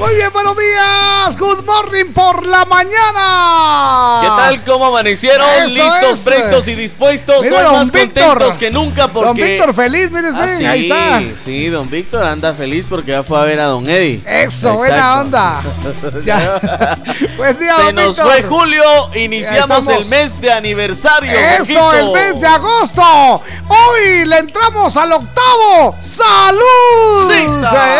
Muy bien, buenos días. Good morning por la mañana. ¿Qué tal? ¿Cómo amanecieron? Listos, prestos y dispuestos. Mira, Hoy más contentos que nunca porque. Don Víctor feliz, mire ah, sí, ahí está. Sí, don Víctor anda feliz porque ya fue a ver a don Eddie. Eso, buena onda. pues día, Se nos fue julio, iniciamos el mes de aniversario. Eso, el mes de agosto. Hoy le entramos al octavo. ¡Salud! Sí,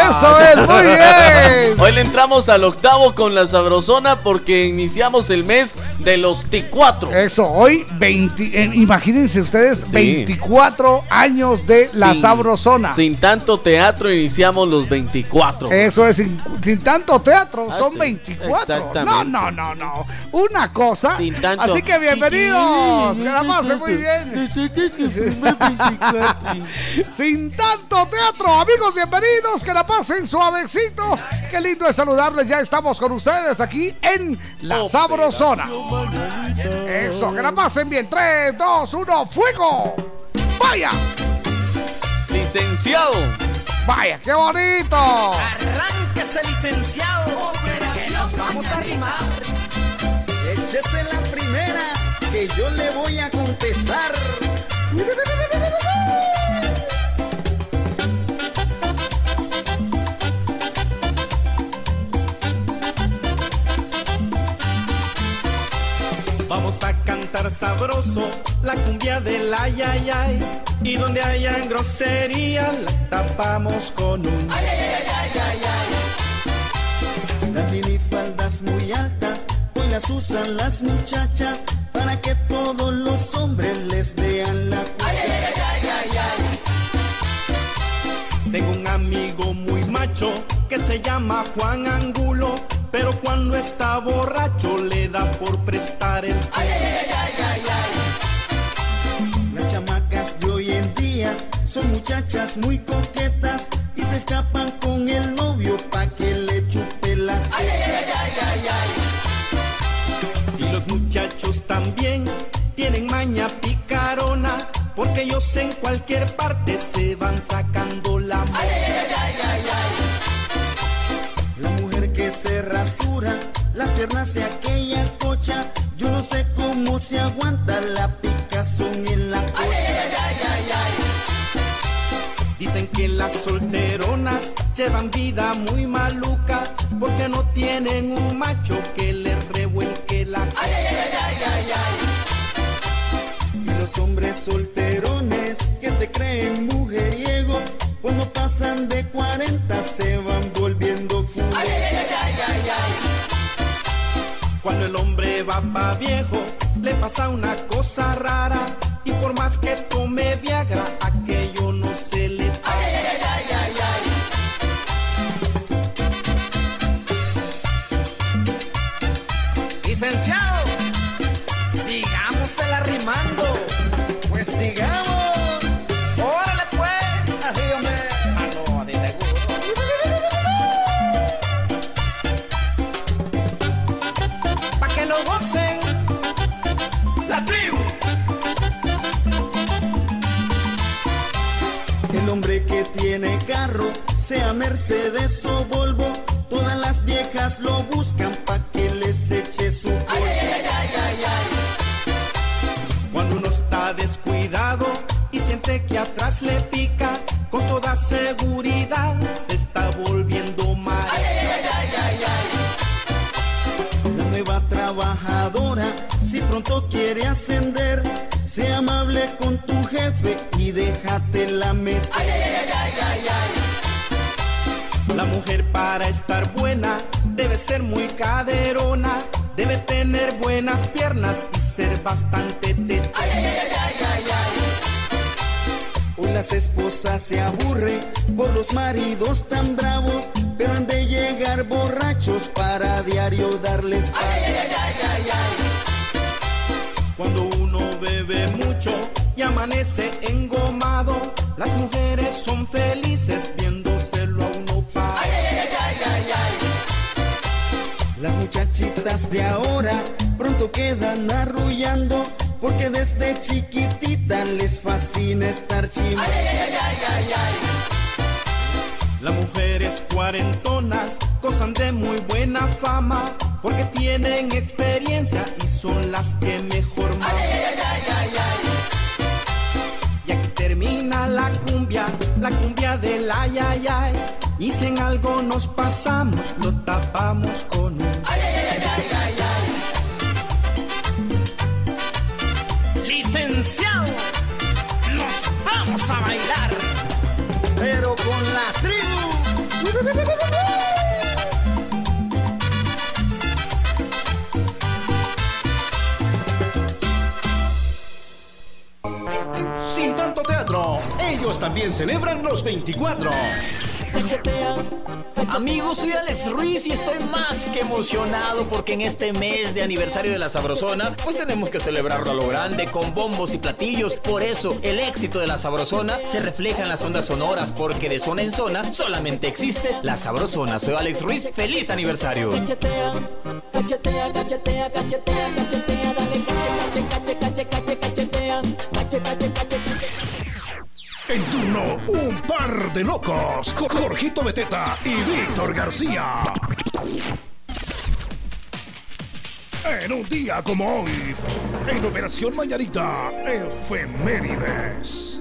Eso es, muy bien. Hoy le entramos al octavo con la sabrosona porque iniciamos el mes de los T4. Eso, hoy 20, eh, imagínense ustedes, 24 años de la sabrosona. Sin tanto teatro iniciamos los 24. Eso es, sin, tanto teatro, ah, son 24. No, no, no, no. Una cosa. Sin tanto. Así que bienvenidos. Que la pasen muy bien. sin tanto teatro, amigos, bienvenidos. Que la pasen suavecito. Qué lindo es saludarles. Ya estamos con ustedes aquí en La Sabrosona. Eso, que la pasen bien. 3, 2, 1, fuego. Vaya. Licenciado. Vaya, qué bonito. Arránquese, licenciado. Que nos vamos a rimar. Échese la primera que yo le voy a contestar. Vamos a cantar sabroso la cumbia del ay ay ay y donde hayan grosería la tapamos con un ay ay ay ay ay. Las minifaldas muy altas hoy las usan las muchachas para que todos los hombres les vean la cumbia. Ay ay ay ay ay. Tengo un amigo muy macho que se llama Juan Angulo pero cuando está borracho le da por prestar el ay, ay, ay, ay, ay, Las chamacas de hoy en día son muchachas muy coquetas y se escapan con el novio pa' que porque ellos en cualquier parte se van sacando la mano. Ay, ay, ay, ay, ay se rasura, la pierna se aquella cocha. Yo no sé cómo se aguanta la picazón en la cocha. Ay, ay, ay, Dicen que las solteronas llevan vida muy maluca porque no tienen un macho que les revuelque la cocha. Los hombres solterones que se creen mujeriegos cuando pasan de 40 se van volviendo ay, Cuando el hombre va pa' viejo, le pasa una cosa rara. Y por más que tome Viagra, no tiene carro, sea Mercedes o Volvo, todas las viejas lo buscan pa' que les eche su polvo. Ay, ay, ay, Cuando uno está descuidado y siente que atrás le pica, con toda seguridad se está volviendo mal. La nueva trabajadora, si pronto quiere ascender, sea amable con tu jefe y déjate la meter. Ay, ay, ay, la mujer para estar buena debe ser muy caderona, debe tener buenas piernas y ser bastante teta. Hoy las esposas se aburren por los maridos tan bravos amigos para diario darles. Ay, ay, ay, ay, ay, Cuando uno bebe mucho y amanece engomado, las mujeres son felices muchachitas de ahora pronto quedan arrullando porque desde chiquitita les fascina estar chino. Ay, ay, ay, ay, ay, ay. Las mujeres cuarentonas gozan de muy buena fama porque tienen experiencia y son las que mejor maman. Ay, ay, ay, ay, ay, Y aquí termina la cumbia, la cumbia del ay, ay, ay. Y si en algo nos pasamos, lo tapamos con un ay, ay, ay, ay, ay, ay. Licenciado, nos vamos a bailar, pero con la tribu. Sin tanto teatro, ellos también celebran los 24. Amigos, soy Alex Ruiz y estoy más que emocionado porque en este mes de aniversario de la Sabrosona, pues tenemos que celebrarlo a lo grande con bombos y platillos. Por eso, el éxito de la Sabrosona se refleja en las ondas sonoras porque de zona en zona solamente existe la Sabrosona. Soy Alex Ruiz, feliz aniversario. Cachetea, cachetea, cachetea, cachetea, cachetea, dale cache, cache, cache, cache, cachetea, cache, cache, cache, cache. En turno, un par de locos. Jorgito Beteta y Víctor García. En un día como hoy, en Operación Mañanita, Efemérides.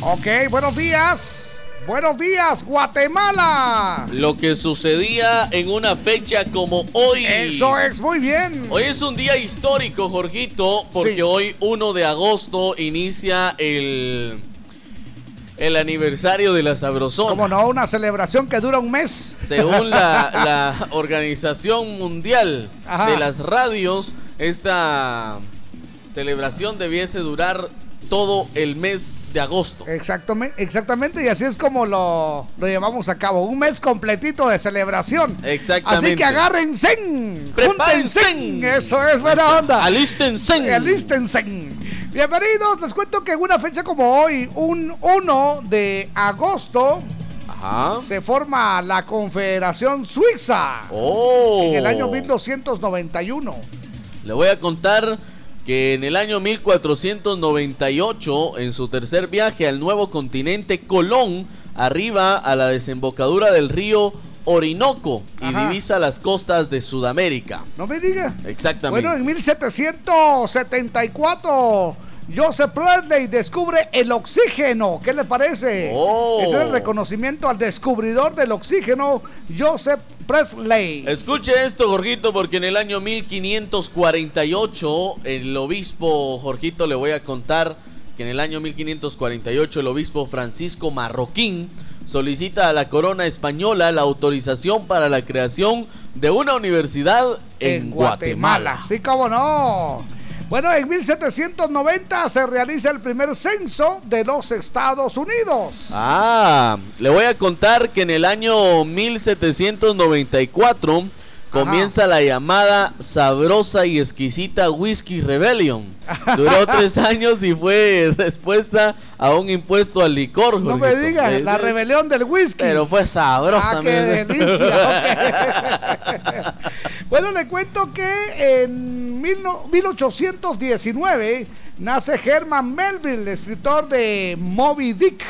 Ok, buenos días. Buenos días, Guatemala. Lo que sucedía en una fecha como hoy. Eso es muy bien. Hoy es un día histórico, Jorgito, porque Sí. hoy 1 de agosto inicia el el aniversario de la Sabrosona. Como no, una celebración que dura un mes. Según la, la Organización Mundial Ajá. de las Radios, esta celebración debiese durar todo el mes de agosto. Exactamente, exactamente, y así es como lo, lo llevamos a cabo. Un mes completito de celebración. Exactamente. Así que agárrense. Prepárense. júntense, Eso es buena onda. Alístense. Alístense. Bienvenidos, les cuento que en una fecha como hoy, un 1 de agosto, Ajá. se forma la Confederación Suiza. Oh. En el año 1291. Le voy a contar que en el año 1498, en su tercer viaje al nuevo continente, Colón arriba a la desembocadura del río Orinoco y Ajá. divisa las costas de Sudamérica. No me diga. Exactamente. Bueno, en 1774, Joseph Presley descubre el oxígeno. ¿Qué le parece? Oh. Es el reconocimiento al descubridor del oxígeno, Joseph Presley. Escuche esto, Jorgito, porque en el año 1548 el obispo, Jorgito, le voy a contar que en el año 1548 el obispo Francisco Marroquín solicita a la corona española la autorización para la creación de una universidad en, Guatemala. Sí, cómo no. Bueno, en 1790 se realiza el primer censo de los Estados Unidos. Ah, le voy a contar que en el año 1794 comienza la llamada sabrosa y exquisita Whisky Rebellion. Duró tres años y fue respuesta a un impuesto al licor. No me digas, la rebelión del whisky. Pero fue sabrosa. Ah, qué delicia. bueno, le cuento que en mil no- 1819 nace Herman Melville, escritor de Moby Dick.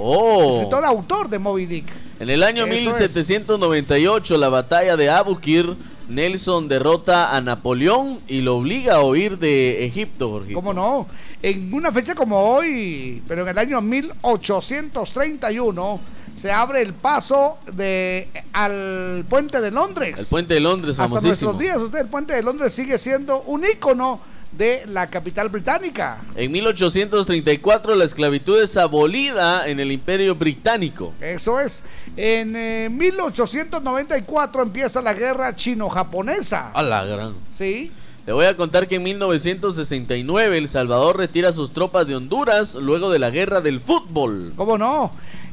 Oh. Escritor autor de Moby Dick. En el año Eso es. 1798, la batalla de Abukir, Nelson derrota a Napoleón y lo obliga a huir de Egipto, Jorgito. ¿Cómo no? En una fecha como hoy, pero en el año 1831, se abre el paso de al puente de Londres. El puente de Londres, Hasta famosísimo. nuestros días, usted, el puente de Londres sigue siendo un ícono de la capital británica. En 1834 la esclavitud es abolida en el Imperio Británico. Eso es. En eh, 1894 empieza la guerra chino-japonesa. A la gran. Sí. Le voy a contar que en 1969 El Salvador retira sus tropas de Honduras luego de la guerra del fútbol. ¿Cómo no?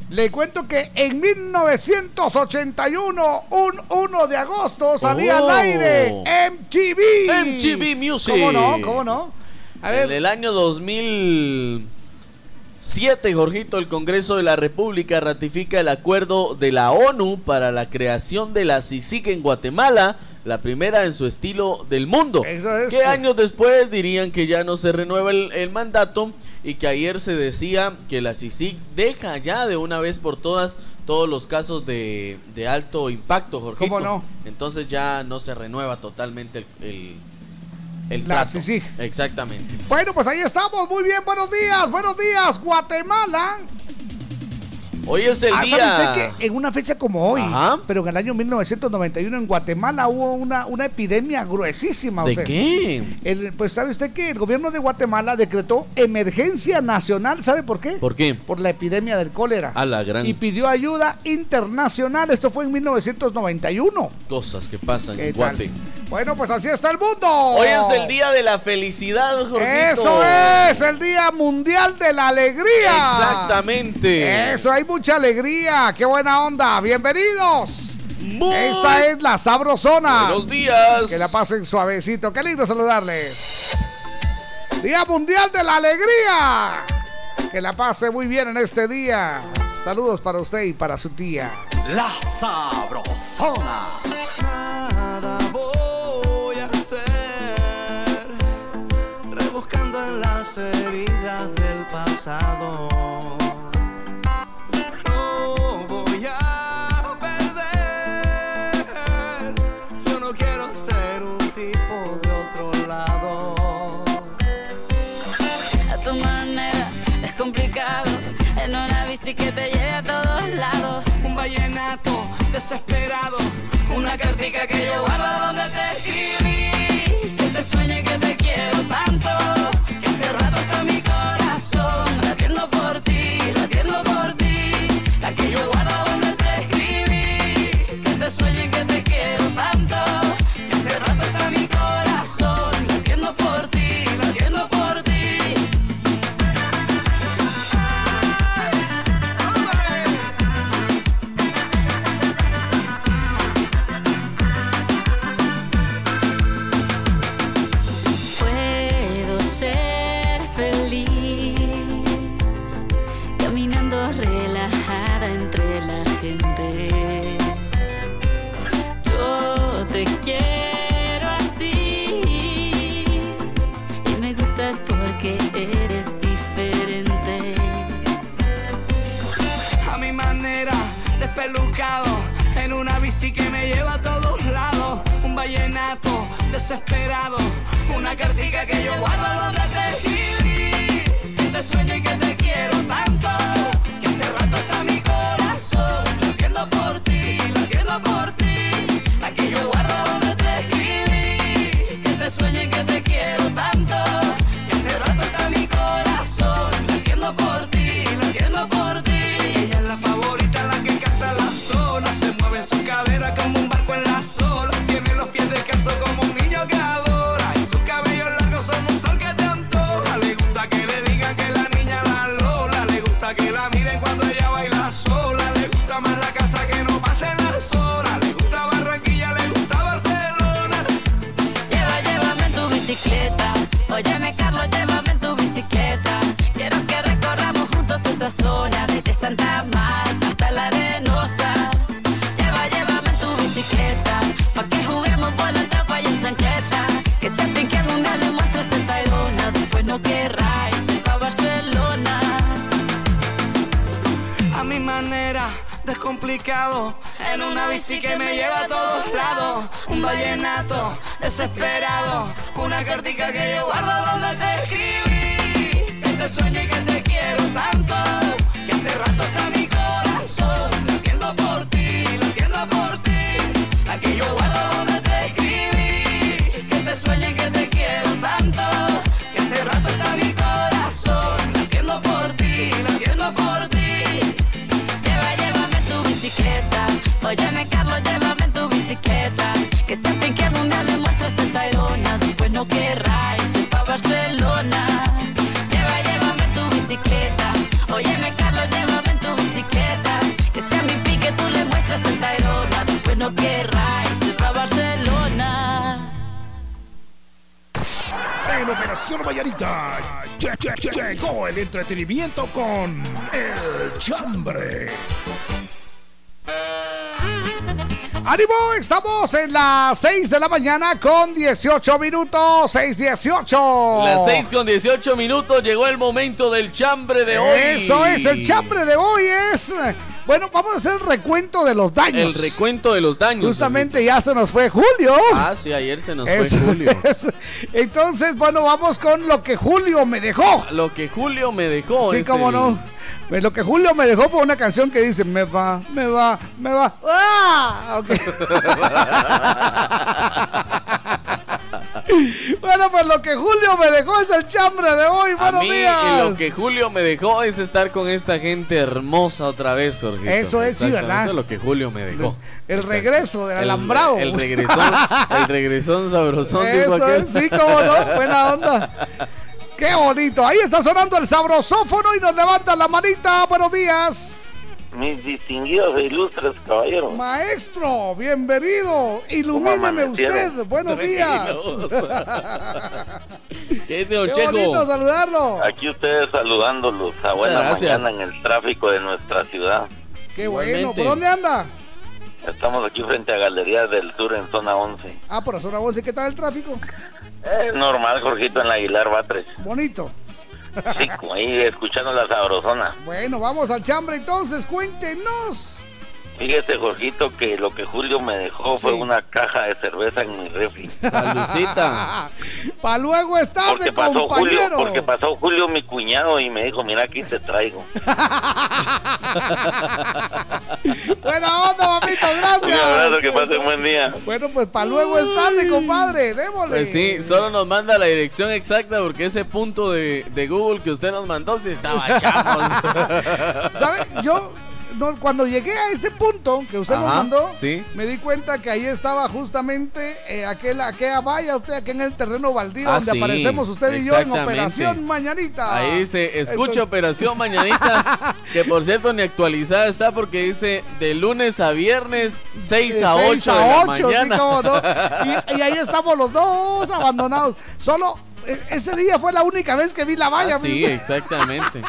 Le cuento que en 1981, un 1 de agosto, salía Oh. al aire MTV. MTV Music. ¿Cómo no? ¿Cómo no? A En ver, el año 2007, Jorgito, el Congreso de la República ratifica el acuerdo de la ONU para la creación de la CICIC en Guatemala, la primera en su estilo del mundo. Es. Que años después dirían que ya no se renueva el, el mandato y que ayer se decía que la CICIC deja ya de una vez por todas todos los casos de, de alto impacto, Jorgito. ¿Cómo no? Entonces ya no se renueva totalmente el, el, el La. Exactamente. bueno, pues ahí estamos. Muy bien, buenos días, buenos días, Guatemala. Hoy es el Ah, ¿sabe día. usted que en una fecha como hoy, Ajá. pero en el año 1991 en Guatemala hubo una, una epidemia gruesísima? ¿De usted. qué? El- pues sabe usted que el gobierno de Guatemala decretó emergencia nacional, ¿sabe por qué? ¿Por qué? Por la epidemia del cólera. A la gran Y pidió ayuda internacional, esto fue en 1991. cosas que pasan ¿Qué en tal? Bueno, pues así está el mundo. Hoy es el día de la felicidad, Jorgito. Eso es, el Día Mundial de la Alegría. Exactamente. Eso, hay mucha alegría, qué buena onda, bienvenidos. Muy Esta es la Sabrosona. Buenos días. Que la pasen suavecito, qué lindo saludarles. Día Mundial de la Alegría. Que la pase muy bien en este día. Saludos para usted y para su tía. La Sabrosona. Las heridas del pasado. No voy a perder, yo no quiero ser un tipo de otro lado. a tu manera es complicado en una bici que te lleve a todos lados Un vallenato desesperado, una cartica que yo guardo donde te escribí. Desesperado, una cartica que yo guardo una bici que me lleva a todos lados. Un vallenato desesperado. Una cartica que yo guardo donde te escribí. Que te sueño que te quiero tanto. El entretenimiento con El Chambre. ¡Ánimo! Estamos en las 6 de la mañana con 18 minutos. 6:18. Las 6 con 18 minutos llegó el momento del chambre de hoy. Eso es, el chambre de hoy es. Bueno, vamos a hacer el recuento de los daños. El recuento de los daños. Justamente ya se nos fue Julio. Ah, sí, ayer se nos Eso fue Julio. es. Entonces, bueno, vamos con lo que Julio me dejó. Lo que Julio me dejó. Sí, cómo el- no. Pues lo que Julio me dejó fue una canción que dice, me va, me va, me va. ¡Ah! Ok. bueno, pues lo que Julio me dejó es el chambre de hoy. A Buenos mí, días. y lo que Julio me dejó es estar con esta gente hermosa otra vez, Jorgito. Eso es, sí, ¿verdad? Eso es lo que Julio me dejó. El Exacto. regreso del El- alambrado. El, regresón, el regresón sabrosón. Eso aquel. es, sí, cómo no. Buena onda. Qué bonito. Ahí está sonando el sabrosófono y nos levanta la manita. Buenos días. Mis distinguidos e ilustres caballeros. Maestro, bienvenido. Ilumíneme amanecieron? usted. Buenos días. ¿Qué dice Don Qué bonito saludarlo. Aquí ustedes saludándolos a buena gracias. mañana en el tráfico de nuestra ciudad. Qué bueno. ¿Por dónde anda? Estamos aquí frente a Galerías del Sur en zona 11. Ah, por la zona 11. ¿Qué tal el tráfico? Es normal, Jorgito, en la Aguilar Batres. Bonito. Sí, como ahí escuchando la sabrosona. Bueno, vamos al chambre entonces. Cuéntenos. Fíjese, Jorgito, que lo que Julio me dejó fue Sí. una caja de cerveza en mi refri. Salucita. Para luego es tarde, Porque pasó Julio, porque pasó Julio mi cuñado y me dijo, mira aquí te traigo. Buena onda, papito. Un Gracias. abrazo, que pasen buen día. Bueno, pues para luego es tarde, compadre. Démosle. Pues sí, solo nos manda la dirección exacta porque ese punto de, de Google que usted nos mandó sí estaba chamo. ¿Sabe? Yo no, cuando llegué a ese punto que usted nos Ajá, mandó, sí. me di cuenta que ahí estaba justamente eh, aquel, aquella valla, usted aquí en el terreno baldío Ah, donde sí, aparecemos usted y yo en. Operación Mañanita. Ahí dice, escucha Entonces- Operación Mañanita, que por cierto ni actualizada está porque dice de lunes a viernes 6 a De 8 seis de a la sí, no. Y, y ahí estamos los dos abandonados. Solo ese día fue la única vez que vi la valla. Ah, sí, fíjese. exactamente.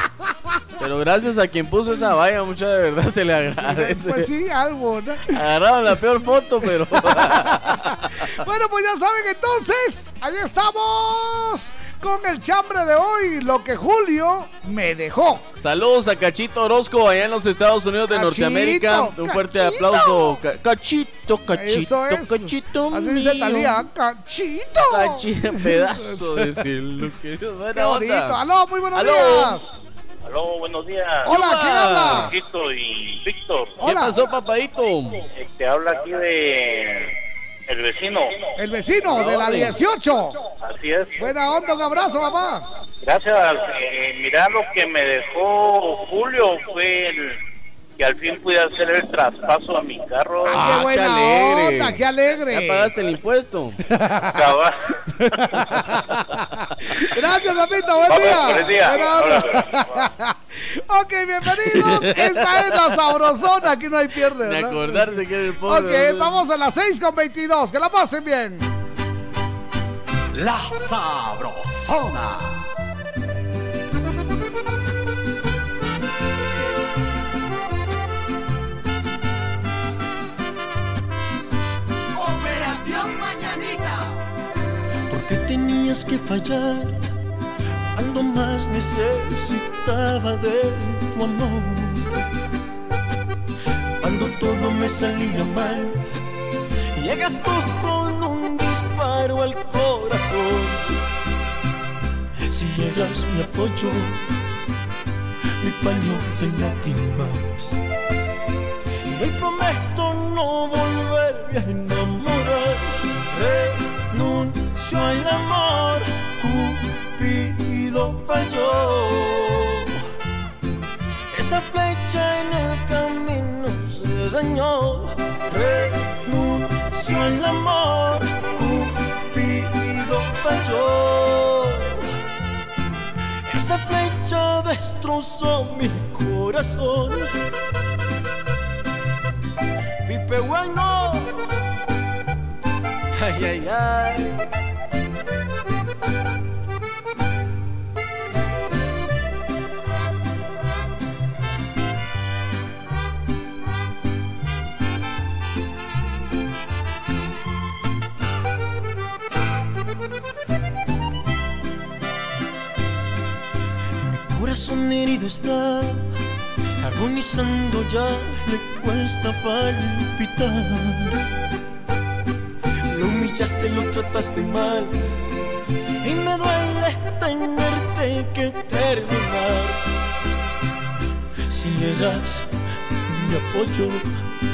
Pero gracias a quien puso esa valla, mucha de verdad se le agradece. Pues sí, algo, ¿no? Agarraron la peor foto, pero Bueno, pues ya saben entonces, ahí estamos con el chambre de hoy, lo que Julio me dejó. saludos a Cachito Orozco allá en los Estados Unidos de Cachito, Norteamérica. Un fuerte aplauso. Ca- Cachito, Cachito, Eso es. Cachito. Así dice mío. Talía, cachito. Cachito, pedazo de decirlo, querido. Qué Buena bonito. onda. Aló, muy buenos Aló. días. Aló, buenos días. Hola, ¿quién habla? Jorgito y Víctor. ¿Qué Hola. pasó, papadito? Te habla aquí de el vecino. El vecino de la 18. Así es. Buena onda, un abrazo, papá. Gracias. Eh, mira, lo que me dejó Julio fue el que al fin pude hacer el traspaso a mi carro. Ah, Ah, qué buena qué alegre. onda, qué alegre. ¿Ya pagaste el impuesto? Gracias, papito, buen Vamos, día. buen día. Buena onda. ok, bienvenidos. Esta es la sabrosona. Aquí no hay pierde, De ¿verdad? acordarse que era el pobre. Ok, estamos a las 6 con 22. Que la pasen bien. La Sabrosona. Tenías que fallar cuando más necesitaba de tu amor? Cuando todo me salía mal, llegas tú con un disparo al corazón. Si eras mi apoyo, mi paño de lágrimas. Y hoy prometo no volverme a enamorar. Renuncio al amor, Cupido falló. Esa flecha en el camino se dañó. Renuncio al amor, Cupido falló. Esa flecha destrozó mi corazón. Pipe bueno, ay, ay, ay. Corazón herido está, agonizando ya le cuesta palpitar. Lo humillaste, lo trataste mal y me duele tenerte que terminar. Si eras mi apoyo,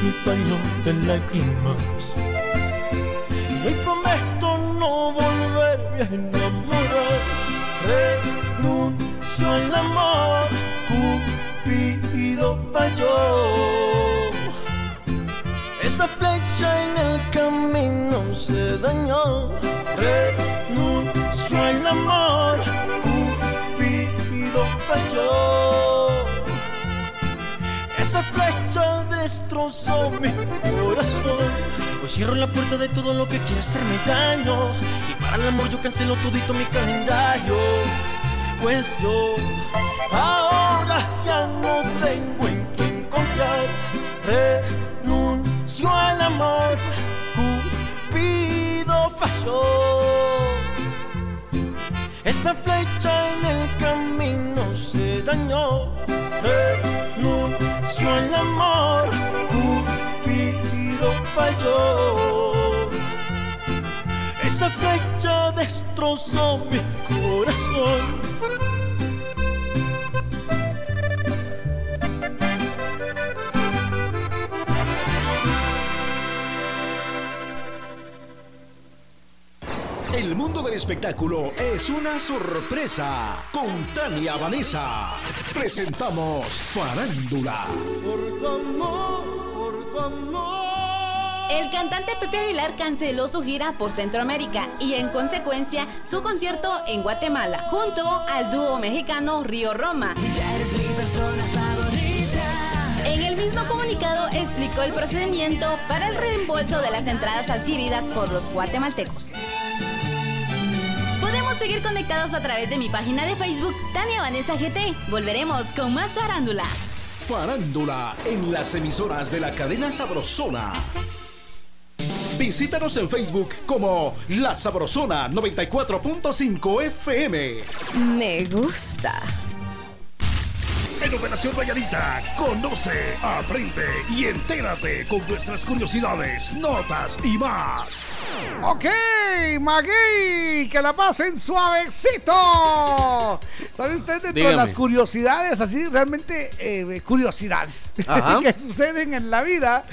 mi paño de lágrimas. Y hoy prometo no volverme a enamorar. Renuncio al amor, Cupido falló. Esa flecha en el camino se dañó. Renuncio al amor, Cupido falló. Esa flecha destrozó mi corazón. Hoy cierro la puerta de todo lo que quiere hacerme daño. Y para el amor yo cancelo todito mi calendario. Pues yo ahora ya no tengo en quién confiar. Renuncio al amor. Cupido falló. Esa flecha en el camino se dañó. Renuncio al amor. Cupido falló. Esa flecha destrozó mi corazón. El mundo del espectáculo es una sorpresa. Con Tania Vanessa presentamos Farándula. Por tu amor, por tu amor. El cantante Pepe Aguilar canceló su gira por Centroamérica y en consecuencia su concierto en Guatemala junto al dúo mexicano Río Roma. En el mismo comunicado explicó el procedimiento para el reembolso de las entradas adquiridas por los guatemaltecos. Podemos seguir conectados a través de mi página de Facebook, Tania Vanessa GT. Volveremos con más farándula. Farándula en las emisoras de la cadena Sabrosona. Visítanos en Facebook como La Sabrosona 94.5 FM. Me gusta. Operación Valladita, conoce, aprende y entérate con nuestras curiosidades, notas y más. Ok, Magui, que la pasen suavecito. ¿Sabe usted dentro de Dígame. las curiosidades, así realmente eh, curiosidades Ajá. que suceden en la vida?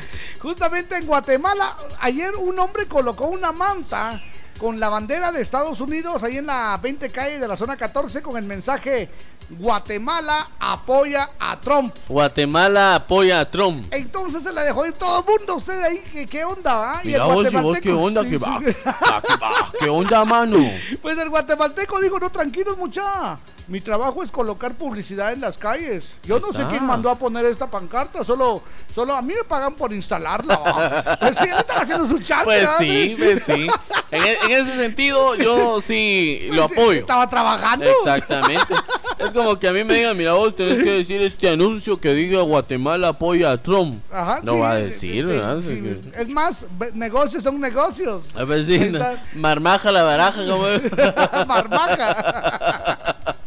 Justamente en Guatemala, ayer un hombre colocó una manta con la bandera de Estados Unidos ahí en la 20 calle de la zona 14 con el mensaje Guatemala apoya a Trump. Guatemala apoya a Trump. Entonces se la dejó ir todo el mundo. Usted ahí, ¿qué, qué onda? Y Mira el vos, y vos, guatemalteco, ¿qué onda? sí, ¿Qué sí. va? Ah, ¿Qué va? ¿Qué onda, mano? Pues el guatemalteco dijo, no, tranquilos mucha. Mi trabajo es colocar publicidad en las calles. Yo no sé quién mandó a poner esta pancarta, solo, solo a mí me pagan por instalarla. Pues sí, él estaba haciendo su chance. Pues sí, pues sí. En, e- en ese sentido, yo sí lo Pues apoyo. Estaba trabajando. Exactamente. Es como que a mí me digan, mira vos tenés que decir este anuncio que diga Guatemala apoya a Trump. Ajá, no sí, va a decir, sí, ¿verdad? sí. Es más, negocios son negocios. A ver si Ahí está. marmaja la baraja, como Marmaja.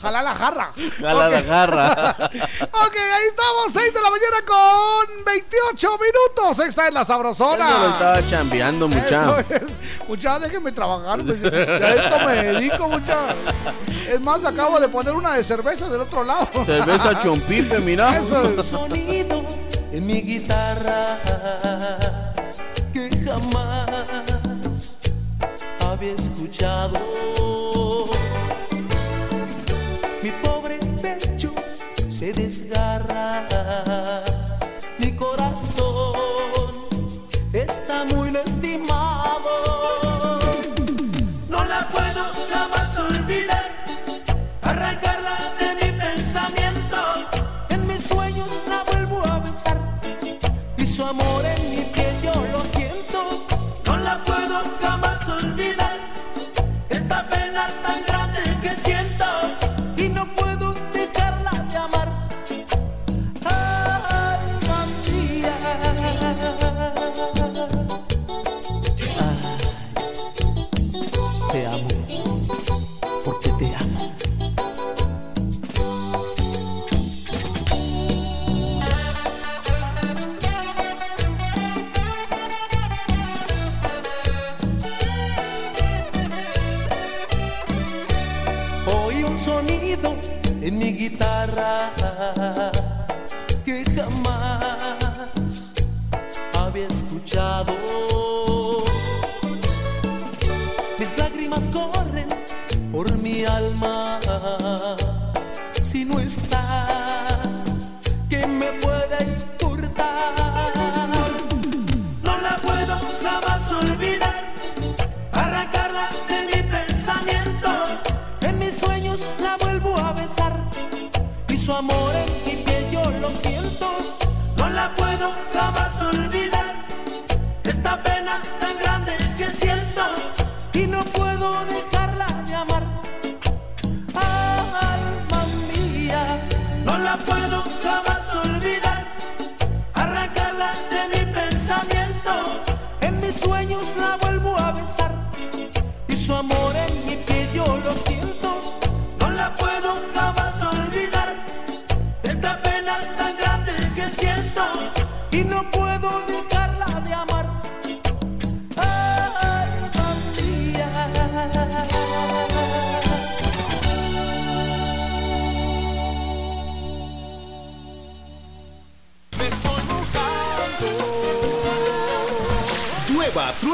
Jala la jarra. jala la Ok. jarra. Ok, ahí estamos, 6 de la mañana con 28 minutos. Esta es la sabrosona. Eso lo estaba chambeando, mucha. Eso es. Mucha, déjenme trabajar. pues, a esto me dedico, mucha. Es más, acabo de poner una de cerveza del otro lado. Cerveza chompipe, mira. Eso es. sonido en mi guitarra que jamás había escuchado. Se desgarra, mi corazón está muy lastimado.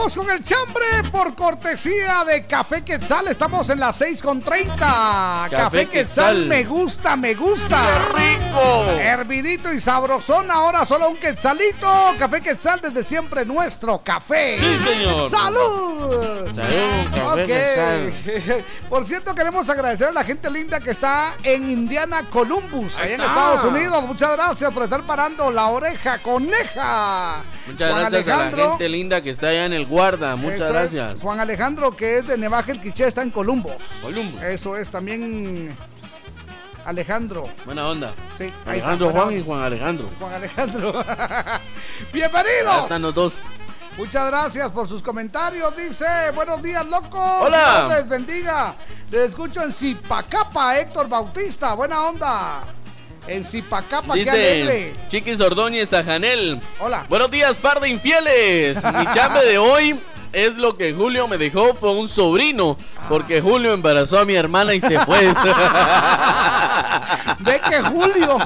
Vamos con el chambre por cortesía de Café Quetzal. Estamos en las 6 con 30. Café, Quetzal. Quetzal. me gusta, me gusta. rico! Hervidito y sabrosón, ahora solo un quetzalito. Café Quetzal desde siempre nuestro café. Sí, señor. ¡Salud! Salud, Café Ok. Quetzal. Por cierto, queremos agradecer a la gente linda que está en Indiana, Columbus, allá en. Estados Unidos. Muchas gracias por estar parando la oreja coneja. Muchas Juan gracias a Alejandro, la gente linda que está allá en el guarda. Muchas eso es. gracias. Juan Alejandro, que es de Nevaje el Quiché, está en Columbus. Columbus. Eso es también Alejandro. Buena onda. Sí, está, Alejandro Juan y. Juan Alejandro. Juan Alejandro. ¡Bienvenidos! están los dos. Muchas gracias por sus comentarios. Dice, buenos días, loco. Hola. Dios les bendiga. Les escucho en Zipacapa, Héctor Bautista. Buena onda. En Zipacapa, Dice. Chiquis Ordóñez a Janel. Hola. Buenos días, par de infieles. Mi chambe de hoy es lo que Julio me dejó. Fue un sobrino. Porque Julio embarazó a mi hermana y se fue. De que Julio.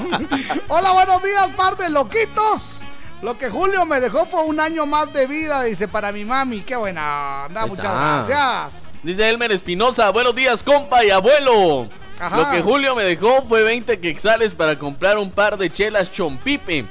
Hola, buenos días, par de loquitos. Lo que Julio me dejó fue un año más de vida, dice, para mi mami. Qué buena onda, muchas gracias. Dice Elmer Espinosa. Buenos días, compa y abuelo. Ajá. Lo que Julio me dejó fue 20 quexales para comprar un par de chelas chompipe.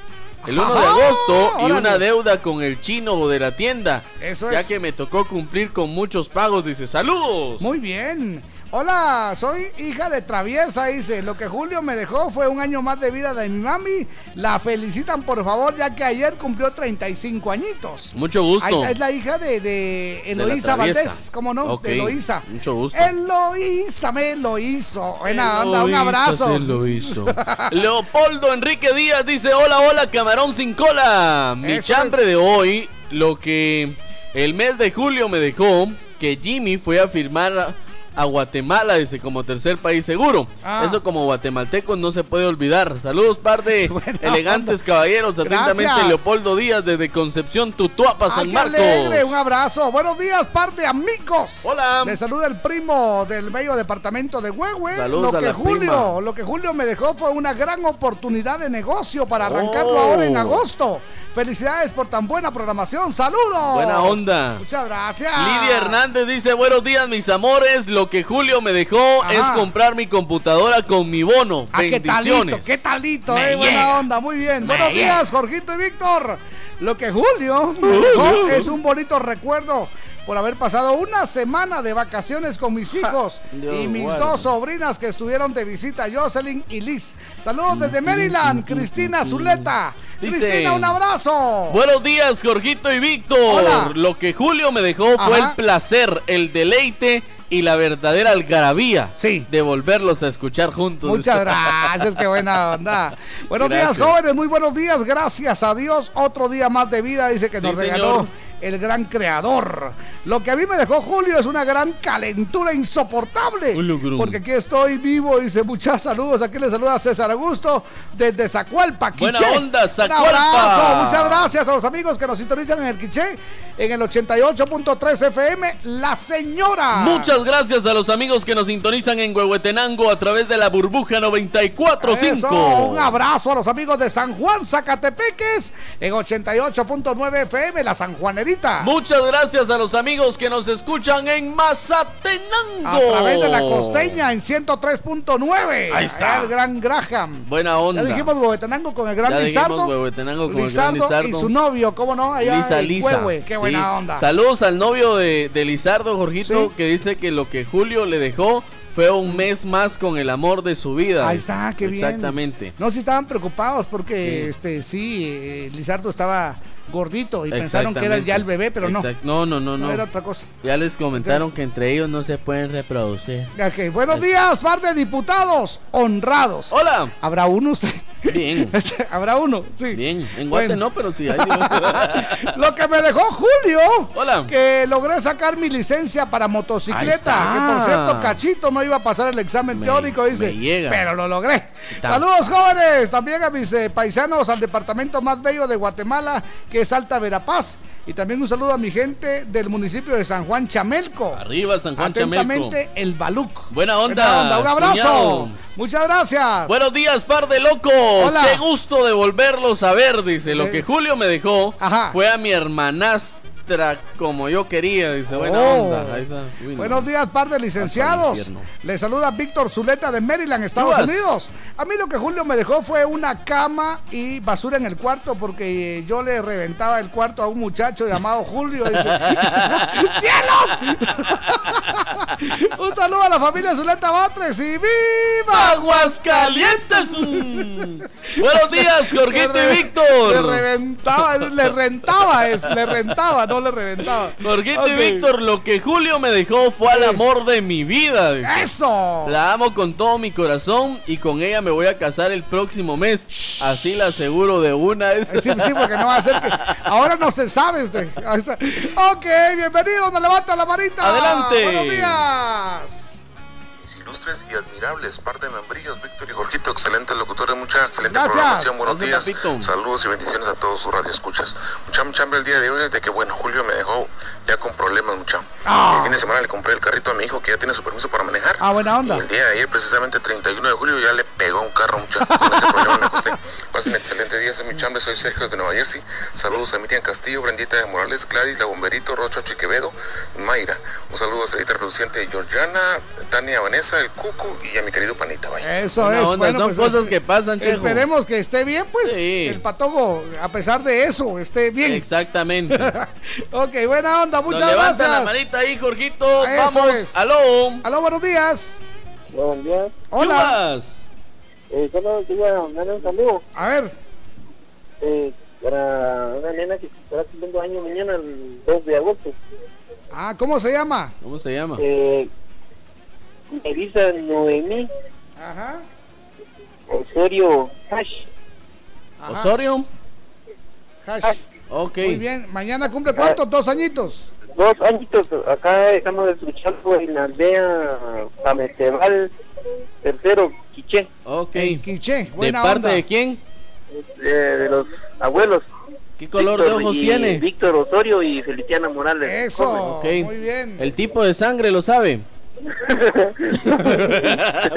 El 1 de agosto y órale. una deuda con el chino de la tienda. Eso ya es. que me tocó cumplir con muchos pagos. Dice, saludos. Muy bien. Hola, soy hija de Traviesa, dice. Lo que Julio me dejó fue un año más de vida de mi mami. La felicitan, por favor, ya que ayer cumplió 35 añitos. Mucho gusto. Ahí está, es la hija de, de Eloísa. Valdés, ¿cómo no? Ok, De Eloísa. mucho gusto. Eloísa me lo hizo. Buena onda, un abrazo. Se lo hizo. Leopoldo Enrique Díaz dice: Hola, hola, camarón sin cola. Mi Eso chambre de hoy, lo que el mes de julio me dejó, que Jimmy fue a firmar a, Guatemala, dice, como tercer país seguro. Ah. Eso como guatemaltecos no se puede olvidar. Saludos, par de elegantes onda. caballeros. Atentamente, Gracias. Leopoldo Díaz desde Concepción, Tutuapa, San Marcos. alegre, un abrazo. Buenos días, par de amigos. Hola. Le saluda el primo del bello departamento de Huehue. Saludos lo a que la Julio, prima. lo que Julio me dejó fue una gran oportunidad de negocio para arrancarlo Oh. ahora en agosto. Felicidades por tan buena programación. Saludos. Buena onda. Muchas gracias. Lidia Hernández dice, buenos días mis amores, lo que Julio me dejó Ajá. es comprar mi computadora con mi bono. Ah, qué talito, Bendiciones. qué talito, eh, buena onda, muy bien. Me Buenos llega. días, Jorgito y Víctor. Lo que Julio me dejó es un bonito recuerdo por haber pasado una semana de vacaciones con mis hijos Dios y mis dos sobrinas que estuvieron de visita, Jocelyn y Liz. Saludos desde Maryland, Cristina Zuleta. Dice- Cristina, un abrazo. Buenos días, Jorgito y Víctor. Hola. Lo que Julio me dejó fue el placer, el deleite y la verdadera algarabía Sí. de volverlos a escuchar juntos. Muchas gracias, qué buena onda. Buenos Gracias. días, jóvenes, muy buenos días. Gracias a Dios, otro día más de vida, dice que Sí, nos señor. El gran creador. Lo que a mí me dejó Julio es una gran calentura insoportable. Porque aquí estoy vivo, dice muchos saludos. Aquí le saluda César Augusto desde Zacualpa, Buena Quiché. onda, Un Zacualpa. abrazo, muchas gracias a los amigos que nos sintonizan en el Quiché, en el 88.3 FM, La Señora. Muchas gracias a los amigos que nos sintonizan en Huehuetenango a través de la burbuja 94.5. Eso, un abrazo a los amigos de San Juan, Zacatepeques, en 88.9 FM, la San Juanerita. Muchas gracias a los amigos que nos escuchan en Mazatenango. A través de la costeña en 103.9. Ahí está. El gran Graham. Buena onda. Ya dijimos Huehuetenango con el gran Ya Lizardo. Huehuetenango con el gran Lizardo Lizardo. y su novio, ¿cómo no? Allá Lisa, en Lisa. Huehue. Qué Sí. buena onda. Saludos al novio de, de Lizardo, Jorgito, Sí. que dice que lo que Julio le dejó fue un mes más con el amor de su vida. Ahí está, qué bien. Exactamente. No, sí estaban preocupados porque, Sí. este, sí, eh, Lizardo estaba gordito y pensaron que era ya el bebé, pero no. No, no, no, No, era otra cosa. Ya les comentaron que entre ellos no se pueden reproducir. Ok, buenos días, par de diputados honrados. Hola. ¿Habrá uno usted? Bien. ¿Habrá uno? Sí. Bien. En Guate Bueno. no, pero sí hay. Lo que me dejó Julio, Hola. que logré sacar mi licencia para motocicleta. Que por cierto, Cachito no iba a pasar el examen Me- teórico, dice. me llega. Pero lo logré. Saludos, jóvenes. También a mis eh, paisanos al departamento más bello de Guatemala, que es Alta Verapaz. Y también un saludo a mi gente del municipio de San Juan Chamelco. Arriba San Juan Chamelco. Atentamente, el Baluc. Buena onda. Buena onda. Un abrazo. cuñado. Muchas gracias. Buenos días, par de locos. Hola. Qué gusto de volverlos a ver, dice. Lo Eh. que Julio me dejó Ajá. fue a mi como yo quería, dice. Buena Oh. onda. Ahí está. Uy, no. Buenos días, par de licenciados. Les saluda Víctor Zuleta de Maryland, Estados. Unidos. A mí lo que Julio me dejó fue una cama y basura en el cuarto porque eh, yo le reventaba el cuarto a un muchacho llamado Julio. Dice, ¡Cielos! un saludo a la familia Zuleta Batres y ¡Viva! Aguascalientes. Buenos días, Jorgito y Víctor. Le reventaba, le rentaba, es, le rentaba, le reventaba. Jorgito y Víctor, lo que Julio me dejó fue al amor de mi vida. dice. ¡Eso! La amo con todo mi corazón y con ella me voy a casar el próximo mes. Así la aseguro de una. Eh, Sí, sí, porque no va a ser que. Ahora no se sabe usted. Ok, bienvenido, nos levanta la manita. Adelante. Buenos días. Ilustres y admirables par de membrillos, Víctor y Jorgito, excelentes locutores, mucha excelente Gracias. programación, buenos Gracias, días, papito. saludos y bendiciones a todos sus radioescuchas. Mucha, mucha hambre el día de hoy de que, bueno, Julio me dejó ya con problemas, mucha. Ah. El fin de semana le compré el carrito a mi hijo que ya tiene su permiso para manejar. Ah, buena onda. Y el día de ayer, precisamente 31 de julio, ya le pegó un carro, mucha. Con ese problema me acosté. Pasen excelente día, mi chambre, soy Sergio de Nueva Jersey. Saludos a Miriam Castillo, Brendita de Morales, Gladys, La Bomberito, Rocho Chiquevedo, Mayra. Un saludo a Sarita Reluciente, Georgiana, Tania, Vanessa, el Cucu y a mi querido Panita, vaya. Eso es. onda, bueno, son pues, cosas que pasan, Chejo. Esperemos que esté bien, pues. Sí. El patogo, a pesar de eso, esté bien. Exactamente. ok, buena onda, Nos muchas la gracias. manita ahí, Jorgito. Eso Vamos. es. Aló. Aló, buenos días. Buenos días. Hola. Eh, solo quería mandar un saludo A ver, eh, para una nena que estará cumpliendo años mañana, el 2 de agosto. ah, ¿cómo se llama? ¿Cómo se llama? Eh, Elisa Noemí Ajá. Osorio Hash. ajá. Osorio. Hash. Ok. Muy bien. Mañana cumple cuántos? Dos añitos. Dos añitos, acá estamos escuchando en la aldea Pamestebal, tercero, Quiché, Ok. En Quiché. ¿De Buena parte onda. de quién? eh, de los abuelos. ¿Qué color de Víctor ojos y- tiene? Víctor Osorio y Feliciana Morales. Eso. Ok. Muy bien. El tipo de sangre lo sabe.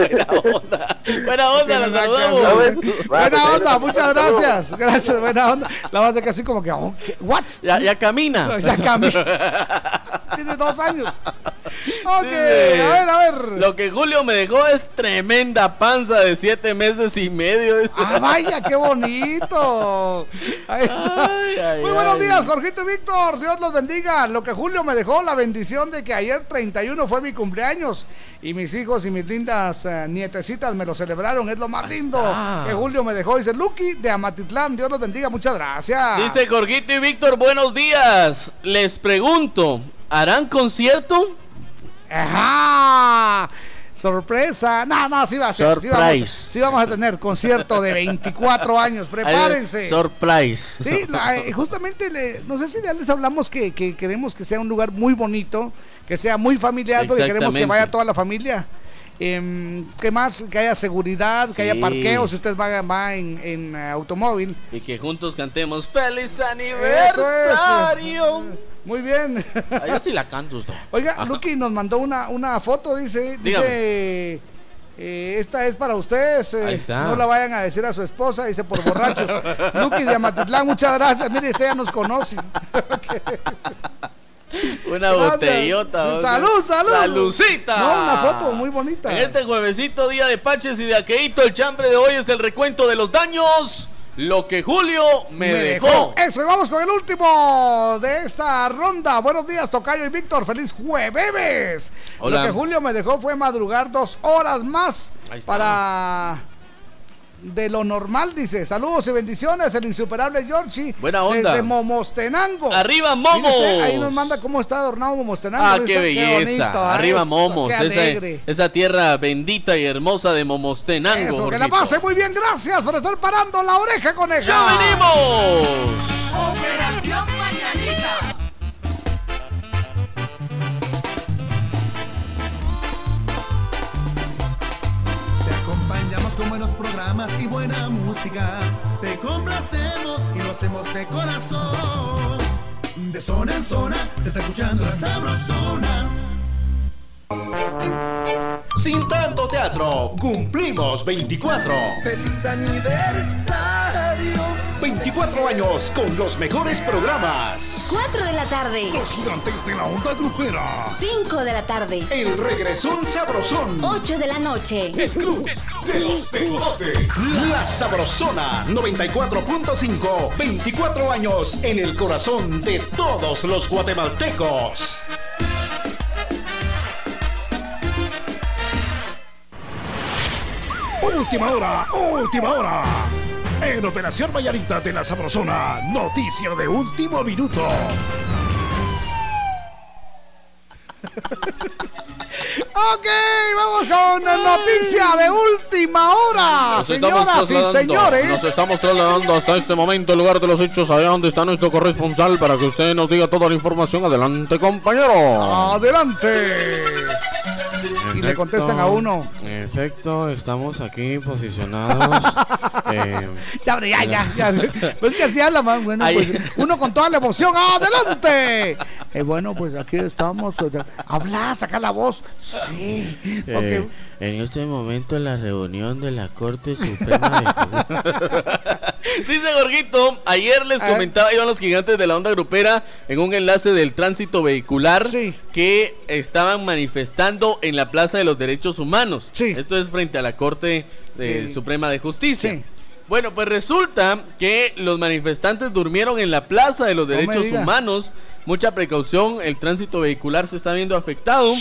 Buena onda. Buena onda, la saludamos. Buena onda, muchas gracias. Gracias, buena onda. La vas a que así como que, oh, ¿qué? ¿what? Ya, ya camina. Ya camina. Tiene dos años. Ok, Dime. a ver, a ver. Lo que Julio me dejó es tremenda panza de siete meses y medio. Ah, vaya, qué bonito. Ahí está. Ay, ay, Muy buenos ay. días, Jorgito y Víctor. Dios los bendiga. Lo que Julio me dejó, la bendición de que ayer 31 fue mi cumpleaños. Y mis hijos y mis lindas eh, nietecitas me lo celebraron. Es lo más lindo está. que Julio me dejó. Dice Lucky de Amatitlán. Dios los bendiga. Muchas gracias. Dice Jorgito y Víctor, buenos días. Les pregunto, ¿harán concierto? Ajá. Sorpresa. No, no, sí va a ser. Sí vamos, Surprise. sí vamos a tener concierto de 24 años. Prepárense. Surprise. Sí, eh, justamente, le- no sé si ya les hablamos que, que queremos que sea un lugar muy bonito, que sea muy familiar, porque queremos que vaya toda la familia. Em, ¿Qué más? Que haya seguridad, que haya parqueo, si usted va, va en, en, eh, automóvil. Y que juntos cantemos ¡Feliz Eso aniversario! Muy bien. Ahí sí la canto usted. Oiga, Lucky nos mandó una, una foto, dice, Dígame. dice eh, esta es para ustedes, eh, Ahí está. no la vayan a decir a su esposa, dice por borrachos. Lucky de Amatitlán, muchas gracias, mire, usted ya nos conoce. Una Gracias. botellota. Salud, salud. Salucita. No, una foto muy bonita. En este juevesito, día de Paches y de Aqueito, el chambre de hoy es el recuento de los daños. Lo que Julio me, dejó. Eso, y vamos con el último de esta ronda. Buenos días, Tocayo y Víctor. Feliz jueves. Hola. Lo que Julio me dejó fue madrugar dos horas más Ahí está. para de lo normal, dice. Saludos y bendiciones, el insuperable Giorgi. Buena onda. Desde Momostenango. ¡Arriba, Momos! usted, ahí nos manda cómo está adornado Momostenango. Ah, qué usted, belleza. bonito, Arriba eso, Momos, qué esa, alegre. esa tierra bendita y hermosa de Momostenango. Eso, que la pase muy bien, gracias por estar parando la oreja coneja. ¡Ya venimos! Operación Mañanita. Con buenos programas y buena música. Te complacemos y lo hacemos de corazón. De zona en zona, te está escuchando la sabrosona. Sin tanto teatro, cumplimos 24. ¡Feliz aniversario! 24 años con los mejores programas. 4 de la tarde. Los gigantes de la onda grupera. 5 de la tarde. El regresón sabrosón. 8 de la noche. El club de los pegotes. La Sabrosona 94.5. 24 años en el corazón de todos los guatemaltecos. Última hora, última hora. En Operación Mañanita de la Sabrosona, noticia de último minuto. Ok, vamos con la noticia de última hora. Nos Señoras y señores. Nos estamos trasladando hasta este momento el lugar de los hechos, allá donde está nuestro corresponsal, para que usted nos diga toda la información. Adelante, compañero. Adelante. Y le contestan a uno. En efecto, estamos aquí posicionados. eh, Ya, ya, ya, ya. Pues que así habla más. Bueno, pues, uno con toda la emoción. ¡Adelante! Eh, bueno, pues aquí estamos. Habla, saca la voz. Sí. eh, en este momento la reunión de la Corte Suprema de Dice Gorgito, ayer les comentaba iban los gigantes de la onda grupera en un enlace del tránsito vehicular que estaban manifestando en la Plaza de los Derechos Humanos. Esto es frente a la Corte eh, Sí. Suprema de Justicia. Bueno, pues resulta que los manifestantes durmieron en la Plaza de los Derechos. Humanos. Mucha precaución, el tránsito vehicular se está viendo afectado.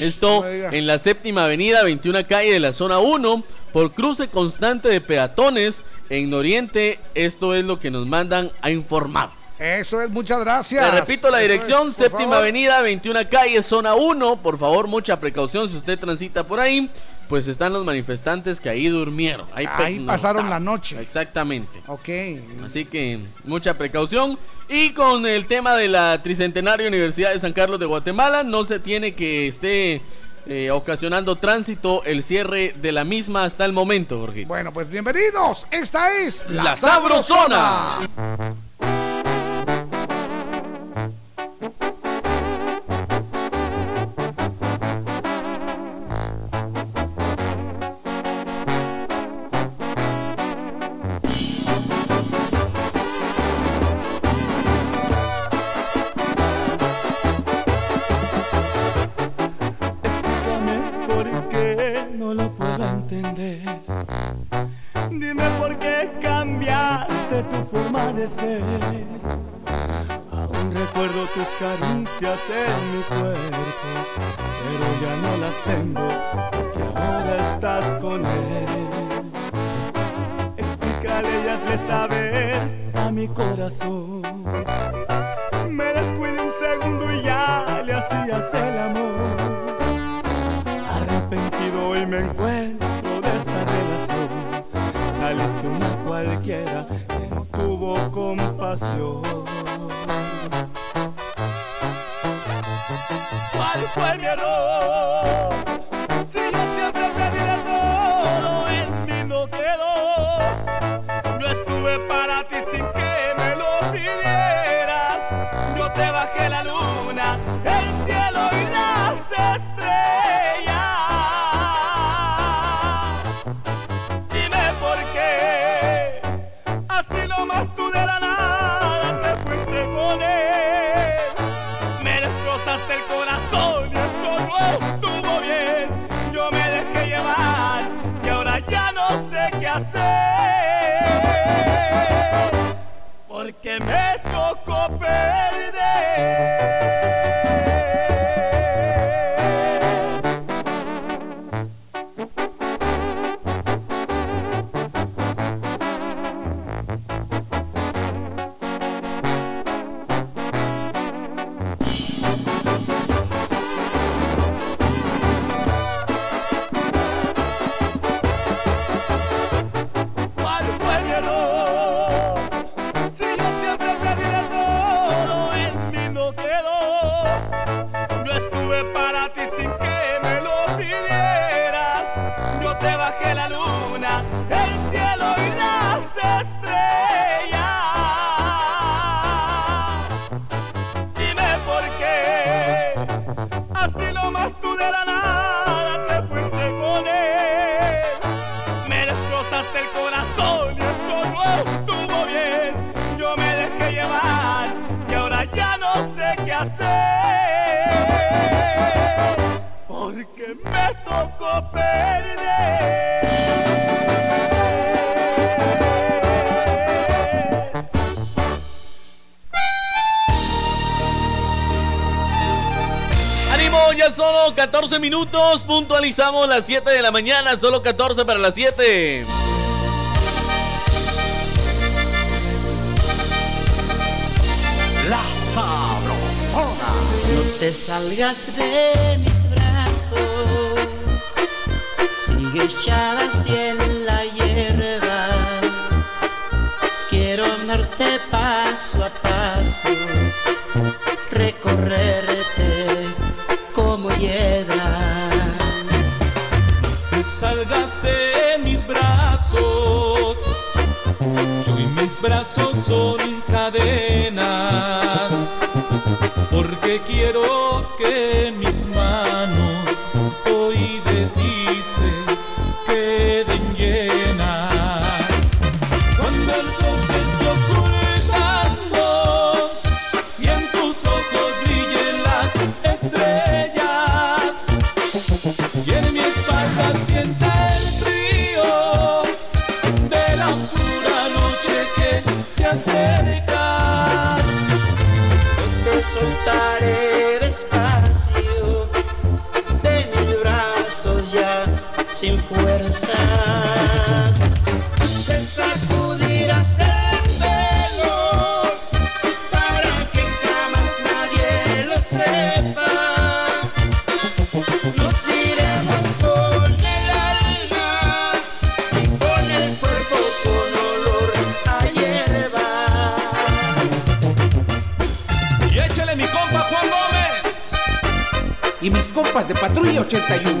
Esto en la séptima avenida, 21 calle de la zona 1, por cruce constante de peatones en Oriente. Esto es lo que nos mandan a informar. Eso es, muchas gracias. Le repito la Eso dirección, es, séptima favor. avenida, 21 calle, zona 1. Por favor, mucha precaución si usted transita por ahí. Pues están los manifestantes que ahí durmieron. Ahí, Ahí pasaron la noche. Exactamente. Ok. Así que mucha precaución. Y con el tema de la Tricentenaria Universidad de San Carlos de Guatemala, no se tiene que esté eh, ocasionando tránsito el cierre de la misma hasta el momento, Jorge. Bueno, pues bienvenidos. Esta es La, La Sabrosona. Explícame Dime por qué cambiaste tu forma de ser. Aún recuerdo tus caricias en mi cuerpo, pero ya no las tengo porque ahora estás con él. Explícale y hazle saber a mi corazón. Me descuidé un segundo y ya le hacías el amor. pasión. ¿Cuál fue mi error? me 14 minutos, puntualizamos las 7 de la mañana, solo 14 para las 7. La sabrosona. No te salgas de mis brazos, sigue echada hacia el De sacudir a centelos para que jamás nadie lo sepa. Nos iremos con el alma y con el cuerpo con olor a hierba. Y échale mi compa Juan Gómez y mis compas de Patrulla 81.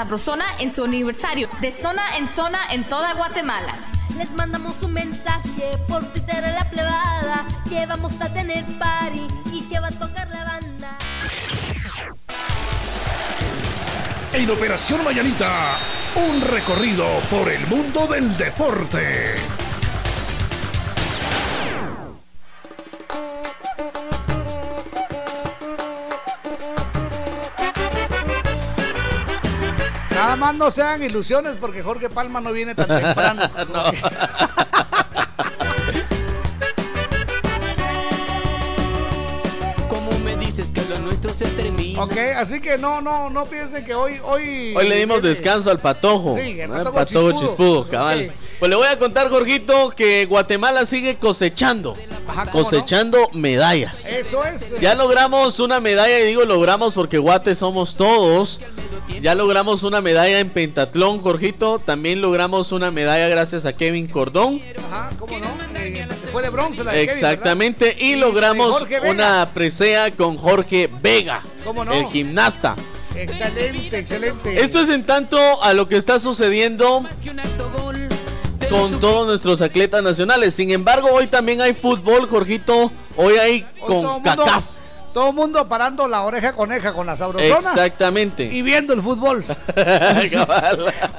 Sabrosona en su aniversario, de zona en zona en toda Guatemala. Les mandamos un mensaje por Twitter a la plebada que vamos a tener party y que va a tocar la banda. En Operación Mañanita, un recorrido por el mundo del deporte. No sean ilusiones porque Jorge Palma no viene tan temprano. ¿Cómo me dices que lo nuestro se termina? Ok, así que no, no, no piensen que hoy, hoy. Hoy le dimos descanso al patojo. Sí, el ¿no? patojo patojo chispudo. chispudo, cabal. Pues le voy a contar, Jorgito, que Guatemala sigue cosechando. Ajá, ¿cómo cosechando medallas. Eso es. eh, Ya logramos una medalla, y digo logramos porque Guate somos todos. Ya logramos una medalla en pentatlón, Jorgito. También logramos una medalla gracias a Kevin Cordón. Ajá, ¿cómo no? Eh, fue de bronce la de. Exactamente. y Y logramos una presea con Jorge Vega, ¿Cómo no? el gimnasta. Excelente, excelente. Esto es en tanto a lo que está sucediendo con todos nuestros atletas nacionales. Sin embargo, hoy también hay fútbol, Jorgito. Hoy hay con mundo- CACAF. Todo el mundo parando la oreja coneja con la sabrosona. Exactamente. Y viendo el fútbol.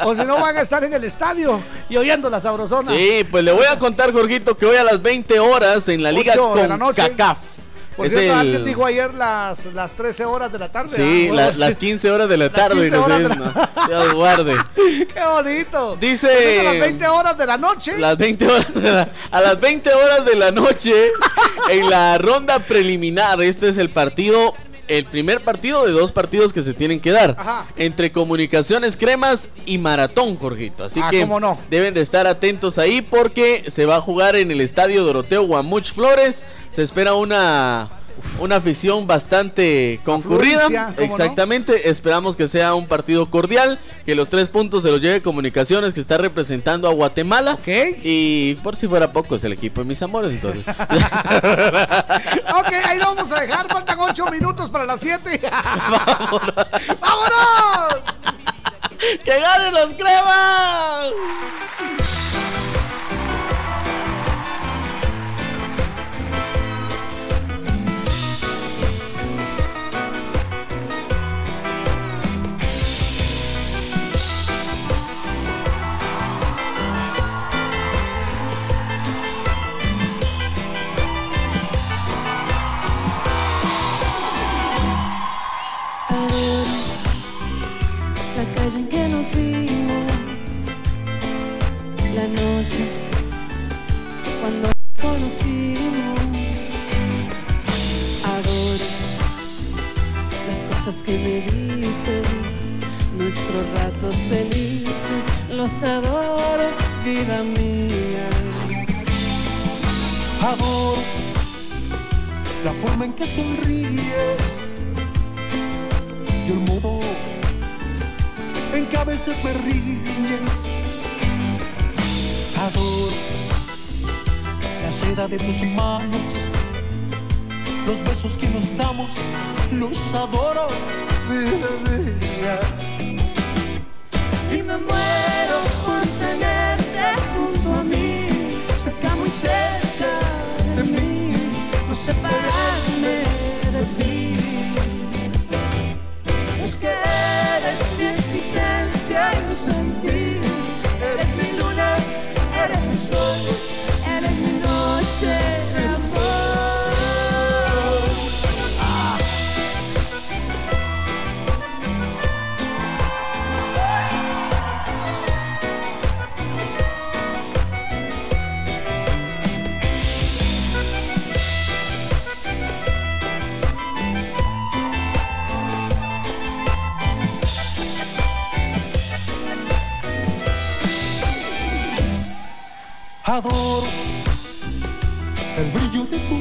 O si no van a estar en el estadio y oyendo la sabrosona. Sí, pues le voy a contar, Jorgito, que hoy a las 20 horas en la liga de la noche. CACAF. Por Es cierto, el- alguien dijo ayer las, las 13 horas de la tarde. Sí, ¿ah? la- las 15 horas de la Las tarde. 15 no sé, horas de no, Dios guarde. Qué bonito. Dice- Por eso a las 20 horas de la noche. Las 20 horas de la- a las 20 horas de la noche en la ronda preliminar. Este es el partido, el primer partido de dos partidos que se tienen que dar Ajá. entre Comunicaciones Cremas y Maratón, Jorgito. Así Ah, que no. deben de estar atentos ahí porque se va a jugar en el estadio Doroteo Guamuch Flores. Se espera una una afición bastante concurrida. Exactamente. Esperamos que sea un partido cordial, que los tres puntos se los lleve Comunicaciones, que está representando a Guatemala. Y por si fuera poco, es el equipo de mis amores, entonces. Ok, ahí lo vamos a dejar. Faltan 8 minutos para las 7. ¡Vámonos! ¡Que ganen los cremas! Cuando nos conocimos. Adoro las cosas que me dices, nuestros ratos felices, los adoro, vida mía. Adoro la forma en que sonríes y el modo en que a veces me riñes. Adoro seda de tus manos, los besos que nos damos, los adoro, vida mía. Y me muero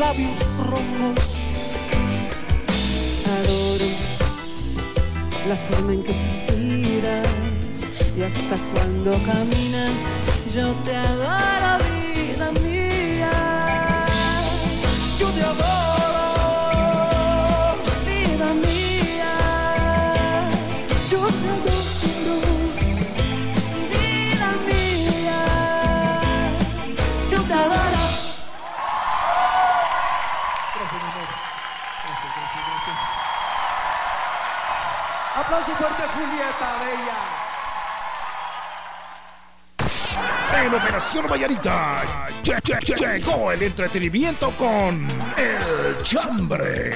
Labios rojos. Adoro la forma en que suspiras y hasta cuando caminas yo te adoro, vida mía. Yo te adoro, Aplauso fuerte, Julieta Bella. En Operación Vallarita lle- lle- lle- llegó el entretenimiento con El Chambre.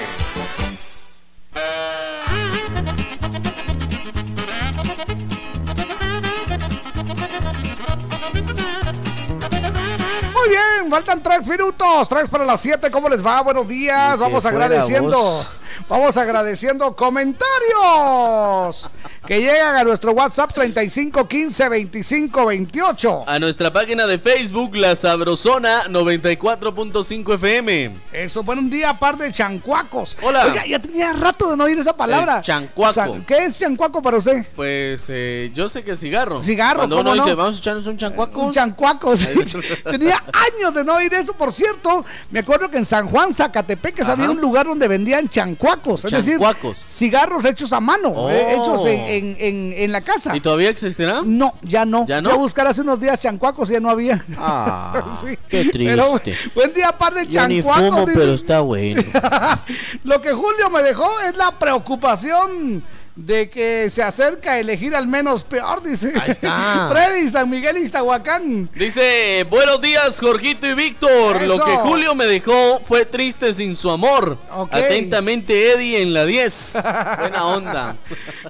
Muy bien, faltan tres minutos, tres para las siete. ¿Cómo les va? Buenos días. Vamos agradeciendo. Vamos agradeciendo comentarios que llegan a nuestro WhatsApp 35 15 25 28. A nuestra página de Facebook, La Sabrosona 94.5 FM. Eso, buen día, par de chancuacos. Hola. Oiga, ya tenía rato de no oír esa palabra. El chancuaco. O sea, ¿Qué es chancuaco para usted? Pues eh, yo sé que es cigarro. Cigarro, Cuando ¿cómo uno no? dice, vamos a echarnos un chancuaco. Un chancuaco. sí. Tenía años de no oír eso. Por cierto, me acuerdo que en San Juan, Zacatepec, había un lugar donde vendían chancuacos. Es Chancuacos. decir, cigarros hechos a mano, Oh. eh, hechos en, en- en- en la casa. ¿Y todavía existirá? No, ya no. ¿Ya no? Fui a buscar hace unos días chancuacos y ya no había. Ah, Sí. qué Pero, triste. buen día, par de Yo ni chancuacos. fumo, pero está bueno. Lo que Julio me dejó es la preocupación de que se acerca a elegir al menos peor, dice. Ahí está. Freddy, San Miguel, Iztahuacán. Dice, buenos días Jorgito y Víctor. Lo que Julio me dejó fue triste sin su amor. Atentamente Eddie en la 10. Buena onda.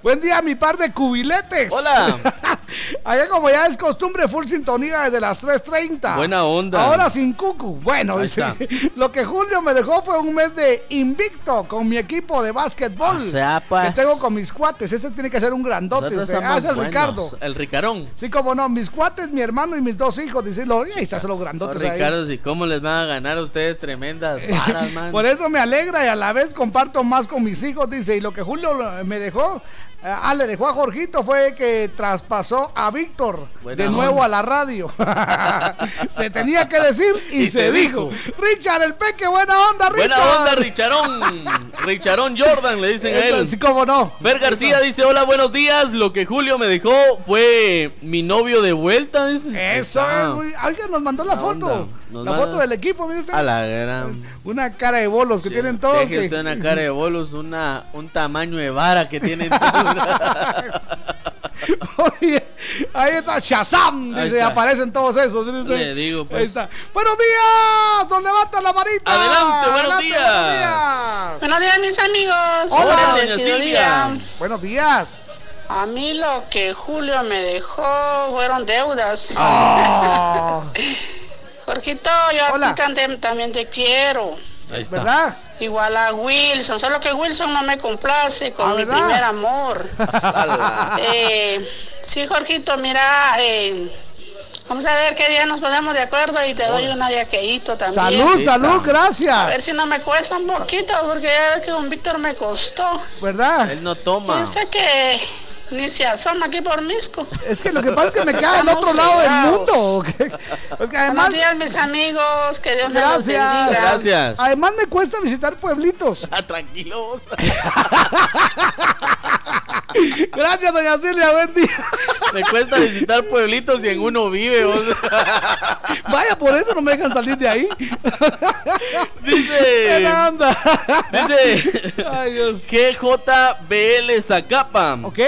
Buen día, mi par de cubiletes. Hola. Allá como ya es costumbre, full sintonía desde las 3.30. Buena onda. Ahora sin cucu. Bueno, Ahí dice, está. lo que Julio me dejó fue un mes de invicto con mi equipo de básquetbol. O sea, pues. Que tengo con mis cuates. Ese tiene que ser un grandote. Usted. Ah, es el buenos. Ricardo. El Ricarón. Sí, como no, mis cuates, mi hermano y mis dos hijos, dice, lo, ahí los Oh, grandotes ahí. Ricardo, ¿y cómo les van a ganar a ustedes tremendas varas, man? Por eso me alegra y a la vez comparto más con mis hijos, dice, y lo que Julio me dejó, ah, le dejó a Jorgito fue que traspasó a Víctor Buena de nuevo onda. a la radio. se tenía que decir y, Y se, se dijo. dijo. Richard el Peque, buena onda, Richard. Buena onda, Richarón. Richarón Jordan, le dicen a él. Sí, cómo no. Fer García dice, hola, buenos días. Lo que Julio me dejó fue mi novio de vuelta. dice. Eso es, oiga, nos mandó la foto. onda. Nos la manda- foto del equipo, mire usted. A la gran. Una cara de bolos que tienen todos. Deje que- usted una cara de bolos, una, un tamaño de vara que tienen todos. Oye, ahí está Shazam, Ahí dice, está. aparecen todos esos. mire usted. Le digo, pues. Ahí está. Buenos días, don levanta la manita. Adelante, buenos días. buenos días. Buenos días, mis amigos. Hola, doña Bendecido Silvia. día. Buenos días. A mí lo que Julio me dejó fueron deudas. Ah. Jorgito, yo Hola. a ti también, también te quiero. Ahí está. ¿Verdad? Igual a Wilson, solo que Wilson no me complace con Ah, mi ¿verdad? primer amor. Eh, sí, Jorgito, mira, eh, vamos a ver qué día nos ponemos de acuerdo y te doy una de aquellito también. Salud, salud, A ver gracias. si no me cuesta un poquito, porque ya ves que con Víctor me costó. ¿Verdad? Él no toma. Dice que ni se asoma aquí por Misco. Es que lo que pasa es que me queda al otro lado del mundo. Porque además, Buenos días, mis amigos. Que Dios me los gracias. bendiga. Gracias. Además me cuesta visitar pueblitos. Tranquilo vos. Gracias, doña Silvia, buen día. Me cuesta visitar pueblitos y en uno vive. vos. Vaya, por eso no me dejan salir de ahí. Dice. Buena onda. Dice. Ay, Dios. GJBL Zacapa. Ok.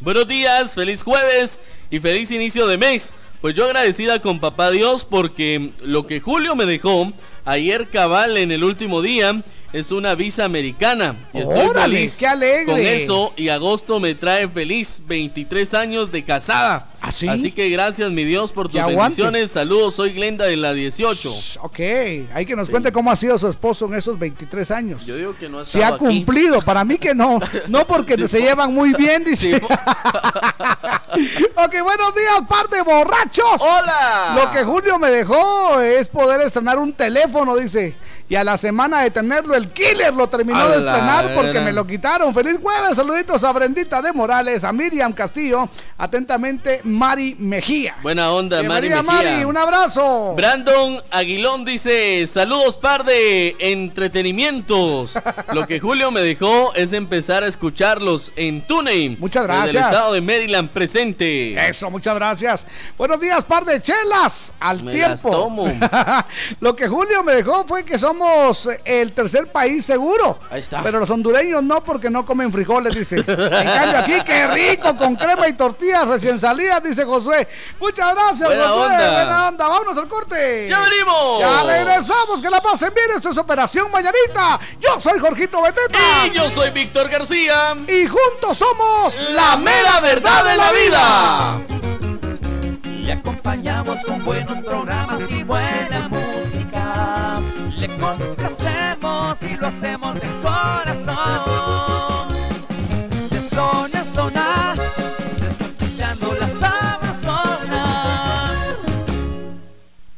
Buenos días, feliz jueves y feliz inicio de mes. Pues yo agradecida con papá Dios porque lo que Julio me dejó ayer cabal en el último día es una visa americana. Y estoy Órale, feliz qué alegre. con eso y agosto me trae feliz 23 años de casada. ¿Ah, sí? Así que gracias mi Dios por tus bendiciones. Saludos, soy Glenda de la 18. Ok, hay que nos cuente cómo ha sido su esposo en esos 23 años. Yo digo que no ha Si ha aquí. cumplido, para mí que no. No porque Sí, se po. llevan muy bien, dice. ok, buenos días, par de borrachos. Hola. Lo que Julio me dejó es poder estrenar un teléfono, dice. Y a la semana de tenerlo, el killer lo terminó A de estrenar porque me lo quitaron. Feliz jueves, saluditos a Brendita de Morales, a Miriam Castillo, atentamente Mari Mejía. Buena onda, Mari Mejía. Mari, un abrazo. Brandon Aguilón dice, saludos par de entretenimientos. Lo que Julio me dejó es empezar a escucharlos en TuneIn. Muchas Desde el gracias. estado de Maryland presente. Eso, muchas gracias. Buenos días, par de chelas. Al Me las tiempo. tomo. Lo que Julio me dejó fue que somos el tercer país seguro. Ahí está. Pero los hondureños no, porque no comen frijoles, dice. En cambio, aquí, qué rico, con crema y tortillas recién salidas, dice Josué. Muchas gracias, Buena Josué. onda. Buena onda. Vámonos al corte. ¡Ya venimos! Ya regresamos. Que la pasen bien. Esto es Operación Mañanita. Yo soy Jorgito Beteta. Y yo soy Víctor García. Y juntos somos La mera verdad de la vida. Le acompañamos con buenos programas y buena música. Le complacemos y lo hacemos de corazón.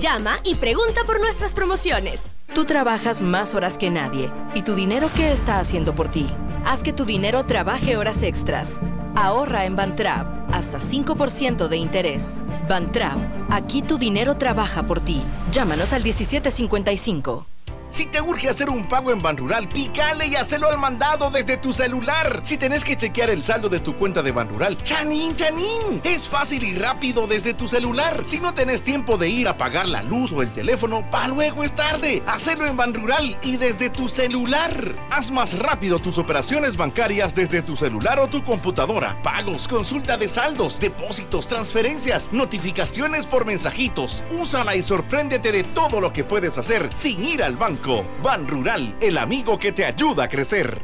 Llama y pregunta por nuestras promociones. Tú trabajas más horas que nadie. ¿Y tu dinero qué está haciendo por ti? Haz que tu dinero trabaje horas extras. Ahorra en Bantrap hasta 5% de interés. Bantrap, aquí tu dinero trabaja por ti. Llámanos al 1755. Si te urge hacer un pago en Banrural, pícale y hazlo al mandado desde tu celular. Si tenés que chequear el saldo de tu cuenta de Banrural, chanín, chanín. Es fácil y rápido desde tu celular. Si no tenés tiempo de ir a pagar la luz o el teléfono, pa' luego es tarde. Hacelo en Banrural y desde tu celular. Haz más rápido tus operaciones bancarias desde tu celular o tu computadora. Pagos, consulta de saldos, depósitos, transferencias, notificaciones por mensajitos. Úsala y sorpréndete de todo lo que puedes hacer sin ir al banco. Ban Rural, el amigo que te ayuda a crecer.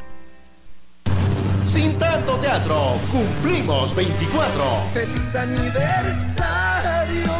Sin tanto teatro, cumplimos 24. ¡Feliz aniversario!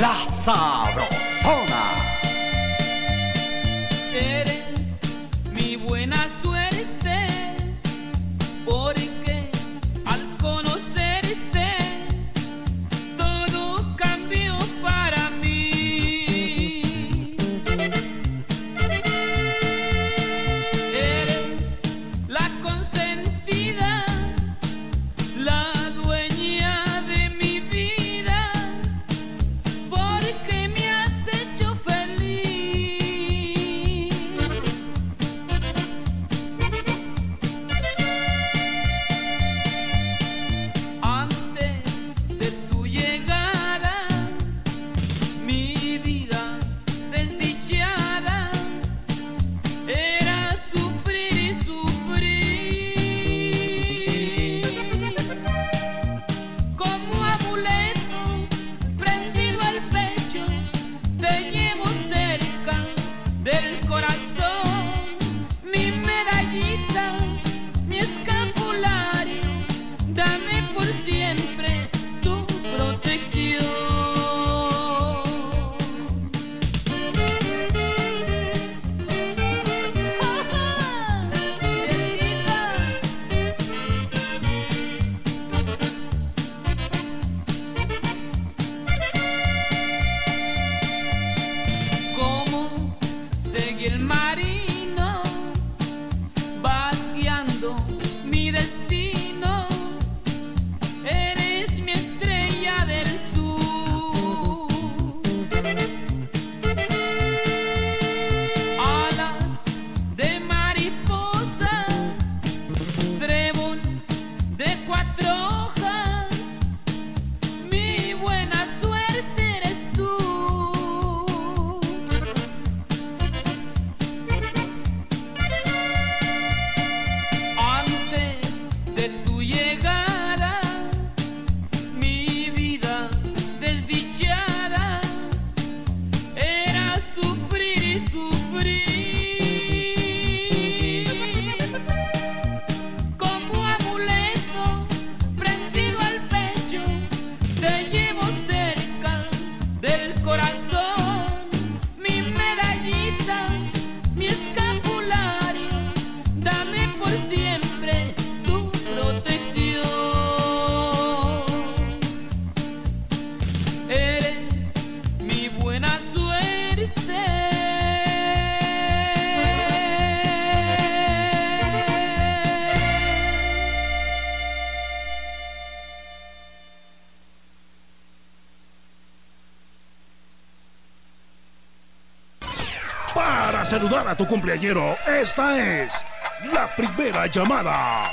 La Sabrosona. Saludar a tu cumpleañero, esta es la primera llamada.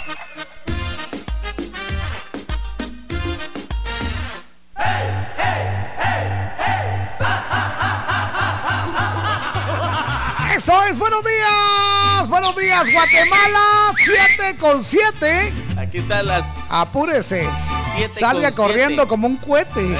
Eso es, buenos días, buenos días Guatemala, 7 con 7. Aquí están las. Apúrese. Siete Salga con corriendo siete. como un cohete.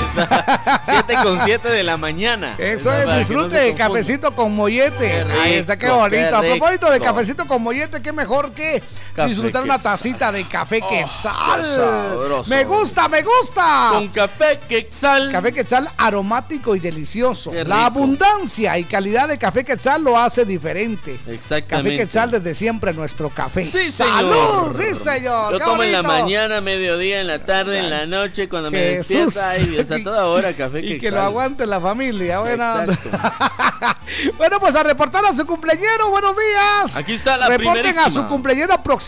7 con 7 de la mañana. Eso es, no disfrute confunda. cafecito con mollete. Qué Ahí está, qué rico, bonito. qué A propósito de rico. cafecito con mollete, qué mejor que disfrutar una tacita de café Oh, quetzal. qué sabroso. Me gusta, me gusta. Con café quetzal. Café quetzal aromático y delicioso. La abundancia y calidad de café quetzal lo hace diferente. Café Exactamente. quetzal desde siempre nuestro café. Sí, ¡Salud! señor. Sí, señor. Lo tomo en la mañana, mediodía, en la tarde, en la noche, cuando me Jesús. despierta. Ay, hasta toda hora café Y quetzal. que lo aguante la familia. Buena bueno, pues a reportar a su cumpleañero. Buenos días. Aquí está la Reporten primerísima. a su cumpleañero aproximadamente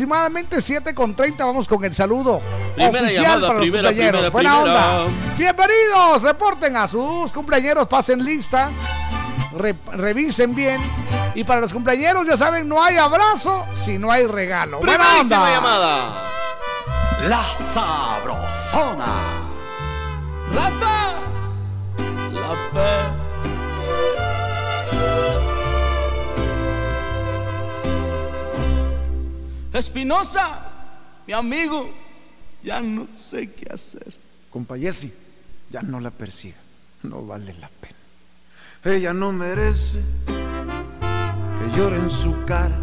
7 con 30. Vamos con el saludo Primera oficial llamada, para los primera, Buena primera. onda. Bienvenidos. Reporten a sus cumpleañeros. Pasen lista. Re- revisen bien. Y para los cumpleañeros, ya saben, no hay abrazo si no hay regalo. Buena onda. llamada. La Sabrosona. ¡Rafa! La fe. Espinosa, mi amigo, ya no sé qué hacer. Compa Jessy, ya no la persiga, no vale la pena. Ella no merece que llore en su cara.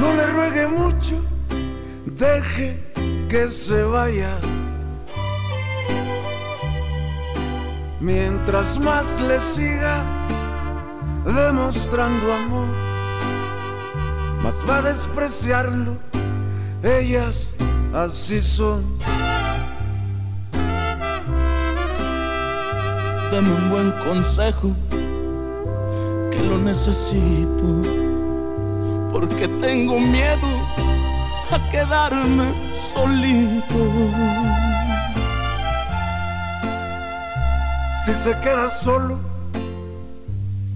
No le ruegue mucho, deje que se vaya. Mientras más le siga demostrando amor, más va a despreciarlo. Ellas así son. Dame un buen consejo, que lo necesito, porque tengo miedo a quedarme solito. Si se queda solo,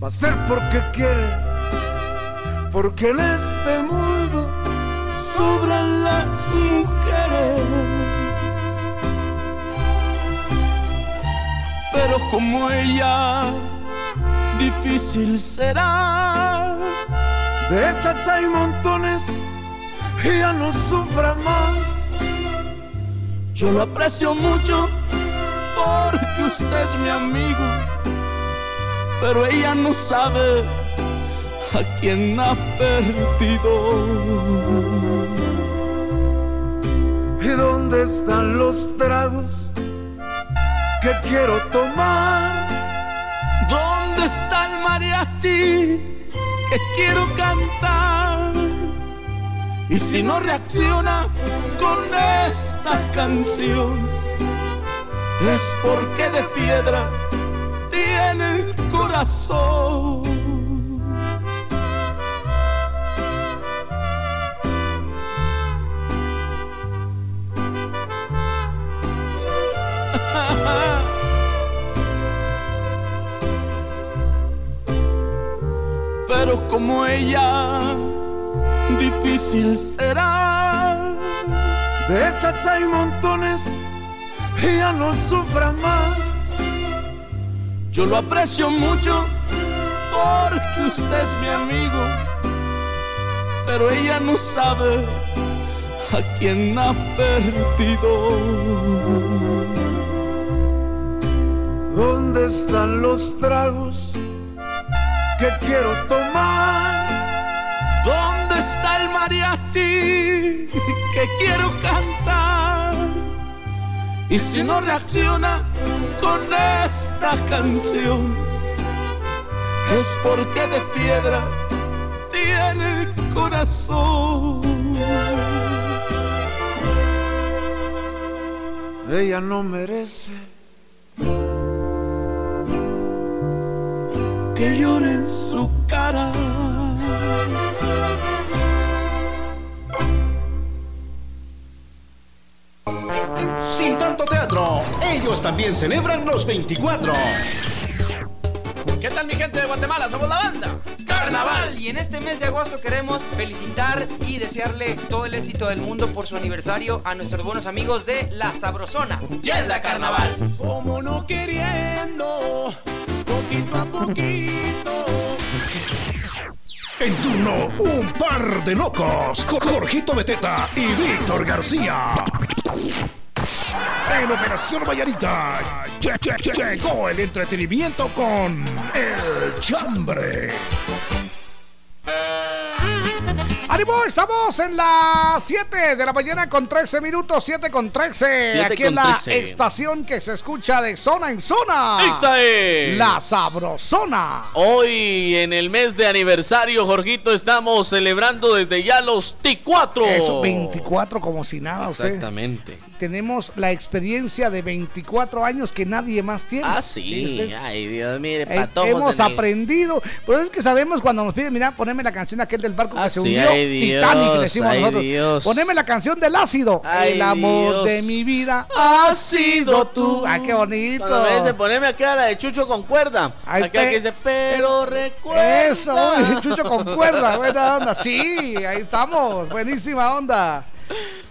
va a ser porque quiere, porque en este mundo sobran las mujeres. Pero como ella, difícil será. De esas hay montones y ya no sufra más. Yo lo aprecio mucho porque usted es mi amigo, pero ella no sabe a quién ha perdido. ¿Y dónde están los tragos que quiero tomar? ¿Dónde está el mariachi que quiero cantar? Y si no reacciona con esta canción, es porque de piedra tiene el corazón. Pero como ella, difícil será. De esas hay montones ya no sufra más. Yo lo aprecio mucho porque usted es mi amigo, pero ella no sabe a quién ha perdido. ¿Dónde están los tragos que quiero tomar? ¿Dónde está el mariachi que quiero cantar? Y si no reacciona con esta canción, es porque de piedra tiene el corazón. Ella no merece que llore en su cara. Sin tanto teatro, ellos también celebran los 24. ¿Qué tal mi gente de Guatemala? Somos la banda. carnaval. Y en este mes de agosto queremos felicitar y desearle todo el éxito del mundo por su aniversario a nuestros buenos amigos de La Sabrosona. ¡Ya es la carnaval! Como no queriendo, poquito a poquito. En turno, un par de locos. Jorgito Beteta y Víctor García. En Operación Vallarita lle- lle- lle- llegó el entretenimiento con El Chambre. ¡Ánimo! Estamos en las 7 de la mañana con 13 minutos, 7 con 13. Siete Aquí con en la 13. estación que se escucha de zona en zona. Esta es La Sabrosona. Hoy en el mes de aniversario, Jorgito, estamos celebrando desde ya los T4. Eso, 24 como si nada, o sea, Exactamente. Tenemos la experiencia de 24 años que nadie más tiene. Ah, ¿Sí usted? Ay, Dios, mire, Eh, patojos hemos aprendido, pero es que sabemos cuando nos piden, mira, poneme la canción aquel del barco que Ah, se hundió, ay, Dios, Titanic, le decimos ay, nosotros. Dios. Poneme la canción del ácido, Ay, el amor Dios. de mi vida ha sido tú. Ay, qué bonito. Cuando me dice, poneme acá la de Chucho con cuerda. Ay, Acá pe- que dice, pero recuerda. Eso, Chucho con cuerda, buena onda. Sí, ahí estamos, buenísima onda.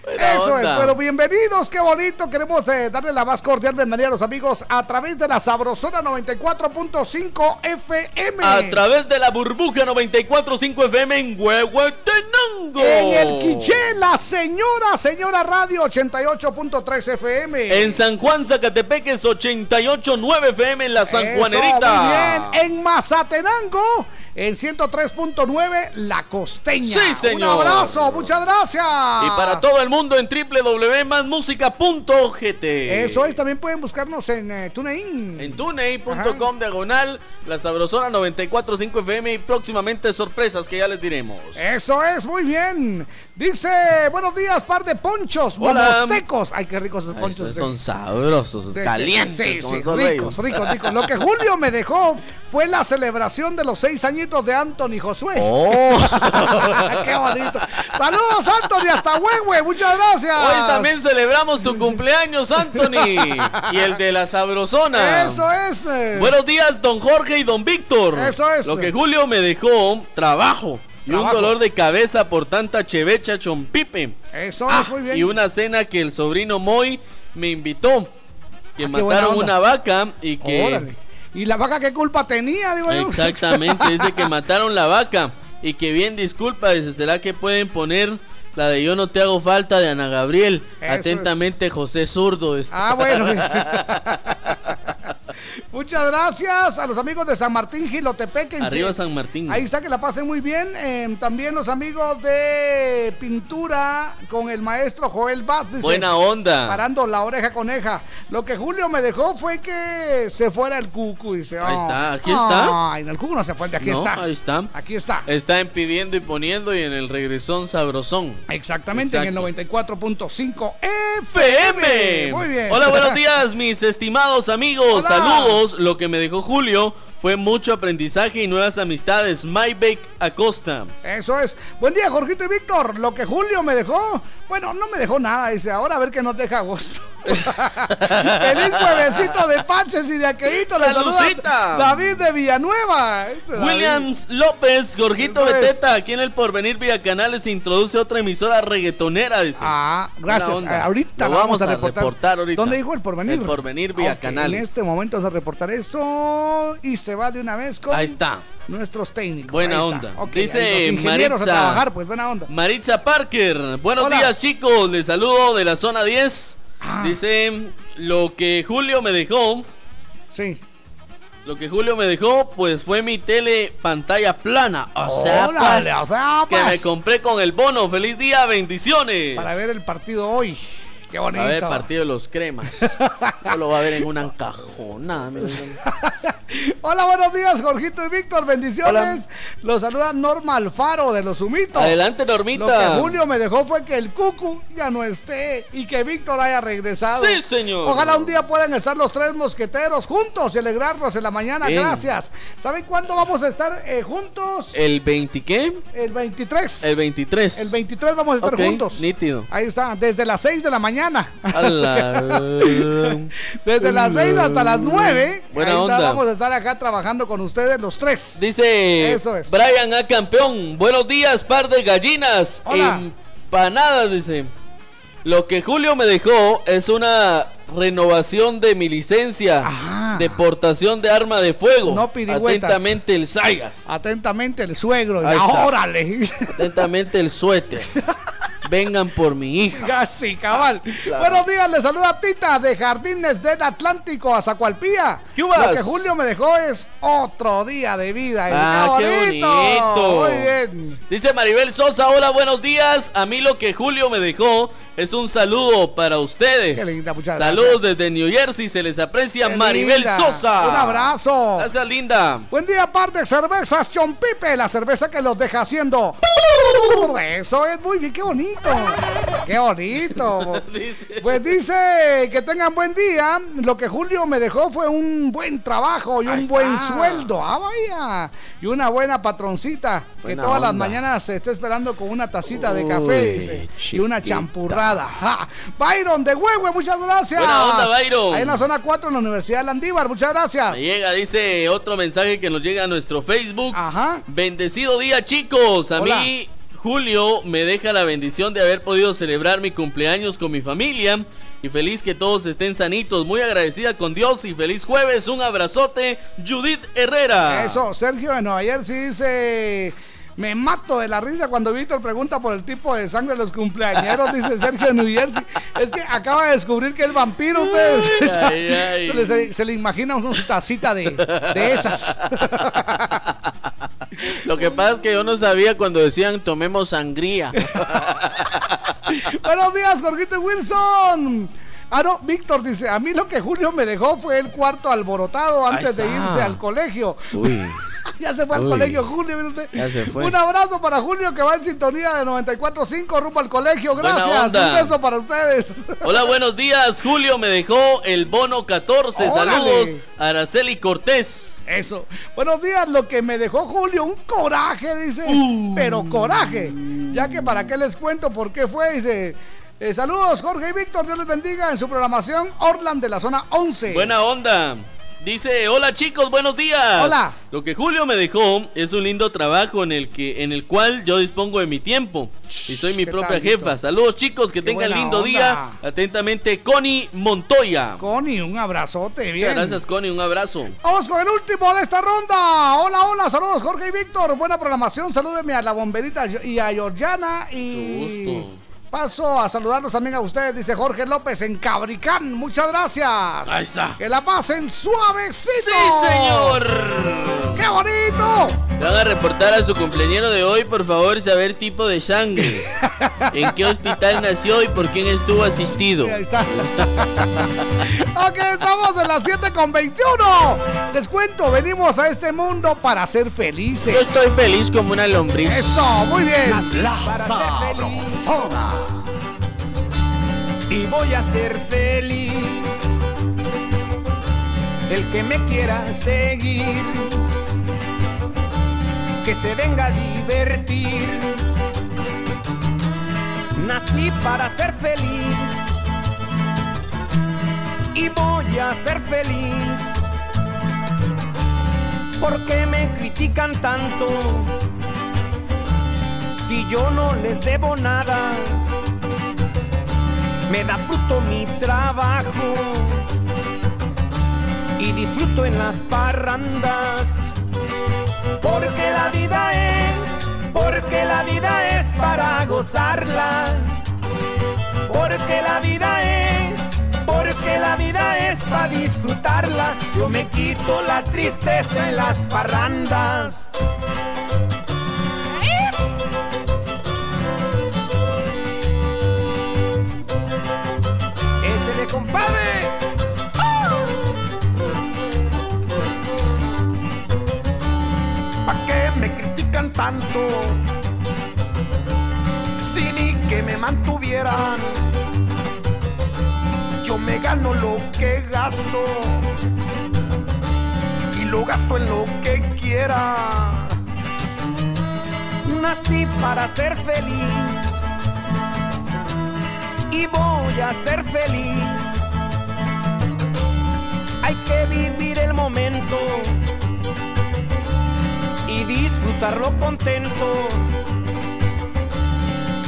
Eso onda. es, bueno, bienvenidos, qué bonito. Queremos eh, darle la más cordial bienvenida a los amigos a través de la Sabrosona 94.5 FM. A través de la burbuja 94.5 FM en Huehuetenango. En el Quiché, la señora, señora Radio 88.3 FM. En San Juan, Zacatepeques 88.9 FM en la San Eso, Juanerita. Muy bien. En Mazatenango, en 103.9, La Costeña. Sí, señor. Un abrazo, muchas gracias. Y para todo el mundo en www.masmusica.gt. Eso es, también pueden buscarnos en eh, TuneIn. En tunei.com diagonal, la sabrosona 94.5 FM y próximamente sorpresas que ya les diremos. Eso es, muy bien. Dice, buenos días, par de ponchos, momostecos. Ay, qué ricos esos Ay, ponchos. son sí. sabrosos, Sí, calientes, sí, como son ricos, ricos, ricos. Lo que Julio me dejó fue la celebración de los seis añitos de Anthony Josué. Oh. ¡Qué bonito! ¡Saludos, Anthony! ¡Hasta Huehue! ¡Muchas gracias! Hoy también celebramos tu cumpleaños, Anthony. y el de la sabrosona. Eso es. eh. Buenos días, don Jorge y don Víctor. Eso es. Lo que Julio me dejó, trabajo. Y un dolor de cabeza por tanta chevecha chompipe. Eso Ah, muy bien. Y una cena que el sobrino Moy me invitó. Que Ah, mataron una vaca y que. Órale. ¿Y la vaca qué culpa tenía, digo yo? Exactamente, dice que mataron la vaca y que bien disculpa, dice, ¿será que pueden poner la de Yo no te hago falta de Ana Gabriel? Eso Atentamente José Zurdo. Ah, bueno. Muchas gracias a los amigos de San Martín Gilotepeque. en Arriba San Martín. Ahí está, que la pasen muy bien. Eh, también los amigos de pintura con el maestro Joel dice, Buena onda. Parando la oreja coneja. Lo que Julio me dejó fue que se fuera el cucu. Dice, Ahí "Oh". está, aquí está. Ay, el cucu no se fue, aquí No, está. Ahí está. Aquí está. Está en pidiendo y poniendo y en el regresón sabrosón. Exactamente, en el Exacto. 94.5 FM. FM. Muy bien. Hola, buenos días, mis estimados amigos. Hola. Saludos. Lo que me dejó Julio fue mucho aprendizaje y nuevas amistades. Maybake Acosta. Eso es. Buen día, Jorgito y Víctor. Lo que Julio me dejó, bueno, no me dejó nada. Dice, ahora a ver que nos deja agosto. Feliz juevesito de Panches y de Aqueíto. Le saluda Salucita. David de Villanueva. Este David. Williams López, Jorgito. Beteta, aquí en el Porvenir Villa Canales se introduce otra emisora reggaetonera, dice. Ah, gracias. Ah, ahorita Lo vamos, vamos a a reportar. reportar ahorita. ¿Dónde dijo el porvenir? El Porvenir Villa Ok, Canales. En este momento vamos a reportar esto y se va de una vez con Ahí está. nuestros técnicos. Buena Ahí está. onda. Dice Maritza. a trabajar, pues buena onda. Maritza Parker, buenos Hola. días chicos, les saludo de la zona 10. Ah. Dice, lo que Julio me dejó, Sí. lo que Julio me dejó, pues fue mi tele pantalla plana. O sea, Órale, pues, o sea, que pues. me compré con el bono. Feliz día, bendiciones. Para ver el partido hoy. Qué bonito. A ver, partido de los cremas. No lo va a ver en una encajonada. Hola, buenos días, Jorgito y Víctor. Bendiciones. Los saluda Norma Alfaro de los Humitos. Adelante, Normita. Lo que Julio me dejó fue que el Cucu ya no esté y que Víctor haya regresado. Sí, señor. Ojalá un día puedan estar los tres mosqueteros juntos y alegrarnos en la mañana. Bien. Gracias. ¿Saben cuándo vamos a estar eh, juntos? ¿El 20 qué? El 23. El 23. El 23 vamos a estar juntos. nítido. Ahí está, desde las 6 de la mañana. Desde las 6 hasta las 9. Buena ahí onda. Está, vamos a estar acá trabajando con ustedes los tres. Dice Eso es. Brian A. Campeón. Buenos días, par de gallinas. Hola. Empanadas, dice. Lo que Julio me dejó es una renovación de mi licencia de portación de arma de fuego. No. Atentamente el Sayas. Atentamente el suegro. Ahí está. ¡Órale! Atentamente el suéter. Vengan por mi hija. Casi, cabal. Claro. Buenos días, le saluda Tita de Jardines del Atlántico a Zacualpía. Lo que Julio me dejó es otro día de vida. Ah, qué bonito. Muy bien. Dice Maribel Sosa, hola, buenos días. A mí lo que Julio me dejó es un saludo para ustedes. Qué linda, muchas Saludos desde New Jersey, se les aprecia Qué Maribel linda. Sosa. Un abrazo. Gracias, linda. Buen día, par de cervezas Chompipe, la cerveza que los deja haciendo. Eso es muy bien, qué bonito. Qué bonito. Pues dice que tengan buen día. Lo que Julio me dejó fue un buen trabajo y Ahí un buen sueldo. Ah, vaya. Y una buena patroncita que todas las mañanas se está esperando con una tacita de café dice, y una champurrada. Ja. Byron de Huehue, muchas gracias. Buena onda, Byron. Ahí en la zona 4 en la Universidad de Landívar, muchas gracias. Me llega, dice otro mensaje que nos llega a nuestro Facebook. Ajá. Bendecido día, chicos. A Hola. mí, Julio, me deja la bendición de haber podido celebrar mi cumpleaños con mi familia. Y feliz que todos estén sanitos. Muy agradecida con Dios y feliz jueves. Un abrazote, Judith Herrera. Eso, Sergio de Nueva Jersey dice. Me mato de la risa cuando Víctor pregunta por el tipo de sangre de los cumpleañeros, dice Sergio de New Jersey. Es que acaba de descubrir que es vampiro, ustedes. Ay, ay. Se, le, se- se le imagina una tacita de, de esas. Lo que pasa es que yo no sabía cuando decían tomemos sangría. Buenos días, Jorgito Wilson. Ah, no, Víctor dice, a mí lo que Julio me dejó fue el cuarto alborotado antes de irse al colegio. Uy. ya se fue al Uy. colegio Julio, mire usted. Ya se fue. Un abrazo para Julio que va en sintonía de 94.5 rumbo al colegio. Gracias. Un beso para ustedes. Hola, buenos días. Julio me dejó el bono 14. Órale. Saludos, Araceli Cortés. Eso. Buenos días, lo que me dejó Julio, un coraje, dice. Uh. Pero coraje. Ya que para qué les cuento por qué fue, dice. eh, saludos, Jorge y Víctor, Dios les bendiga en su programación Orland de la zona 11. Buena onda. Dice, hola chicos, buenos días. Hola. Lo que Julio me dejó es un lindo trabajo en el que en el cual yo dispongo de mi tiempo y soy mi ¿Qué propia jefa. Saludos chicos, que Qué tengan lindo onda. día. Atentamente, Connie Montoya. Connie, un abrazote, bien. Muchas gracias, Connie, un abrazo. Vamos con el último de esta ronda. Hola, hola, saludos Jorge y Víctor. Buena programación. Salúdenme a la bomberita y a Georgiana. Y paso a saludarlos también a ustedes, dice Jorge López en Cabricán. Muchas gracias. Ahí está. Que la pasen suavecito. Sí, señor. ¡Qué bonito! Le van a reportar a su cumpleañero de hoy, por favor, saber tipo de sangre. ¿En qué hospital nació y por quién estuvo asistido? Ahí está. ok, estamos en las 7 con 21. Les cuento, venimos a este mundo para ser felices. Yo estoy feliz como una lombriz. Eso, muy bien. para ser feliz. Y voy a ser feliz. El que me quiera seguir, que se venga a divertir. Nací para ser feliz. Y voy a ser feliz. ¿Por qué me critican tanto? si yo no les debo nada, me da fruto mi trabajo y disfruto en las parrandas, porque la vida es, porque la vida es para gozarla, porque la vida es, porque la vida es para disfrutarla, yo me quito la tristeza en las parrandas. Mantuvieran, yo me gano lo que gasto y lo gasto en lo que quiera. Nací para ser feliz y voy a ser feliz. hay que vivir el momento y disfrutarlo contento.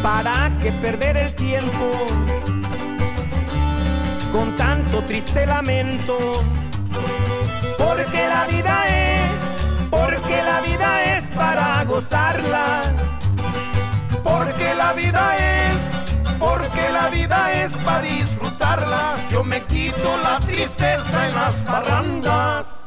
¿Para que perder el tiempo con tanto triste lamento? Porque la vida es, porque la vida es para gozarla. Porque la vida es, porque la vida es para disfrutarla. Yo me quito la tristeza en las parrandas.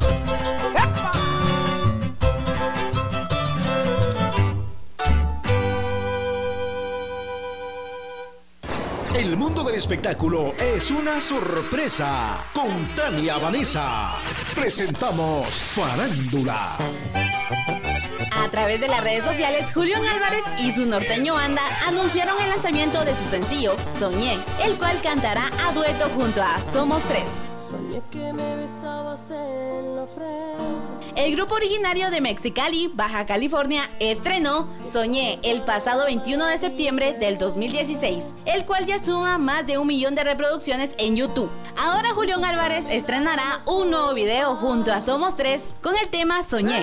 El mundo del espectáculo es una sorpresa. Con Tania Vanessa presentamos Farándula. A través de las redes sociales, Julián Álvarez y su norteño banda anunciaron el lanzamiento de su sencillo Soñé, el cual cantará a dueto junto a Somos Tres. Soñé que me besabas en la frente. El grupo originario de Mexicali, Baja California, estrenó Soñé el pasado 21 de septiembre del 2016, el cual ya suma más de un millón de reproducciones en YouTube. Ahora Julián Álvarez estrenará un nuevo video junto a Somos Tres con el tema Soñé.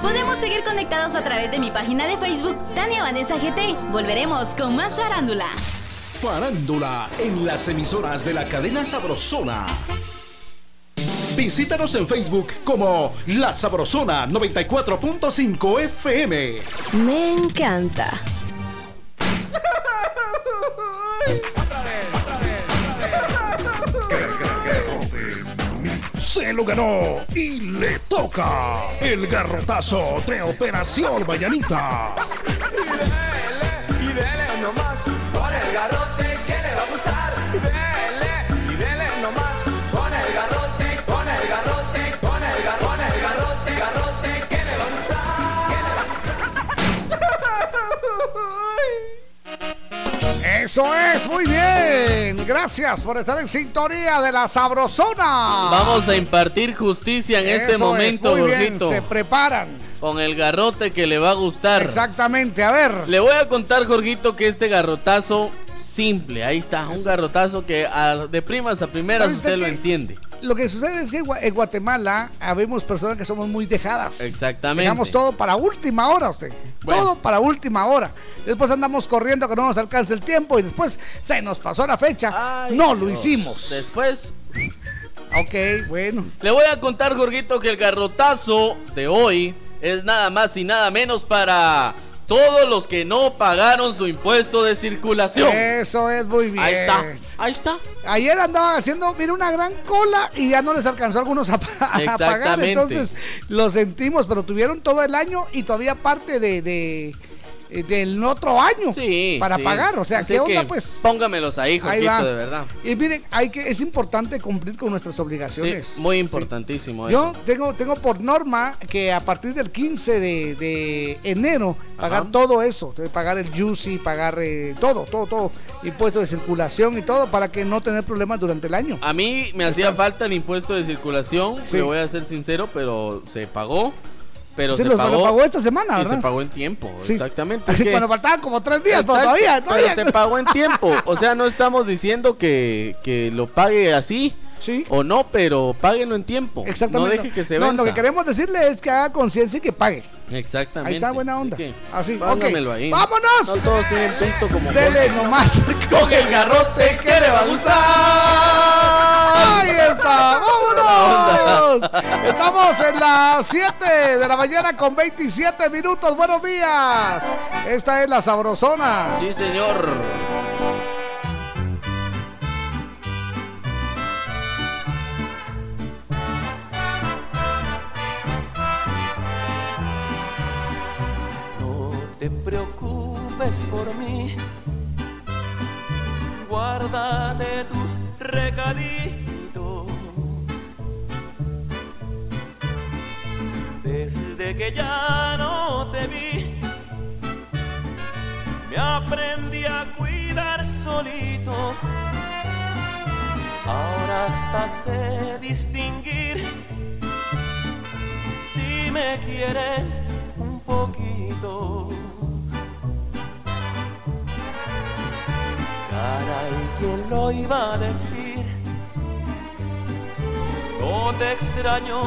Podemos seguir conectados a través de mi página de Facebook, Tania Vanessa GT. Volveremos con más farándula. Farándula en las emisoras de la cadena Sabrosona. Visítanos en Facebook como La Sabrosona 94.5 FM. Me encanta. Se lo ganó y le toca el garrotazo de Operación Mañanita. Y dele nomás con el garrote Eso es, muy bien. Gracias por estar en sintonía de la Sabrosona. Vamos a impartir justicia en este es, momento, muy bien, Jorgito. Se preparan. Con el garrote que le va a gustar. Exactamente, a ver. Le voy a contar, Jorgito, que este garrotazo simple, ahí está, un garrotazo que a- de primas a primeras ¿Sabe usted lo entiende. Lo que sucede es que en Gua- en Guatemala habemos personas que somos muy dejadas. Exactamente. Dejamos todo para última hora, usted. Todo para última hora. Después andamos corriendo que no nos alcance el tiempo y después se nos pasó la fecha. no lo hicimos. Después. Ok, bueno. Le voy a contar, Jorgito, que el garrotazo de hoy es nada más y nada menos para todos los que no pagaron su impuesto de circulación. Eso es muy bien. Ahí está, ahí está. Ayer andaban haciendo, mira, una gran cola y ya no les alcanzó a algunos a, a pagar. Entonces lo sentimos, pero tuvieron todo el año y todavía parte de, de- del otro año para sí. pagar. O sea, Así ¿qué onda pues? Póngamelos ahí, Ahí Jorgito, va. de verdad. Y miren, hay que, es importante cumplir con nuestras Sí, obligaciones. muy importantísimo Yo eso. tengo, tengo por norma que a partir del 15 de, de enero pagar todo eso, pagar el juicy, pagar eh, todo, todo, todo, impuestos de circulación y todo para que no tener problemas durante el año. A mí me hacía falta el impuesto de circulación, le voy a ser sincero, pero se pagó. Pero Sí, se lo- pagó, pagó esta semana, Y ¿verdad? se pagó en tiempo, Sí. exactamente. Así Es que- cuando faltaban como tres días, pero Exacto, todavía, pero todavía. se pagó en tiempo. O sea, no estamos diciendo que, que lo pague así o no, pero páguenlo en tiempo. Exactamente. No deje que se No, venza. lo que queremos decirle es que haga conciencia y que pague. Exactamente. Ahí está buena onda. Así ok. ahí. ¡Vámonos! No todos tienen pisto como Dele Jorge. nomás Con el garrote que le va a gustar. Ahí está, vámonos. Estamos en las 7 de la mañana con 27 minutos. Buenos días. Esta es la Sabrosona. Sí, señor. Te preocupes por mí. Guárdate tus recaditos. Desde que ya no te vi, me aprendí a cuidar solito. Ahora hasta sé distinguir si me quieren un poquito. Caray, ¿quién lo iba a decir? No te extraño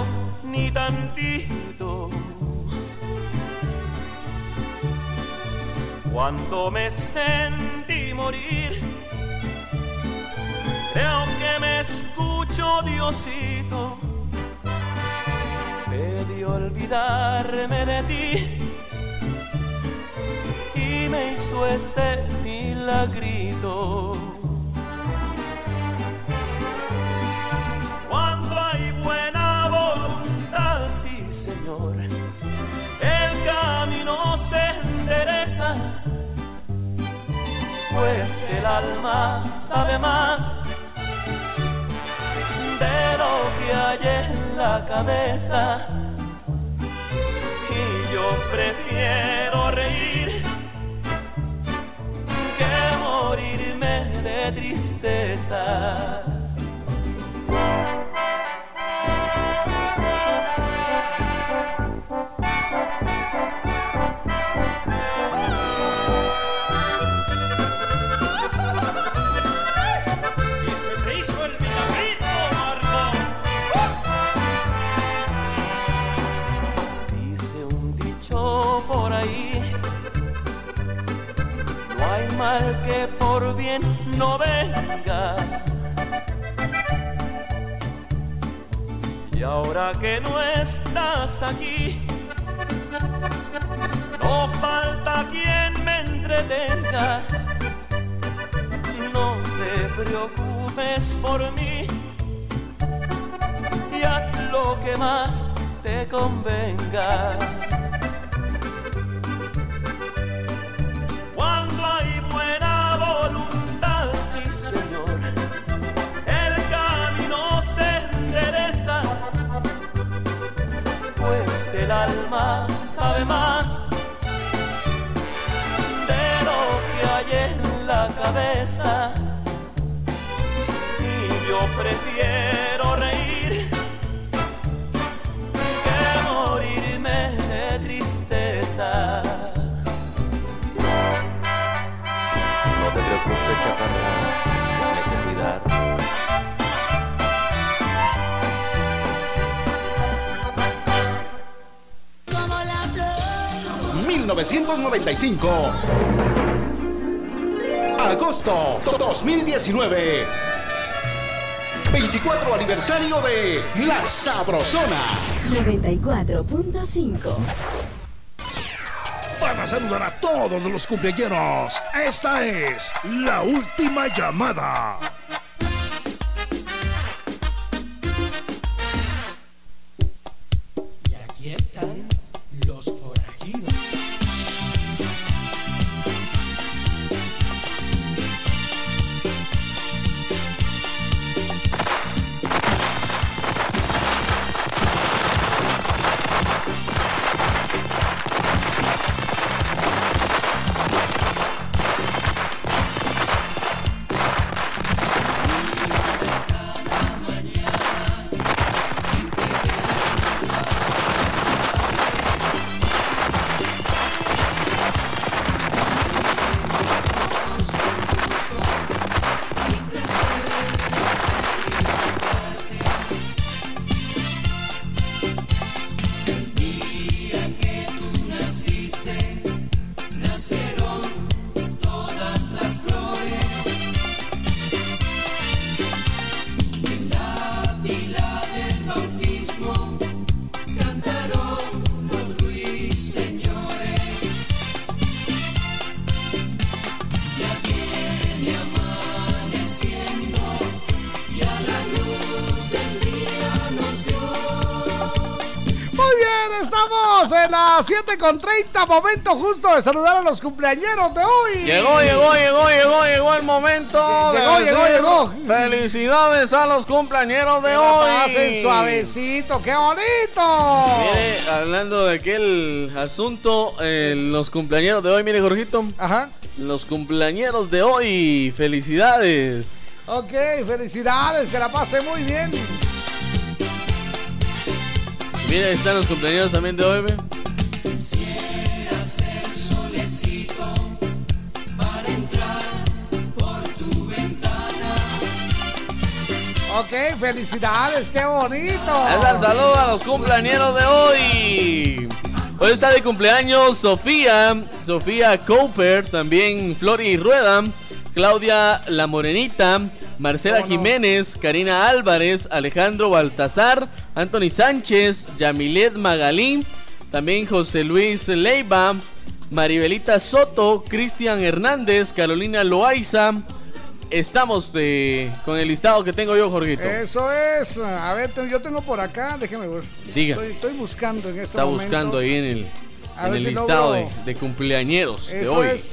ni tantito. Cuando me sentí morir, creo que me escucho Diosito. Pedí olvidarme de ti y me hizo ese Cuando hay buena voluntad, sí Señor, el camino se endereza, pues el alma sabe más de lo que hay en la cabeza. Y yo prefiero reír de tristeza. Por bien no venga. Y ahora que no estás aquí, no falta quien me entretenga. No te preocupes por mí y haz lo que más te convenga. Más de lo que hay en la cabeza. Y yo prefiero 1995. Agosto 2019. 24 aniversario de La Sabrosona. 94.5. Van a saludar a todos los cumpleaños. Esta es la última llamada. 7 con 30, momento justo de saludar a los cumpleañeros de hoy. Llegó, llegó, llegó, llegó, llegó el momento. de Llegó, llegó, llegó. Felicidades a los cumpleañeros de Que hoy. pasen suavecito, qué bonito. Mire, hablando de aquel asunto, eh, los cumpleaños de hoy, mire, Jorgito. Ajá. Los cumpleaños de hoy, felicidades. Ok, felicidades, que la pase muy bien. Mire, ahí están los cumpleaños también de hoy, ve. Felicidades, qué bonito. Es el saludo a los cumpleañeros de hoy. Hoy está de cumpleaños Sofía, Sofía Cooper, también Flori Rueda, Claudia La Morenita, Marcela Jiménez, Karina Álvarez, Alejandro Baltazar, Anthony Sánchez, Yamilet Magalín, también José Luis Leiva, Maribelita Soto, Cristian Hernández, Carolina Loaiza. Estamos de, con el listado que tengo yo, Jorgito. Eso es. A ver, yo tengo por acá, déjeme ver. Diga. Estoy, estoy buscando en este Está momento. buscando ahí en el, en el si listado de, logro- de cumpleañeros de Eso hoy. es.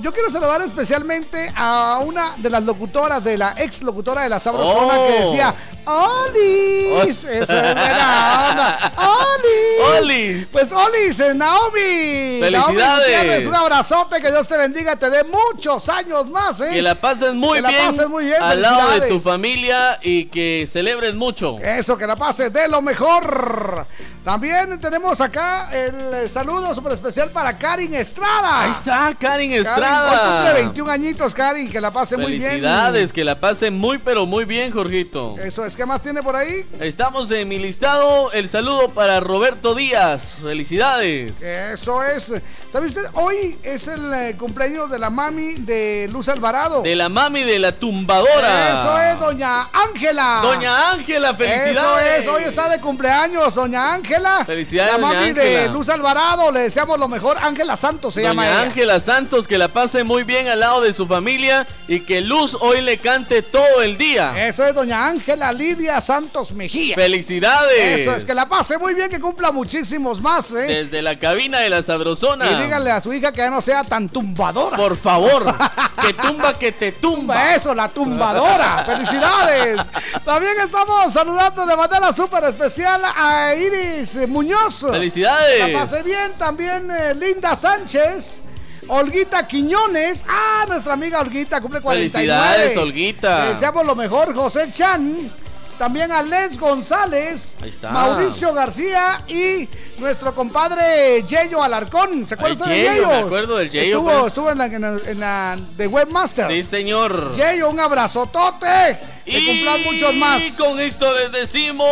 Yo quiero saludar especialmente a una de las locutoras, de la ex locutora de la Sabrosona Oh. que decía ¡Olis! Oh. Eso es buena onda. ¡Olis! ¡Olis! Pues Olis, eh, Naomi. ¡Felicidades! Naomi un abrazote, que Dios te bendiga, te dé muchos años más, ¿eh? Que la pases muy Que la bien, pases muy bien, al lado de tu familia y que celebres mucho. Eso, que la pases de lo mejor. También tenemos acá el saludo súper especial para Karin Estrada. Ahí está, Karin Karin, hoy Estrada. cumple 21 añitos, Karin, que la pase muy bien. Felicidades, que la pase muy pero muy bien, Jorgito. Eso es, ¿qué más tiene por ahí? Estamos en mi listado. El saludo para Roberto Díaz. Felicidades. Eso es. ¿Sabe usted? Hoy es el eh, cumpleaños de la mami de Luz Alvarado. De la mami de la tumbadora. Eso es, doña Ángela. Doña Ángela, felicidades. Eso es, hoy está de cumpleaños, doña Ángela. Felicidades, La mami de Ángela. Luz Alvarado, le deseamos lo mejor. Ángela Santos se llama Doña ella. Ángela Santos, que la pase muy bien al lado de su familia y que Luz hoy le cante todo el día. Eso es, doña Ángela Lidia Santos Mejía. Felicidades. Eso es, que la pase muy bien, que cumpla muchísimos más, ¿eh? Desde la cabina de la Sabrosona. Y díganle a su hija que ya no sea tan tumbadora. Por favor, que tumba, que te tumba. Eso, la tumbadora. ¡Felicidades! También estamos saludando de manera súper especial a Iris Muñoz. ¡Felicidades! La pasé bien. También eh, Linda Sánchez. Olguita Quiñones. Ah, nuestra amiga Olguita cumple 49. Felicidades, Olguita. Le deseamos lo mejor. José Chan. También a Les González. Ahí está. Mauricio García y nuestro compadre Yeyo Alarcón. ¿Se acuerda Ay, usted de Yeyo, me acuerdo del Yeyo, Estuvo, pues. estuvo en, la, en la- en la de Webmaster. Sí, señor. Yeyo, un abrazotote. Que cumplan muchos más. Y con esto les decimos.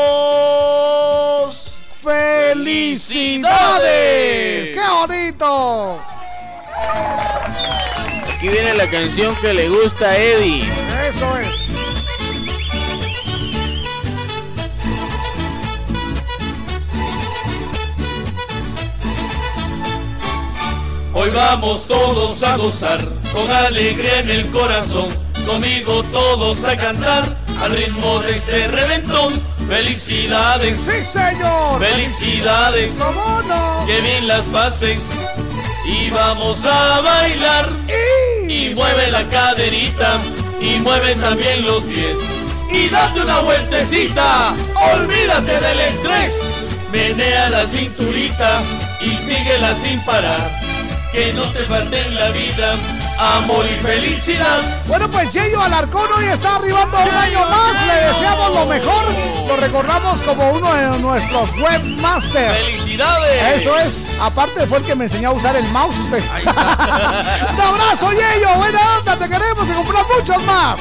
¡Felicidades! ¡Qué bonito! Aquí viene la canción que le gusta a Eddie. Eso es. Hoy vamos todos a gozar, con alegría en el corazón, conmigo todos a cantar, al ritmo de este reventón. Felicidades, sí señor, felicidades, cómo no, que bien las pases. Y vamos a bailar. Y mueve la caderita. Y mueve también los pies. Y date una vueltecita, olvídate del estrés, menea la cinturita. Y síguela sin parar, que no te falte en la vida amor y felicidad. Bueno, pues Yeyo Alarcón hoy está arribando un año más. Le deseamos lo mejor. Lo recordamos como uno de nuestros webmasters. ¡Felicidades! Eso es. Aparte fue el que me enseñó a usar el mouse usted. un abrazo, Yeyo. Buena onda. Te queremos y cumplan muchos más.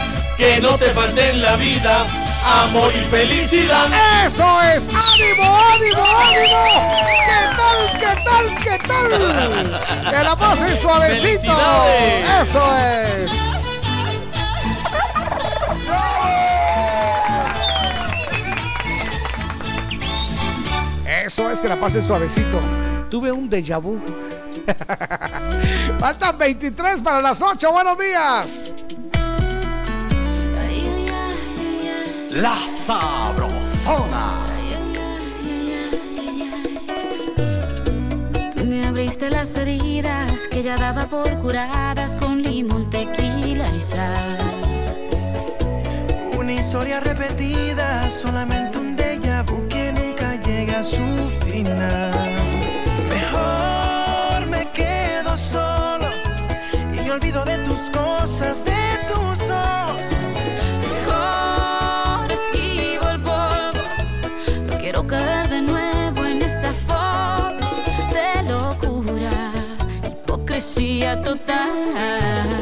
que no te falte en la vida amor y felicidad. Eso es. ¡Ánimo, ánimo, ánimo! ¿Qué tal, qué tal, qué tal? Que la pasen suavecito. Eso es. Eso es que la pasen suavecito. Tuve un déjà vu. Faltan 23 para las 8. Buenos días. La Sabrosona. Me abriste las heridas que ya daba por curadas con limón, tequila y sal. Una historia repetida, solamente un déjà vu que nunca llega a su final. Mejor me quedo solo y me olvido de tus cosas, de hipocresía total.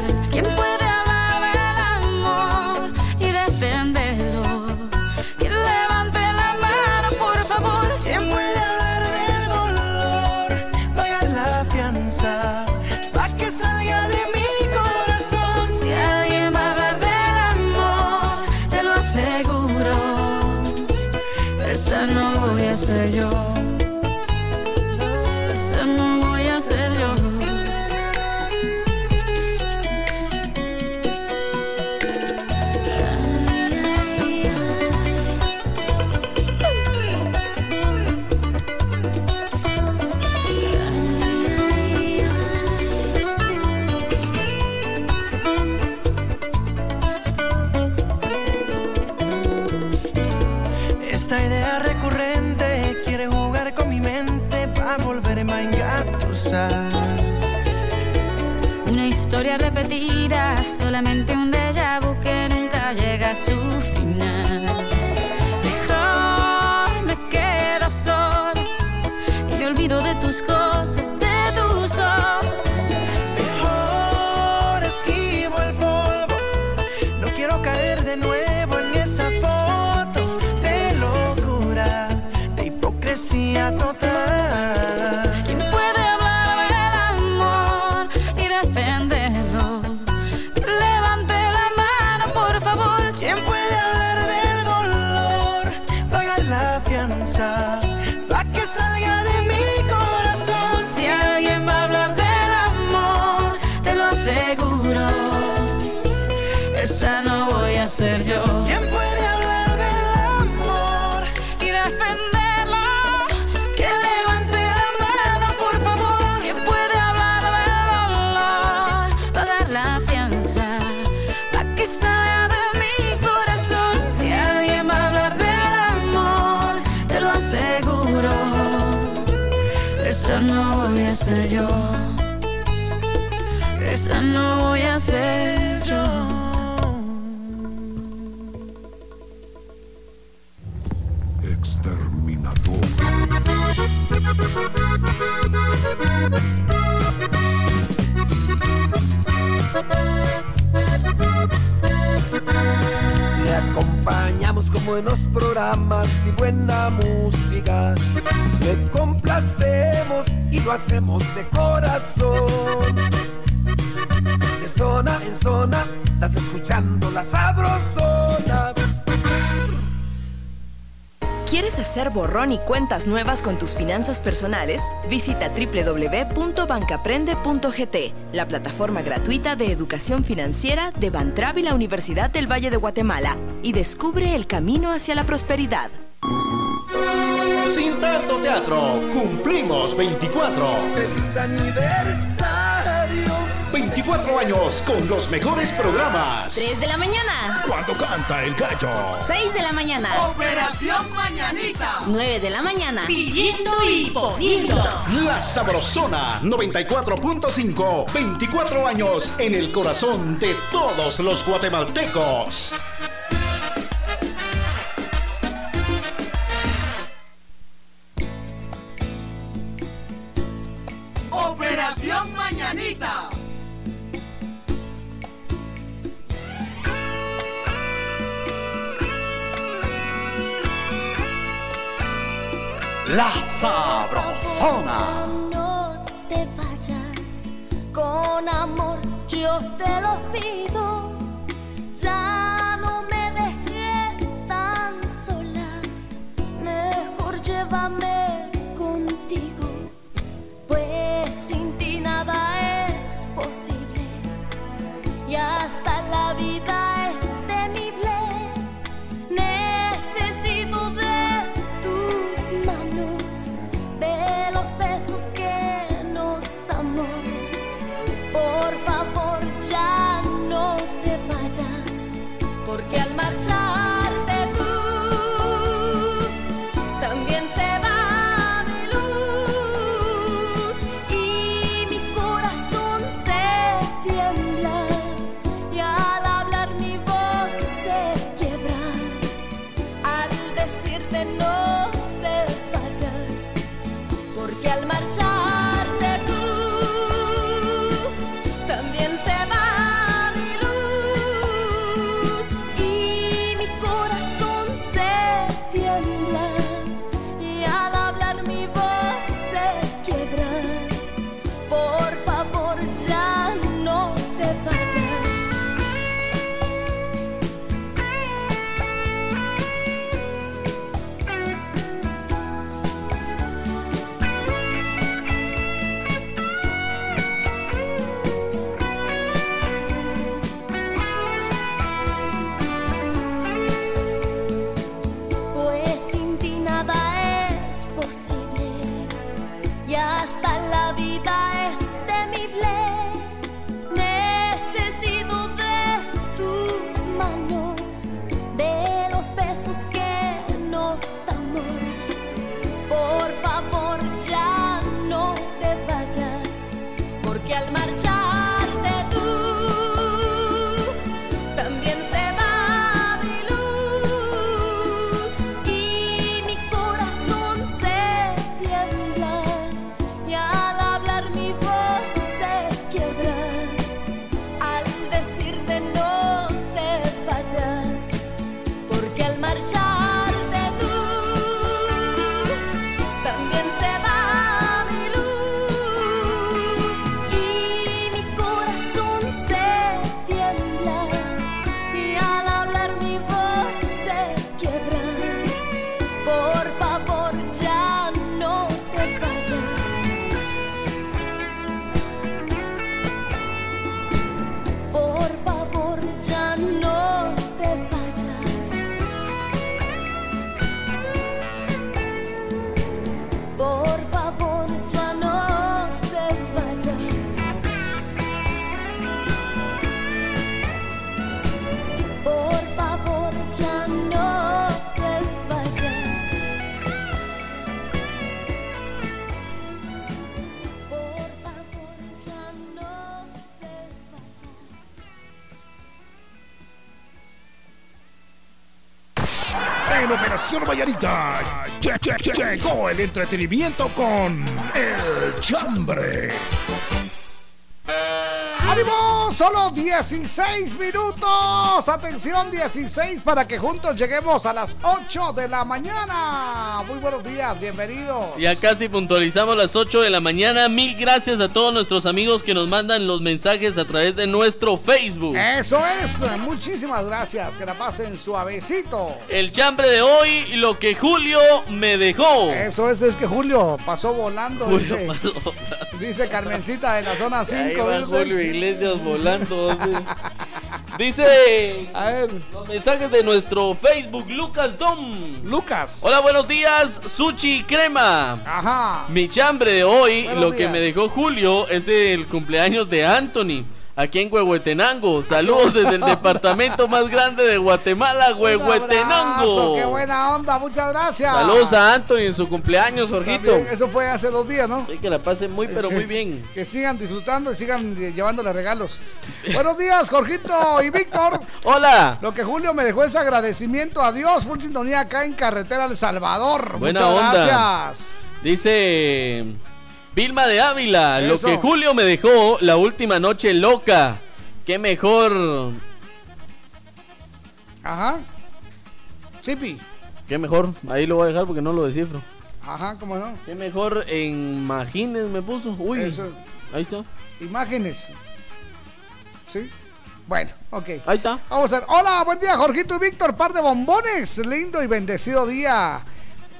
solamente un buenos programas y buena música. Le complacemos y lo hacemos de corazón. De zona en zona, estás escuchando la sabrosona. ¿Quieres hacer borrón y cuentas nuevas con tus finanzas personales? Visita www.bancaprende.gt, la plataforma gratuita de educación financiera de Bantrav y la Universidad del Valle de Guatemala, y descubre el camino hacia la prosperidad. Sin tanto teatro, cumplimos 24 cuatro años con los mejores programas. 3 de la mañana. Cuando canta el gallo. 6 de la mañana. Operación Mañanita. 9 de la mañana. Pillito y bonito. La Sabrosona 94.5. 24 años en el corazón de todos los guatemaltecos. Vallarita lle- lle- lle- llegó el entretenimiento con El Chambre. ¡Ánimo! Solo 16 minutos. Atención, 16 para que juntos lleguemos a las 8 de la mañana. Buenos días, bienvenidos. Ya casi puntualizamos las 8 de la mañana. Mil gracias a todos nuestros amigos que nos mandan los mensajes a través de nuestro Facebook. Eso es, muchísimas gracias. Que la pasen suavecito. El chambre de hoy, lo que Julio me dejó. Eso es, es que Julio pasó volando. Julio dice, pasó dice Carmencita de la zona 5. Ahí va Julio Iglesias volando. Dice los mensajes de nuestro Facebook, Lucas Dom. Lucas. Hola, buenos días, Sushi Crema. Ajá. Mi chambre de hoy, Buenos lo que me dejó Julio, es el cumpleaños de Anthony. Aquí en Huehuetenango. Saludos desde el departamento más grande de Guatemala, Huehuetenango. Abrazo, ¡Qué buena onda! Muchas gracias. Saludos a Anthony en su cumpleaños, Jorgito. También, eso fue hace dos días, ¿no? Sí, que la pasen muy, pero muy bien. Que sigan disfrutando y sigan llevándole regalos. Buenos días, Jorgito y Víctor. Hola. Lo que Julio me dejó es agradecimiento a Dios. Full sintonía acá en Carretera El Salvador. Buena Muchas onda. gracias. Dice Vilma de Ávila, lo que Julio me dejó la última noche loca. Qué mejor, Ajá. Chipi. qué mejor. Ahí lo voy a dejar porque no lo descifro. Ajá, ¿cómo no? Qué mejor en Imagines me puso. Uy. Eso. Ahí está. Imágenes. ¿Sí? Bueno, ok. Ahí está. Vamos a ver. Hola, buen día, Jorgito y Víctor. Par de bombones. Lindo y bendecido día.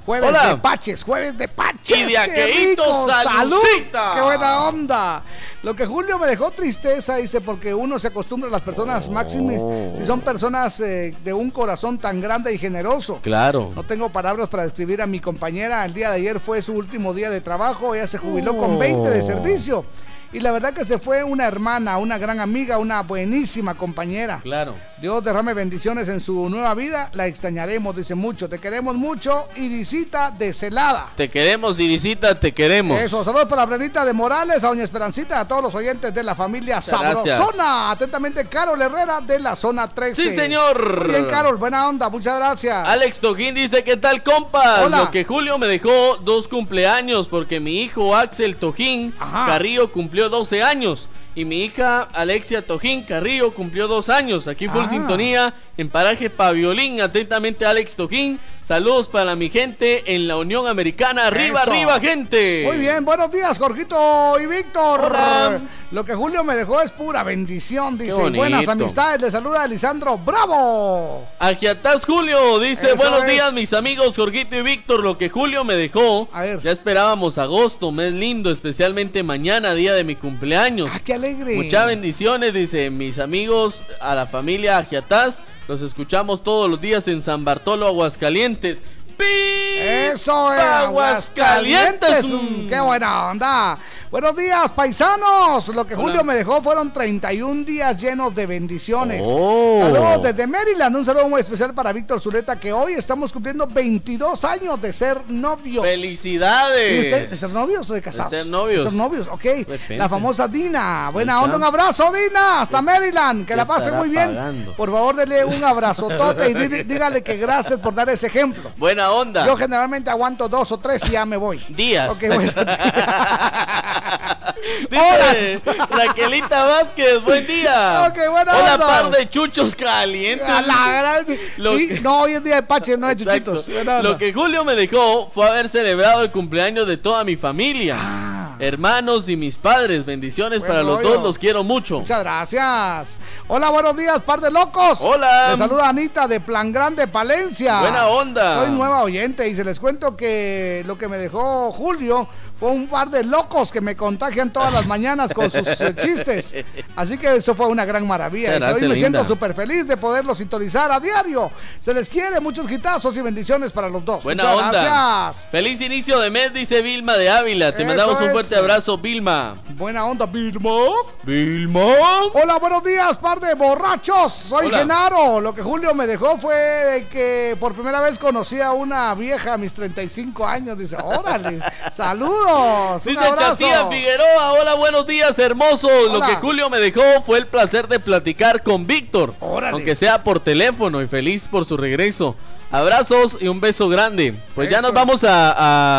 Jueves Hola. de paches, jueves de paches. Y de ¡Qué buena onda! Lo que Julio me dejó tristeza, dice, porque uno se acostumbra a las personas máximas, si son personas eh, de un corazón tan grande y generoso. Claro. No tengo palabras para describir a mi compañera. El día de ayer fue su último día de trabajo. Ella se jubiló con 20 de servicio. Y la verdad que se fue una hermana, una gran amiga, una buenísima compañera. Claro. Dios derrame bendiciones en su nueva vida. La extrañaremos, dice mucho. Te queremos mucho. Irisita de Celada. Te queremos, Irisita, te queremos. Eso, saludos para Brenita de Morales, a Doña Esperancita, a todos los oyentes de la familia. Sabrosona. Atentamente, Carol Herrera de la zona 13. Sí, señor. Muy bien, Carol, buena onda, muchas gracias. Alex Toquín dice, ¿qué tal, compas? Hola. Lo que Julio me dejó dos cumpleaños porque mi hijo Axel Tojín Carrillo cumplió 12 años. Y mi hija Alexia Tojín Carrillo cumplió dos años. Aquí full Ah. sintonía en paraje Paviolín. Atentamente Alex Tojín. Saludos para mi gente en la Unión Americana. Arriba, Eso. arriba, gente. Muy bien, buenos días, Jorgito y Víctor. Hola. Lo que Julio me dejó es pura bendición, dice. Buenas amistades, le saluda Lisandro Bravo. Agiataz Julio dice, Eso buenos es. días mis amigos Jorgito y Víctor, lo que Julio me dejó, ya esperábamos agosto, mes lindo, especialmente mañana, día de mi cumpleaños. Ah, qué alegre. Muchas bendiciones, dice mis amigos, a la familia Agiataz, los escuchamos todos los días en San Bartolo, Aguascalientes. ¡Pi! Eso es. Aguascalientes. Mm, Qué buena onda. Buenos días, paisanos. Lo que Hola. Julio me dejó fueron 31 días llenos de bendiciones. Oh. Saludos desde Maryland. Un saludo muy especial para Víctor Zuleta, que hoy estamos cumpliendo 22 años de ser novios. ¡Felicidades! ¿Y usted, ¿De ser novios o de casados? De ser novios. De ser novios, ok. repente. La famosa Dina. Buena onda, un abrazo, Dina. Hasta Maryland. Que la pase muy bien. pagando. Por favor, dele un abrazotote y dígale que gracias por dar ese ejemplo. Buena onda. Yo generalmente aguanto dos o tres y ya me voy. Días. Ok, bueno. Dice Raquelita Vázquez, buen día. Ok, buena Hola, onda. par de chuchos calientes. A la gran- Lo Sí, que- no, hoy es día de pache, no de Exacto. chuchitos. Lo que Julio me dejó fue haber celebrado el cumpleaños de toda mi familia, hermanos y mis padres. Bendiciones Ah. Buen para los dos, los quiero mucho. Muchas gracias. Hola, buenos días, par de locos. Hola. Les saluda Anita de Plan Grande, Palencia. Buena onda. Soy nueva oyente y se les cuento que lo que me dejó Julio fue un par de locos que me contagian todas las mañanas con sus eh, chistes. Así que eso fue una gran maravilla. Y hoy me linda. siento súper feliz de poderlo sintonizar a diario. Se les quiere muchos gitazos y bendiciones para los dos. Buena Muchas onda. gracias. Feliz inicio de mes, dice Vilma de Ávila. Te Eso mandamos un es. fuerte abrazo, Vilma. Buena onda, Vilma. Vilma. Hola, buenos días, par de borrachos. Soy Hola. Genaro. Lo que Julio me dejó fue de que por primera vez conocí a una vieja a mis 35 años. Dice, órale, saludos. Dice. Chatía Figueroa, hola, buenos días, hermoso. Lo Hola. que Julio me dejó fue el placer de platicar con Víctor, Órale. aunque sea por teléfono y feliz por su regreso. Abrazos y un beso grande. Pues ya nos vamos a,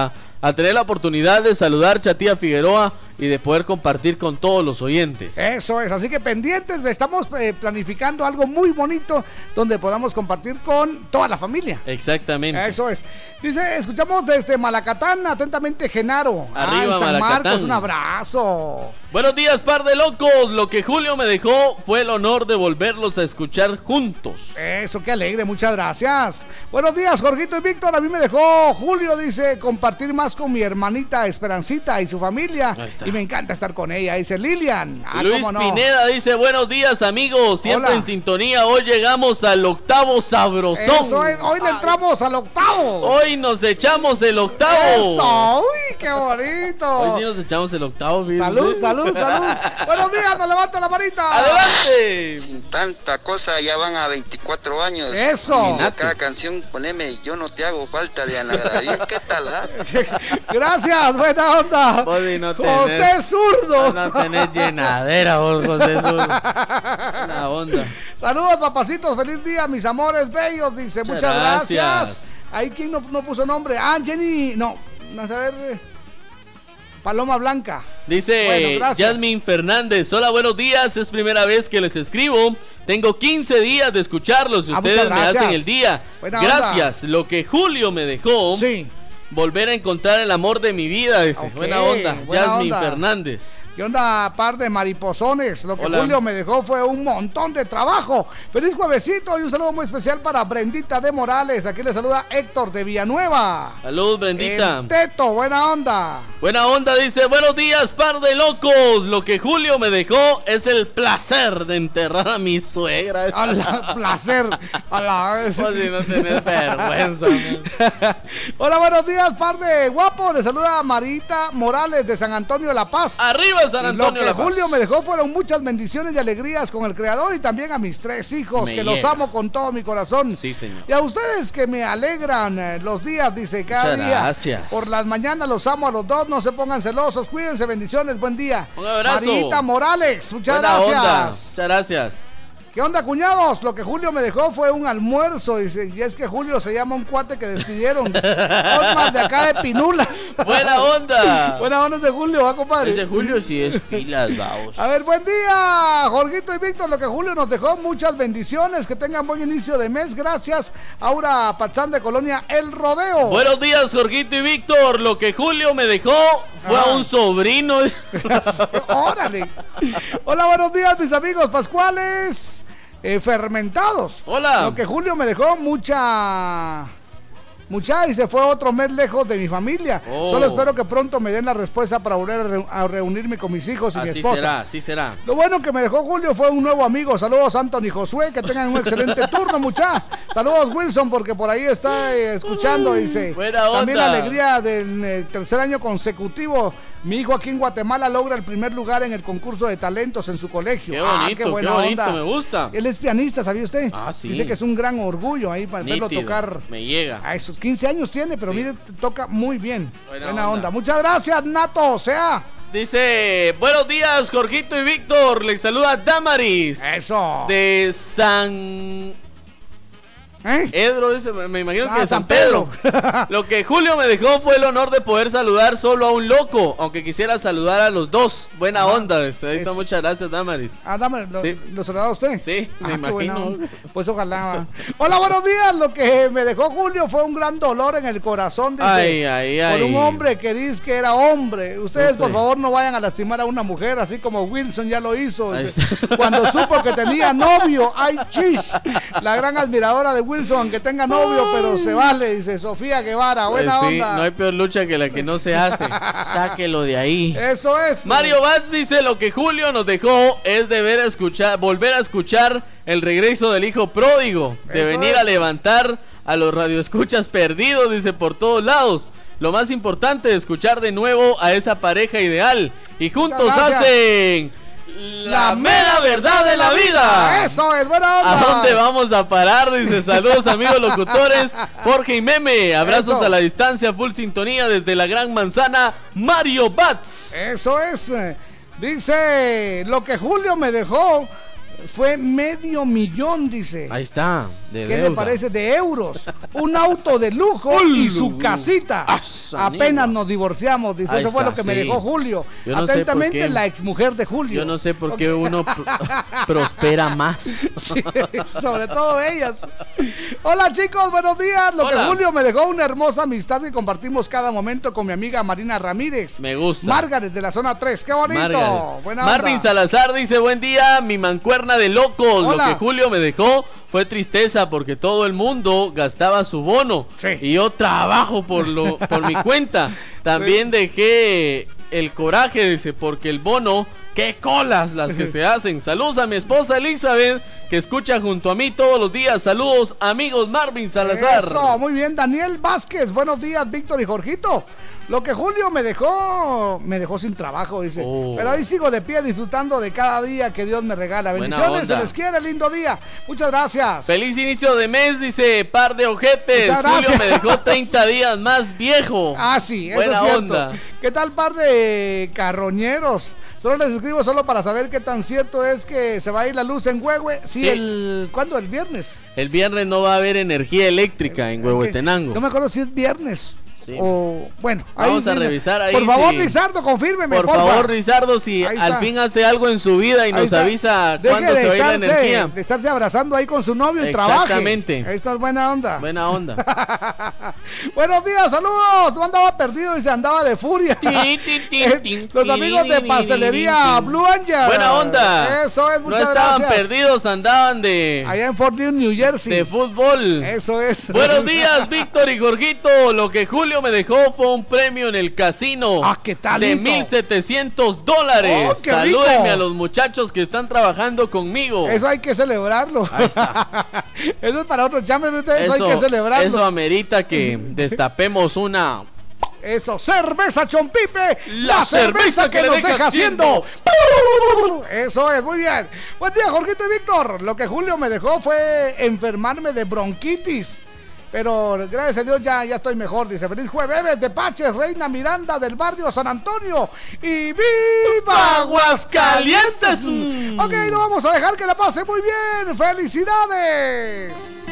a- a tener la oportunidad de saludar Chatía Figueroa y de poder compartir con todos los oyentes. Eso es, así que pendientes, estamos eh, planificando algo muy bonito donde podamos compartir con toda la familia. Exactamente. Eso es. Dice, escuchamos desde Malacatán, atentamente Genaro. Arriba, Ay, San Malacatán. Marcos, un abrazo. Buenos días, par de locos. Lo que Julio me dejó fue el honor de volverlos a escuchar juntos. Eso, qué alegre, muchas gracias. Buenos días, Jorgito y Víctor. A mí me dejó Julio, dice, compartir más con mi hermanita Esperancita y su familia. Ahí está. Y me encanta estar con ella, dice Lilian. Ah, Luis no. Pineda dice, buenos días amigos, siempre Hola. en sintonía, hoy llegamos al octavo sabrosón. Eso es, hoy le entramos al octavo. Hoy nos echamos el octavo. Eso, uy, qué bonito. Hoy sí nos echamos el octavo. fíjense. Salud, salud, salud. Buenos días, nos levanta la manita. Adelante. Tanta cosa, ya van a 24 años. Eso. Y cada canción poneme Yo no te hago falta de Ana. ¿Qué tal? ah? Gracias, buena onda. No José tenés- Zurdo. No tenés llenadera, vos, José Zurdo. Buena onda. Saludos, papacitos. Feliz día, mis amores bellos. Dice, muchas, Muchas gracias. gracias. Ahí, ¿quién no, no puso nombre? Ah, Jenny. No, no sé, a ver. eh, Paloma Blanca. Dice Bueno. Jasmine Fernández, hola, buenos días, es primera vez que les escribo, tengo 15 días de escucharlos y Ah, ustedes me hacen el día. Buena onda. gracias, lo que Julio me dejó, volver a encontrar el amor de mi vida, dice. Buena onda, buena Jasmine onda. Fernández. ¿Qué onda, par de mariposones? Lo que Hola. Julio me dejó fue un montón de trabajo. Feliz juevesito y un saludo muy especial para Brendita de Morales. Aquí le saluda Héctor de Villanueva. Saludos, Brendita. El Teto, buena onda. Buena onda, dice, buenos días, par de locos. Lo que Julio me dejó es el placer de enterrar a mi suegra. A la placer. A la vez. Pues si no tenés vergüenza. Hola, buenos días, par de guapos. Le saluda Marita Morales de San Antonio de La Paz. Arriba, San Antonio Lo que. Julio me dejó fueron muchas bendiciones y alegrías con el Creador y también a mis tres hijos, Me que los amo con todo mi corazón. Sí, señor. Y a ustedes que me alegran eh, los días, dice cada Muchas día. gracias. Por las mañanas los amo a los dos, no se pongan celosos, cuídense, bendiciones, buen día. Un abrazo. Marita Morales, muchas Buena gracias. onda. Muchas gracias. ¿Qué onda, cuñados? Lo que Julio me dejó fue un almuerzo. Dice, y es que Julio se llama un cuate que despidieron. Osmar de acá de Pinula. Buena onda. Buena onda ese Julio, va, compadre. Ese Julio sí es pilas, vamos. A ver, buen día, Jorgito y Víctor. Lo que Julio nos dejó, muchas bendiciones. Que tengan buen inicio de mes. Gracias. Aura Pachán de Colonia El Rodeo. Buenos días, Jorgito y Víctor. Lo que Julio me dejó fue a Ah. un sobrino. Órale. Hola, buenos días, mis amigos pascuales eh, fermentados. Hola. Lo que Julio me dejó mucha. Mucha y se fue otro mes lejos de mi familia. Oh. Solo espero que pronto me den la respuesta para volver a, reu- a reunirme con mis hijos y mi Así esposa. será, así será. Lo bueno que me dejó Julio fue un nuevo amigo. Saludos, Anthony Josué. Que tengan un excelente turno, mucha. Saludos, Wilson, porque por ahí está eh, escuchando. Dice. Buena onda. También la alegría del eh, tercer año consecutivo Mi hijo aquí en Guatemala logra el primer lugar en el concurso de talentos en su colegio. Qué Ah, bonito, qué, buena bonito, onda. me gusta. Él es pianista, ¿sabía usted? Ah, sí. Dice que es un gran orgullo ahí para verlo tocar. Me llega. A esos 15 años tiene, pero Sí. mire, toca muy bien. Buena Buena, onda. onda. Muchas gracias, Nato. O sea, Dice, buenos días, Jorgito y Víctor. Les saluda Damaris. Eso. De San... Edro, dice, me imagino ¿Eh? Ah, que de San Pedro. Lo que Julio me dejó fue el honor de poder saludar solo a un loco, aunque quisiera saludar a los dos. Buena onda. Ahí está, muchas gracias, Damaris. Ah, dame, ¿lo, Sí. ¿lo saludaba usted? Sí, me Ah, imagino. Pues ojalá. Hola, buenos días. Lo que me dejó Julio fue un gran dolor en el corazón, dice. Ay, ay, Por ay. un hombre que dice que era hombre. Ustedes, por favor, no vayan a lastimar a una mujer, así como Wilson ya lo hizo. Cuando supo que tenía novio, ay, chis. La gran admiradora de Wilson, aunque tenga novio, pero se vale, dice Sofía Guevara. Pues Buena sí, onda. no hay peor lucha que la que no se hace. Sáquelo de ahí. Eso es. Mario Batz dice lo que Julio nos dejó es de ver a escuchar, volver a escuchar el regreso del hijo pródigo, de Eso venir es. a levantar a los radioescuchas perdidos, dice por todos lados. Lo más importante es escuchar de nuevo a esa pareja ideal y juntos hacen la mera verdad de la vida. Eso es, buena onda. ¿A dónde vamos a parar? Dice, saludos amigos locutores, Jorge y Meme, abrazos Eso. a la distancia, full sintonía desde la Gran Manzana, Mario Bats. Eso es. Dice, lo que Julio me dejó fue medio millón, dice. Ahí está, de ¿Qué le deuda. parece? De euros. Un auto de lujo y su casita. Apenas nos divorciamos, dice. Ahí Eso fue está, lo que me dejó Julio. Yo no sé por Atentamente, qué. la exmujer de Julio. Yo no sé por qué uno pr- prospera más. Sobre todo ellas. Hola chicos, buenos días. Lo Hola. que Julio me dejó una hermosa amistad que compartimos cada momento con mi amiga Marina Ramírez. Me gusta. Margaret de la zona 3. Qué bonito. Marvin onda. Salazar dice, buen día, mi mancuerna de locos. Hola. Lo que Julio me dejó fue tristeza porque todo el mundo gastaba su bono. Y yo trabajo por, lo, por mi cuenta. También dejé el coraje, dice, porque el bono... ¡Qué colas las que se hacen! Saludos a mi esposa Elizabeth, que escucha junto a mí todos los días. Saludos, amigos Marvin Salazar. Eso, muy bien. Daniel Vázquez, buenos días, Víctor y Jorgito. Lo que Julio me dejó, me dejó sin trabajo, dice. Oh. Pero ahí sigo de pie disfrutando de cada día que Dios me regala. Bendiciones, se les quiere, lindo día. Muchas gracias. Feliz inicio de mes, dice par de ojetes. Muchas Julio me dejó 30 días más viejo. Ah, sí, eso Buena es cierto. onda. ¿Qué tal par de carroñeros? Solo les escribo solo para saber qué tan cierto es que se va a ir la luz en Huehue. Sí, Sí. el ¿cuándo? El viernes. El viernes no va a haber energía eléctrica en Huehuetenango. No me acuerdo si es viernes Sí. o bueno. Vamos a sí, revisar ahí Por favor, si- Lizardo, confírmeme. Por porfa. favor, Rizardo, si al fin hace algo en su vida y Ahí nos está. avisa Deje cuándo de se va a ir la estarse- energía. De estarse abrazando ahí con su novio y trabaje. Exactamente. Esto es buena onda. Buena onda. Buenos días, saludos. No andaba perdido y se andaba de furia. Eh, Los amigos de pastelería Blue Angel. Buena onda. Eso es, No muchas estaban gracias. perdidos, andaban de, Allá en Fort New Jersey. de fútbol. Eso es. Buenos días, Víctor y Jorgito. Lo que Julio me dejó fue un premio en el casino. Ah, ¿qué tal, De Lito? 1700 dólares. Oh, Salúdenme rico. a los muchachos que están trabajando conmigo. Eso hay que celebrarlo. Ahí está. Eso es para otros. Llámenme ustedes. Eso, hay que celebrarlo. eso amerita que destapemos una. Eso, cerveza Chompipe, la, La cerveza, cerveza que, que nos deja deja haciendo. Eso es, muy bien. Buen día, Jorgito y Víctor. Lo que Julio me dejó fue enfermarme de bronquitis. Pero gracias a Dios ya, ya estoy mejor. Dice, feliz jueves de Paches, Reina Miranda del barrio San Antonio. Y viva Aguascalientes. Ok, lo vamos a dejar que la pase muy bien. Felicidades.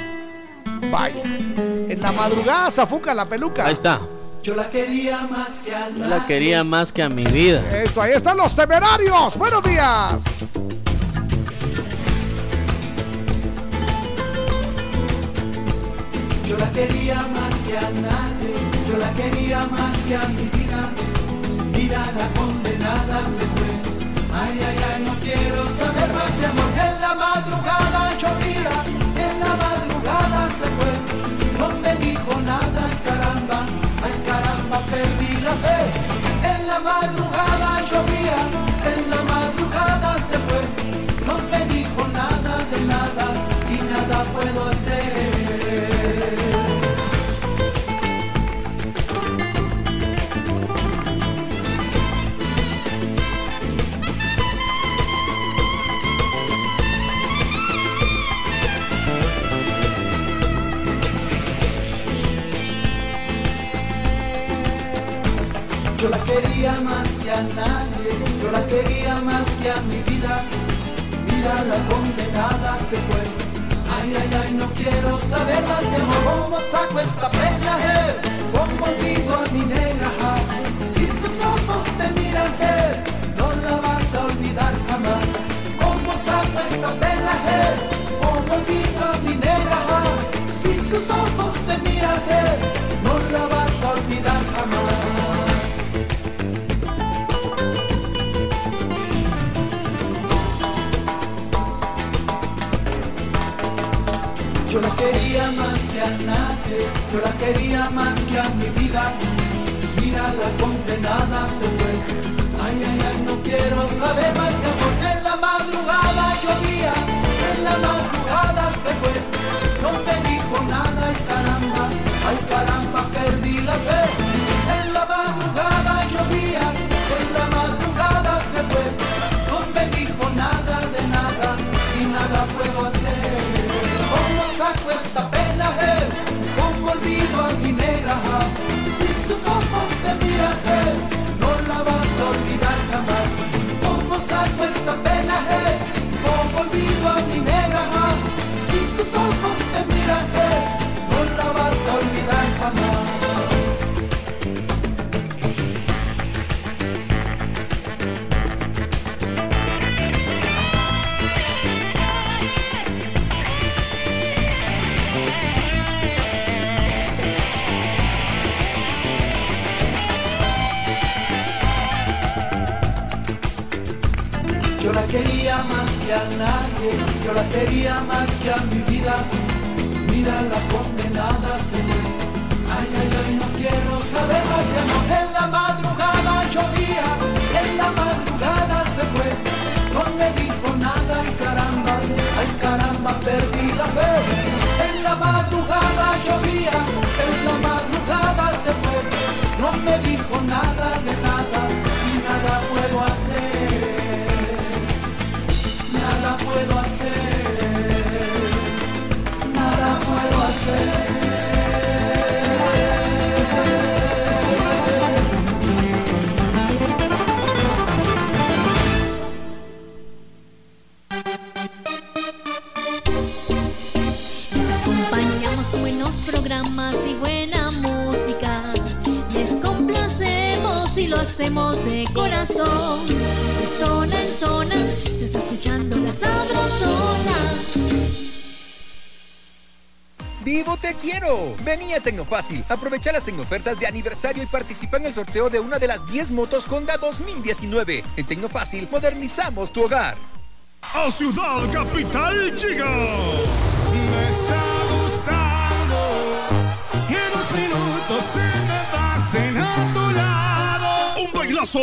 Vaya. En la madrugada zafuca la peluca. Ahí está. Yo la quería más que a Yo la quería más que a mi vida. Eso, ahí están los temerarios. Buenos días. Yo la quería más que a nadie, yo la quería más que a mi vida. Mira la condenada se fue. Ay, ay, ay, no quiero saber más de amor. En la madrugada llovía, en la madrugada se fue. No me dijo nada, caramba, ay caramba, perdí la fe. En la madrugada llovía, en la madrugada se fue. No me dijo nada de nada y nada puedo hacer. A nadie, yo la quería más que a mi vida. Mira la condenada se fue. Ay, ay, ay, no quiero saber más de amor. ¿Cómo saco esta pena, eh? ¿Cómo olvido a mi negra? ah? Si sus ojos te miran, eh, no la vas a olvidar jamás. ¿Cómo saco esta pena, eh? ¿Cómo olvido a mi negra? ah? Si sus ojos te miran, eh, quería más que a nadie, yo la quería más que a mi vida. Mira la condenada se fue. Ay, ay, ay, no quiero saber más de amor. En la madrugada llovía, en la madrugada se fue. No me dijo nada, ay caramba, ay caramba, perdí la fe. Ojos te miran, no la vas a olvidar jamás. Yo la quería más que a nadie, yo la quería más que a mi Mira la hacemos de corazón. De zona en zona se está escuchando la sabrosona. ¡Vivo te quiero! Vení a Tecnofácil, aprovecha las tecnofertas de aniversario y participa en el sorteo de una de las 10 motos Honda 2019. En Tecnofácil modernizamos tu hogar. A Ciudad Capital llega. Me está gustando que en dos minutos se me pasen a bailazo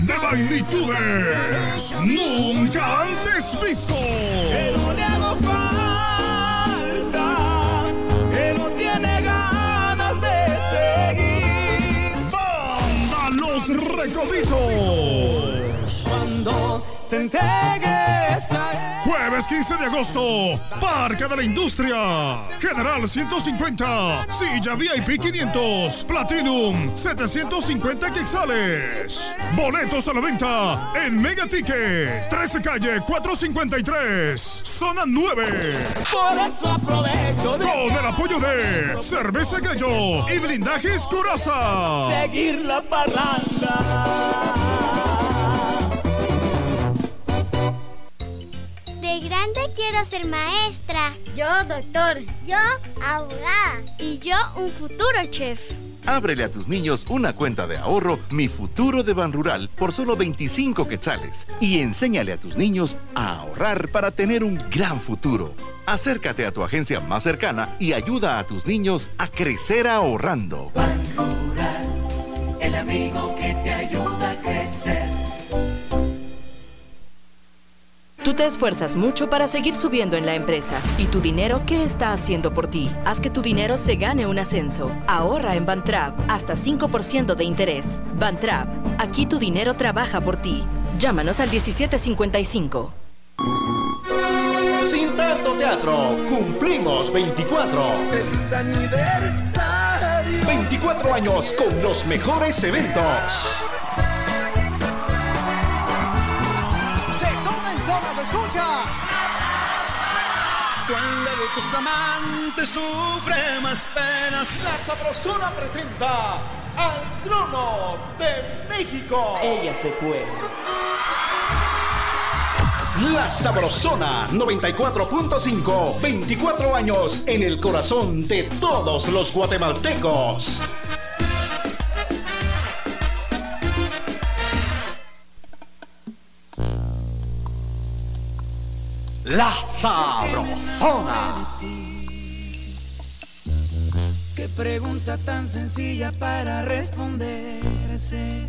de magnitudes nunca antes visto. Que no le hago falta, que no tiene ganas de seguir. Banda Los Recoditos. Cuando te entregues a él. Jueves 15 de agosto, Parque de la Industria. General 150, Silla VIP 500, Platinum 750 quexales. Boletos a la venta en Mega Ticket, 13 calle 453, zona 9. Por eso aprovecho de Con el apoyo de Cerveza Gallo y Blindajes Curaza. seguir la parranda. Grande quiero ser maestra. Yo doctor. Yo abogada. Y yo un futuro chef. Ábrele a tus niños una cuenta de ahorro Mi Futuro de Banrural por solo 25 quetzales y enséñale a tus niños a ahorrar para tener un gran futuro. Acércate a tu agencia más cercana y ayuda a tus niños a crecer ahorrando. El amigo que te ayuda a crecer. Tú te esfuerzas mucho para seguir subiendo en la empresa. ¿Y tu dinero qué está haciendo por ti? Haz que tu dinero se gane un ascenso. Ahorra en Bantrap hasta 5% de interés. Bantrap, aquí tu dinero trabaja por ti. Llámanos al 1755. Sin tanto teatro, cumplimos 24. ¡Feliz aniversario! 24 años con los mejores eventos. ¿Cuál de los dos amantes sufre más penas? La Sabrosona presenta al trono de México. Ella se fue. La Sabrosona 94.5, 24 años en el corazón de todos los guatemaltecos. La Sabrosona. Qué pregunta tan sencilla para responderse.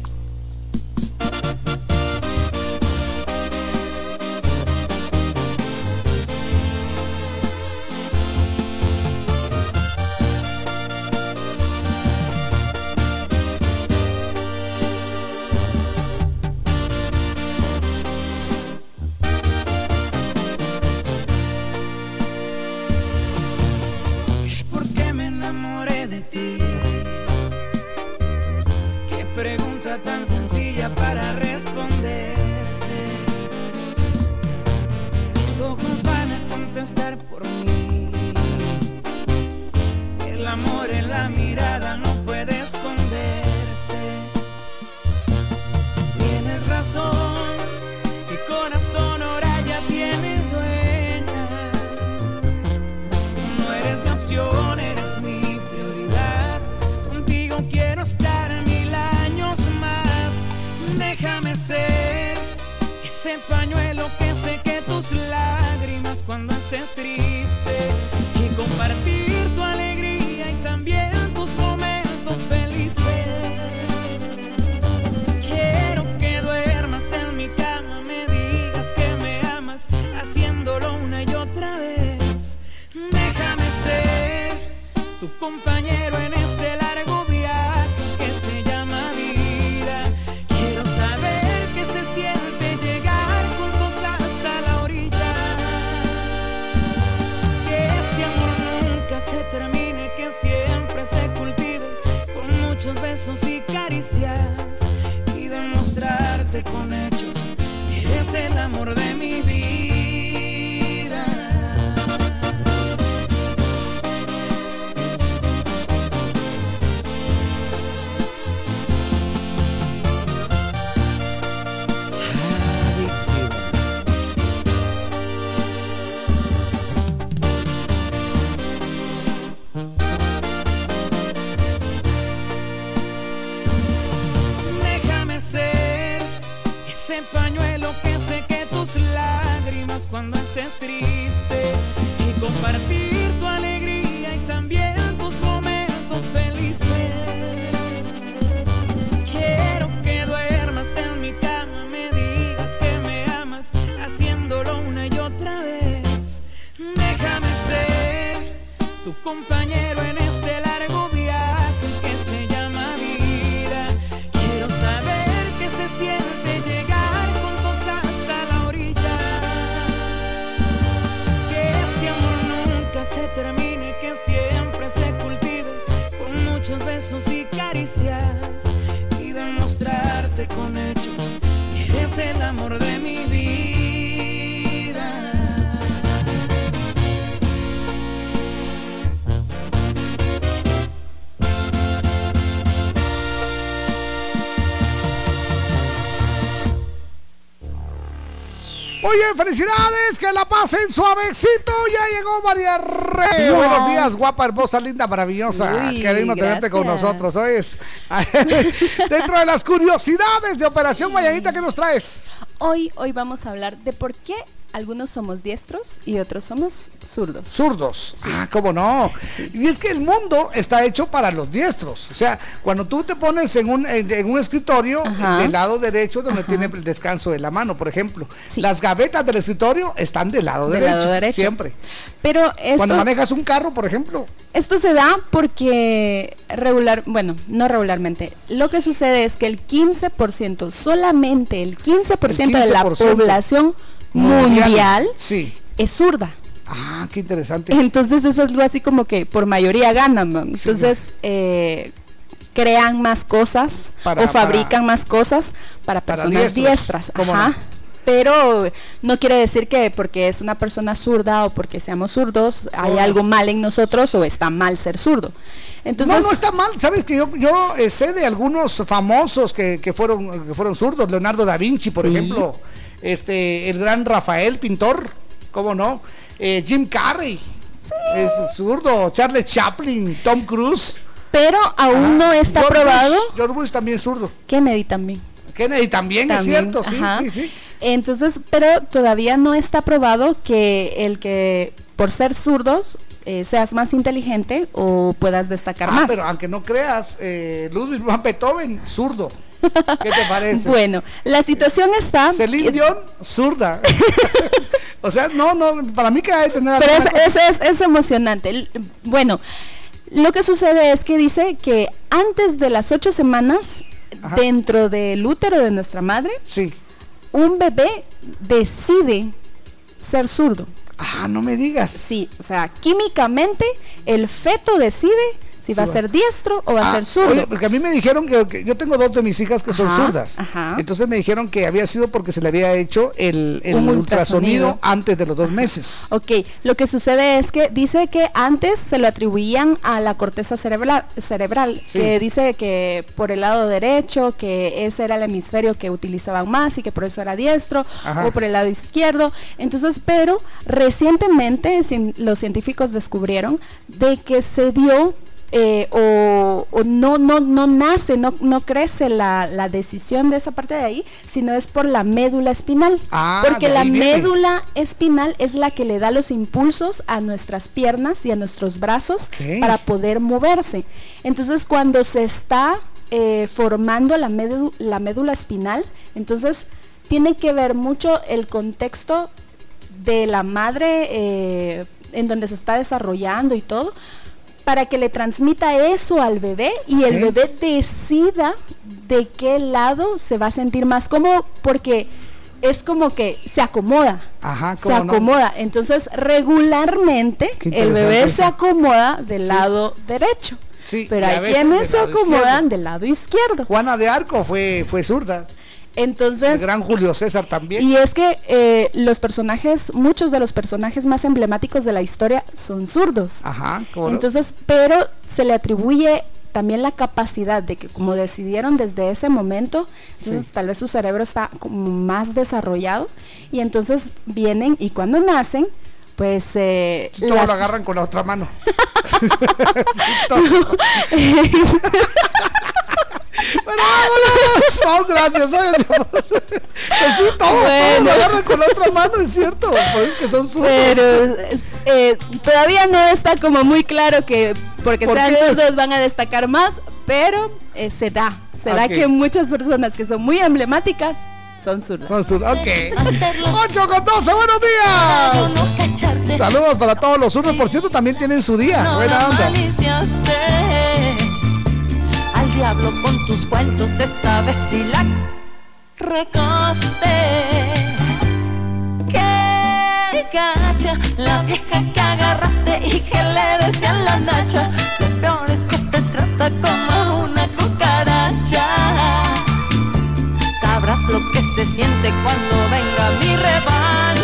A contestar por mí. El amor en la mirada triste. Y compartir tu alegría y también tus momentos felices. Quiero que duermas en mi cama, me digas que me amas, haciéndolo una y otra vez. Déjame ser tu compañero y caricias y demostrarte con hechos eres el amor de mi vida. Felicidades, que la pasen suavecito. Ya llegó María Rey. Yes. Buenos días, guapa, hermosa, linda, maravillosa. Uy, Qué lindo tenerte con nosotros, ¿oyes? Dentro de las curiosidades de Operación Mañanita, ¿qué nos traes? Hoy, hoy vamos a hablar de por qué algunos somos diestros y otros somos zurdos. Zurdos. Ah, cómo no. Y es que el mundo está hecho para los diestros. O sea, cuando tú te pones en un, en, en un escritorio, Ajá. del lado derecho, donde tiene el descanso de la mano, por ejemplo. Las gavetas del escritorio están del lado, Del derecho, lado derecho. Siempre. Pero esto, Cuando manejas un carro, por ejemplo. esto se da porque regular, bueno, no regularmente. Lo que sucede es que el 15%, solamente el 15%, de la 15%. población mundial, Sí. es zurda. Ah, qué interesante. Entonces eso es algo así como que por mayoría ganan. Entonces eh, crean más cosas Para- o fabrican más cosas para personas diestras. ¿cómo Ajá. no? pero no quiere decir que porque es una persona zurda o porque seamos zurdos hay No. algo mal en nosotros o está mal ser zurdo. Entonces, no, no está mal. Sabes que yo, yo eh, sé de algunos famosos que, que fueron, que fueron zurdos. Leonardo da Vinci, por Sí. ejemplo. Este, el gran Rafael, pintor. ¿Cómo no? Eh, Jim Carrey. Es zurdo. Charles Chaplin, Tom Cruise. Pero aún no está George probado. Bush, George Bush también es zurdo. Kennedy también. Kennedy también, es cierto, sí, sí, sí. Entonces, pero todavía no está probado que el que por ser zurdos eh, seas más inteligente o puedas destacar Ah, más. pero aunque no creas, eh, Ludwig van Beethoven, zurdo. ¿Qué te parece? Bueno, la situación está. Celine Dion, zurda. o sea, no, no, para mí que hay que tener Pero es, es, es, es emocionante. Bueno, lo que sucede es que dice que antes de las ocho semanas, Ajá. dentro del útero de nuestra madre, sí. un bebé decide ser zurdo. Ah, no me digas. Sí, o sea, químicamente el feto decide si va a ser diestro o va a Ah, ser zurdo. Oye, porque a mí me dijeron que, que yo tengo dos de mis hijas que son Ajá, zurdas. ajá. Entonces me dijeron que había sido porque se le había hecho el, ultrasonido. ultrasonido. antes de los dos meses. Ok, lo que sucede es que dice que antes se lo atribuían a la corteza cerebral, cerebral Sí. que dice que por el lado derecho, que ese era el hemisferio que utilizaban más y que por eso era diestro, Ajá. o por el lado izquierdo. Entonces, pero recientemente cien- los científicos descubrieron de que se dio eh, o, o no, no, no nace, no, no crece la, la decisión de esa parte de ahí, sino es por la médula espinal. Ah, porque la viene. médula espinal es la que le da los impulsos a nuestras piernas y a nuestros brazos para poder moverse. Entonces, cuando se está eh, formando la, médu- la médula espinal, entonces tiene que ver mucho el contexto de la madre eh, en donde se está desarrollando y todo para que le transmita eso al bebé y el bebé decida de qué lado se va a sentir más cómodo porque es como que se acomoda Ajá, se no. acomoda entonces regularmente el bebé se acomoda del Sí. lado derecho Sí, pero hay quienes se acomodan izquierdo. del lado izquierdo Juana de Arco fue, fue zurda. Entonces El gran Julio César también. y es que eh, los personajes, muchos de los personajes más emblemáticos de la historia son zurdos. Ajá, ¿cómo no? Entonces, pero se le atribuye también la capacidad de que como decidieron desde ese momento, entonces, tal vez su cerebro está como más desarrollado y entonces vienen y cuando nacen, pues eh, todo las- lo agarran con la otra mano. Bueno, vámonos. Vamos, gracias. oye, Pues sí, todo, todo Bueno. lo agarran con la otra mano, es cierto. Pues, que son zurdos. Pero eh, todavía no está como muy claro que porque ¿Por sean zurdos van a destacar más, pero eh, se da. Se da Ok. que muchas personas que son muy emblemáticas son zurdas. Son zurdos, ok. 8 con 12, buenos días. Saludos para todos los zurdos. Por cierto, también tienen su día. Buena onda. Diablo con tus cuentos esta vez sí la recosté. Qué gacha la vieja que agarraste y que le decían la nacha. Lo peor es que te trata como una cucaracha. Sabrás lo que se siente cuando venga mi revancha.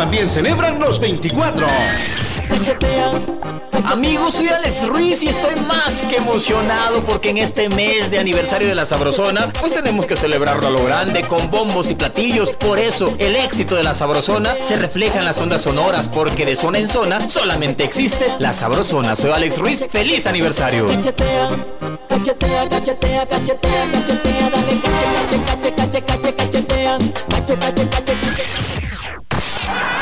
También celebran los 24. Amigos, soy Alex Ruiz y estoy más que emocionado porque en este mes de aniversario de la Sabrosona, pues tenemos que celebrarlo a lo grande con bombos y platillos. Por eso, el éxito de la Sabrosona se refleja en las ondas sonoras porque de zona en zona solamente existe la Sabrosona. Soy Alex Ruiz, feliz aniversario.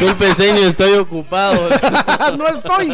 Disculpe, señor, estoy ocupado. no estoy.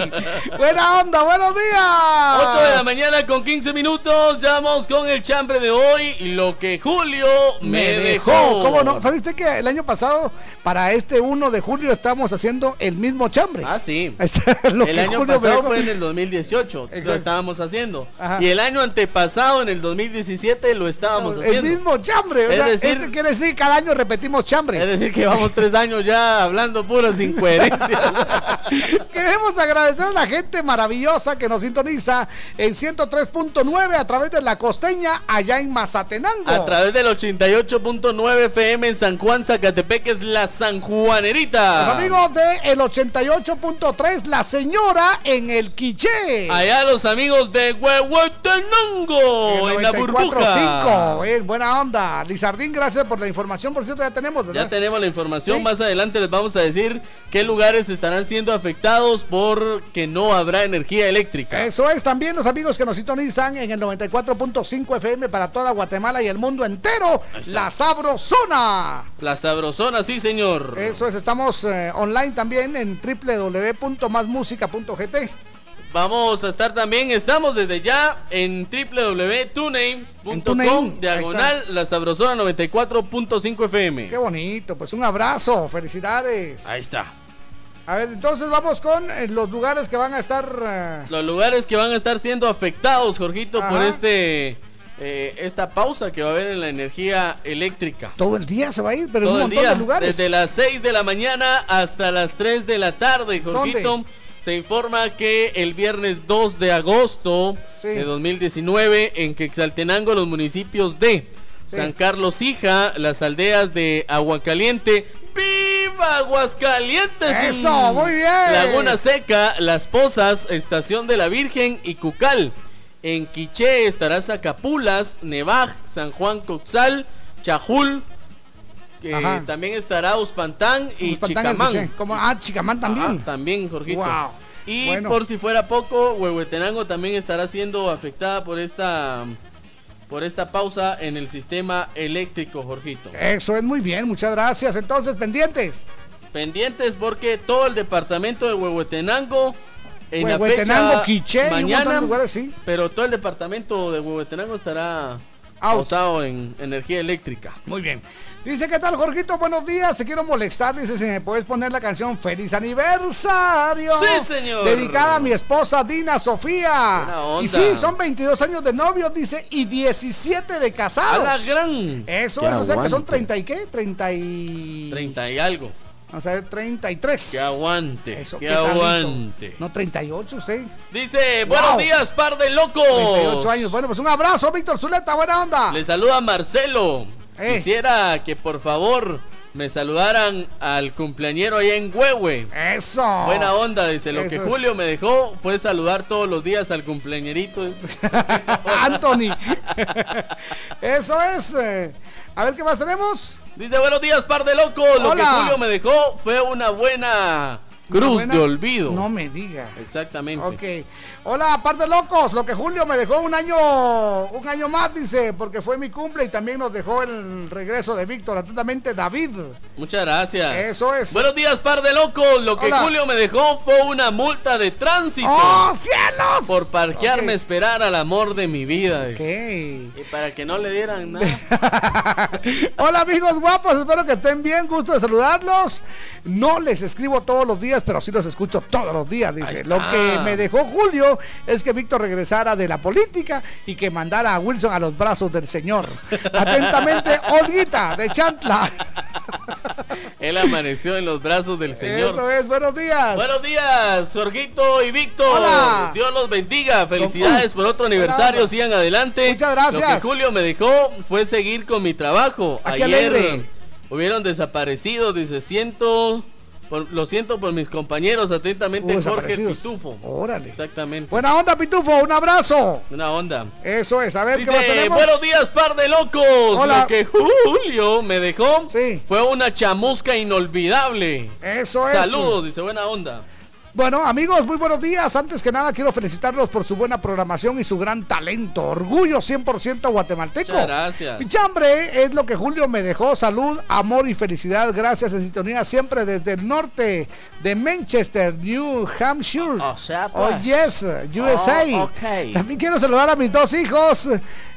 Buena onda, buenos días. 8 de la mañana con 15 minutos. Ya vamos con el chambre de hoy lo que Julio me, dejó. ¿Cómo no? ¿Sabiste que el año pasado, para este 1 de julio, estábamos haciendo el mismo chambre? Ah, sí. Lo el que año Julio pasado fue en el 2018, lo Exacto. estábamos haciendo. Ajá. Y el año antepasado, en el 2017, lo estábamos El haciendo. mismo chambre. o Es sea, decir- eso quiere decir que cada año repetimos chambre. Es decir, que vamos tres años ya hablando puras incoherencias. Queremos agradecer a la gente maravillosa que nos sintoniza en 103.9 a través de la costeña allá en Mazatenango. A través del 88.9 FM en San Juan, Zacatepec, es la San Juanerita. Los amigos de el 88.3 La Señora en el Quiché. Allá los amigos de Huehuetenango, en la burbuja. 94.5, eh, buena onda. Lizardín, gracias por la información. Por cierto, ya tenemos, ¿verdad? Ya tenemos la información, Sí. más adelante les vamos a decir qué lugares estarán siendo afectados porque no habrá energía eléctrica. Eso es, también los amigos que nos sintonizan en el 94.5 FM para toda Guatemala y el mundo entero, La Sabrosona. La sabrosona, sí señor. Eso es, estamos eh, online también en www.masmusica.gt. Vamos a estar también, estamos desde ya en TuneIn, www.tunein.com diagonal la sabrosona 94.5 FM. Qué bonito, pues un abrazo, felicidades. Ahí está. A ver, entonces vamos con eh, los lugares que van a estar... eh, Los lugares que van a estar siendo afectados, Jorgito, por este eh, esta pausa que va a haber en la energía eléctrica. todo el día se va a ir, pero en un el montón día, de lugares. Desde las 6 de la mañana hasta las 3 de la tarde, Jorgito. ¿Dónde? Se informa que el viernes 2 de agosto Sí. de 2019 en Quexaltenango, los municipios de Sí. San Carlos Hija, las aldeas de Aguacaliente, ¡Viva Aguascalientes! Eso, muy bien. Laguna Seca, Las Pozas, Estación de la Virgen y Cucal. En Quiché estará Zacapulas, Nevaj, San Juan Coxal, Chajul, también estará Uspantán y Uspantán, Chicamán. ¿Cómo? Ah, Chicamán también. Ajá, también, Jorgito. Wow. Y Bueno. por si fuera poco, Huehuetenango también estará siendo afectada por esta por esta pausa en el sistema eléctrico, Jorgito. Eso es muy bien, muchas gracias. Entonces, pendientes. Pendientes porque todo el departamento de Huehuetenango en la Huehuetenango, fecha Quiché un montón mañana, lugares, sí. pero todo el departamento de Huehuetenango estará Out. pausado en energía eléctrica. Muy bien. Dice, ¿qué tal, Jorgito? Buenos días. Te quiero molestar. Dice, si me puedes poner la canción Feliz Aniversario. Sí, señor. Dedicada a mi esposa Dina Sofía. Buena onda. Y sí, son 22 años de novio, dice, y 17 de casados. A la gran. Eso Que es, o sea que son aguante. 30 y qué? 30 y... 30 y algo. Vamos a ver, 33. Que aguante, Eso, que aguante. No, 38 usted. Dice, buenos Wow. días, par de locos. 38 años. Bueno, pues un abrazo, Víctor Zuleta, buena onda. Le saluda Marcelo. Eh. Quisiera que por favor me saludaran al cumpleañero allá en Huehue. Eso. Buena onda, dice. Lo que es. Julio me dejó fue saludar todos los días al cumpleañerito. Anthony. Eso es. eh. A ver qué más tenemos. Dice, buenos días, par de locos. Lo que. Julio me dejó fue una buena cruz buena- de olvido. No me diga. Exactamente. Ok. Hola, aparte locos, lo que Julio me dejó un año, un año más, dice, porque fue mi cumple y también nos dejó el regreso de Víctor. Atentamente, David. Muchas gracias. Eso es. Buenos días, par de locos. Lo que Hola. Julio me dejó fue una multa de tránsito. ¡Oh, cielos! Por parquearme a Ok. esperar al amor de mi vida. dice. Ok. Y para que no le dieran nada. Hola amigos guapos, espero que estén bien, gusto de saludarlos. No les escribo todos los días, pero sí los escucho todos los días, dice. Lo que me dejó Julio es que Víctor regresara de la política y que mandara a Wilson a los brazos del Señor. Atentamente, Olguita de Chantla. Él amaneció en los brazos del Señor. Eso es, buenos días. Buenos días, Jorgito y Víctor. Hola. Dios los bendiga. Felicidades por otro aniversario. Sigan adelante. Muchas gracias. Lo que Julio me dejó fue seguir con mi trabajo. Ayer alegre. hubieron desaparecido. Dice, siento. Por- lo siento por mis compañeros. Atentamente, Jorge. Pitufo. Órale. Exactamente. Buena onda, Pitufo, un abrazo. Una onda. Eso es, a ver qué más Dice, tenemos. buenos días, par de locos. Hola. Lo que Julio me dejó Sí. fue una chamusca inolvidable. Eso es. Saludos, dice, buena onda. Bueno, amigos, muy buenos días. Antes que nada, quiero felicitarlos por su buena programación y su gran talento. Orgullo 100% guatemalteco. Muchas gracias. Mi chambre es lo que Julio me dejó. Salud, amor y felicidad. Gracias en sintonía siempre desde el norte de Manchester, New Hampshire. O sea, Oh, pues. yes, USA. Oh, ok. También quiero saludar a mis dos hijos.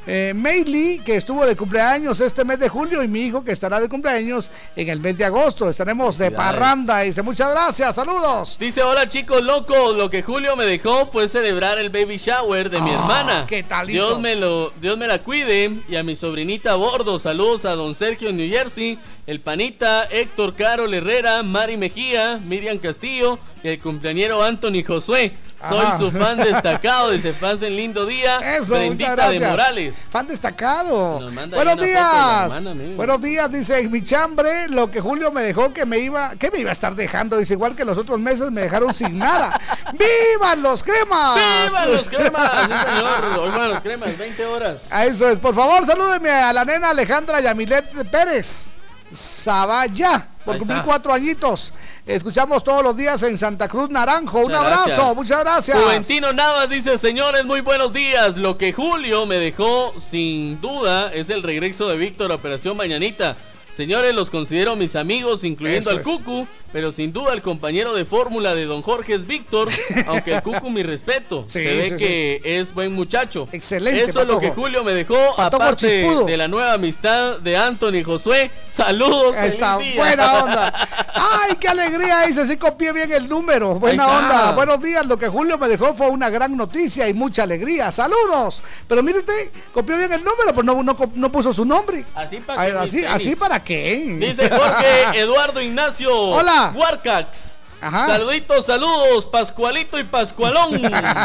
Eh, Maylee, que estuvo de cumpleaños este mes de julio, y mi hijo, que estará de cumpleaños en el mes de agosto. Estaremos de parranda. Dice, muchas gracias, saludos. Dice, hola chicos locos, lo que Julio me dejó fue celebrar el baby shower de mi Ah, hermana. qué talito. Dios me lo, Dios me la cuide y a mi sobrinita a bordo. Saludos a don Sergio en New Jersey, el panita Héctor Carol Herrera, Mari Mejía, Miriam Castillo y el cumpleañero Anthony Josué. Soy Ajá. su fan destacado, dice, pasen lindo día. Eso, Brendita muchas de. Morales. Fan destacado. Buenos de días. hermana. Buenos días, dice mi chambre. Lo que Julio me dejó que me iba, que me iba a estar dejando. Dice igual que los otros meses me dejaron sin nada. ¡Vivan los cremas! ¡Vivan los cremas! Sí, señor. Vivan los cremas, 20 horas. A Eso es. Por favor, salúdeme a la nena Alejandra Yamilet Pérez. Sabaya, por cumplir cuatro añitos. Escuchamos todos los días en Santa Cruz Naranjo. Un abrazo, gracias. muchas gracias. Juventino Navas dice, señores, muy buenos días. Lo que Julio me dejó sin duda es el regreso de Víctor a Operación Mañanita. Señores, los considero mis amigos, incluyendo Eso al es. Cucu, pero sin duda el compañero de fórmula de Don Jorge es Víctor, aunque el Cucu mi respeto. Sí, Se ve sí, que es buen muchacho. Excelente, Eso es lo que. Julio me dejó, Patojo aparte chispudo. de la nueva amistad de Anthony Josué. Saludos. Ahí está, buena onda. Ay, qué alegría, dice, sí copié bien el número. Buena onda. Buenos días, lo que Julio me dejó fue una gran noticia y mucha alegría. Saludos. Pero mire usted, copió bien el número, pero no, no, no puso su nombre. Así para mis así, así para qué. Dice Jorge Eduardo Ignacio. Hola. Huarcax. Ajá. Saluditos, saludos, Pascualito y Pascualón.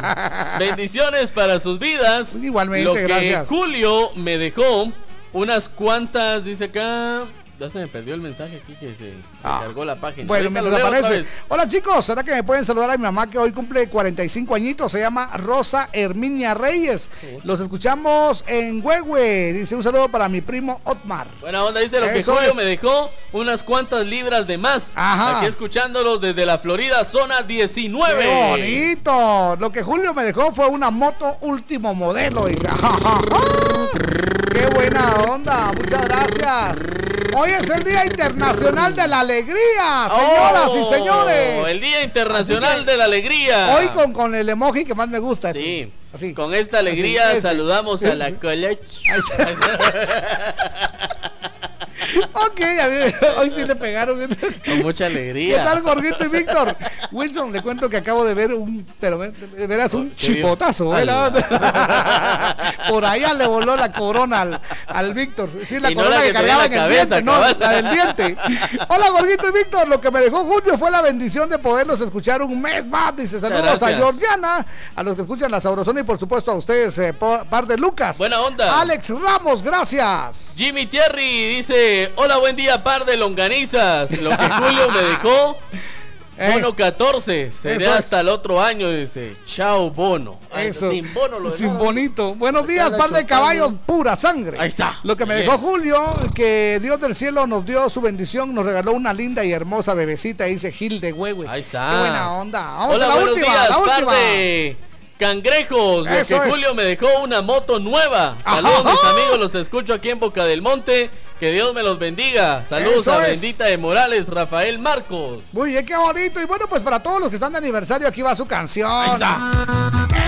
Bendiciones para sus vidas. Igualmente, Lo que gracias. Julio me dejó unas cuantas, dice acá. Ya se me perdió el mensaje aquí que se Ah. cargó la página. Bueno, mientras aparece. Hola chicos, ¿será que me pueden saludar a mi mamá que hoy cumple 45 añitos? Se llama Rosa Herminia Reyes. Los escuchamos en Huehue. Dice un saludo para mi primo Otmar. Buena onda, dice lo que Eso Julio es. me dejó unas cuantas libras de más. Ajá. Aquí escuchándolo desde la Florida, zona 19. ¡Qué bonito! Lo que Julio me dejó fue una moto último modelo. Dice. ¡Qué buena onda! Muchas gracias. Hoy es el Día Internacional de la Alegría, señoras y Oh, señores. El Día Internacional de la Alegría. Hoy con, con el emoji que más me gusta. Sí. Así. Con esta alegría Así, ese. saludamos a la college. ok, a mí, hoy sí le pegaron. Con mucha alegría. ¿Qué tal, Gorguito y Víctor? Wilson, le cuento que acabo de ver un, pero de veras un Oh, chipotazo. ¿eh? Por allá le voló la corona al, al Víctor. Sí, la Y no corona la que que cargaba en el cabeza, diente, no, la del diente. Hola, Gorguito y Víctor. Lo que me dejó Julio fue la bendición de poderlos escuchar un mes más. Dice saludos a. Georgiana, a los que escuchan la Sabrosona y por supuesto a ustedes, eh, par de Lucas. Buena onda. Alex Ramos, gracias. Jimmy Thierry dice, hola, buen día, par de longanizas. Lo que Julio me dejó, bono 14. eso Será hasta el otro año, dice. Chao, bono. Ay, Eso. Sin bono lo Sin dejaron. bonito. Buenos días, par de caballos, pura sangre. Ahí está. Lo que me Bien. dejó Julio, que Dios del cielo nos dio su bendición, nos regaló una linda y hermosa bebecita, dice Gil de Huehue. Ahí está. Qué buena onda. Vamos Hola, con la buenos última, días, la par última. de cangrejos. Lo Eso que es. Julio me dejó una moto nueva. Saludos, Ajá. mis amigos, los escucho aquí en Boca del Monte. Que Dios me los bendiga. Saludos Eso a es. Bendita de Morales, Rafael Marcos. Muy bien, qué bonito. Y bueno, pues para todos los que están de aniversario, aquí va su canción.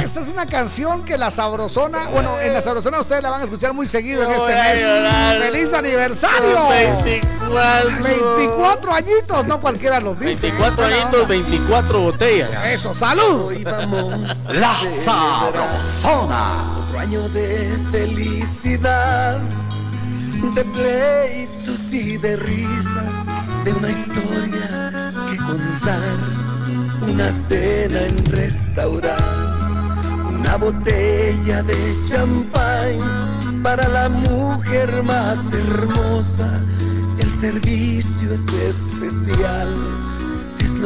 Esta es una canción que la Sabrosona, bueno, en la Sabrosona ustedes la van a escuchar muy seguido en este mes. ¡Feliz aniversario! 24. 24 añitos, no cualquiera los dice. 24 Buena añitos, onda. 24 botellas. Eso, salud. La Sabrosona. Otro año de felicidad, de pleitos y de risas, de una historia que contar, una cena en restaurante, una botella de champán para la mujer más hermosa. El servicio es especial es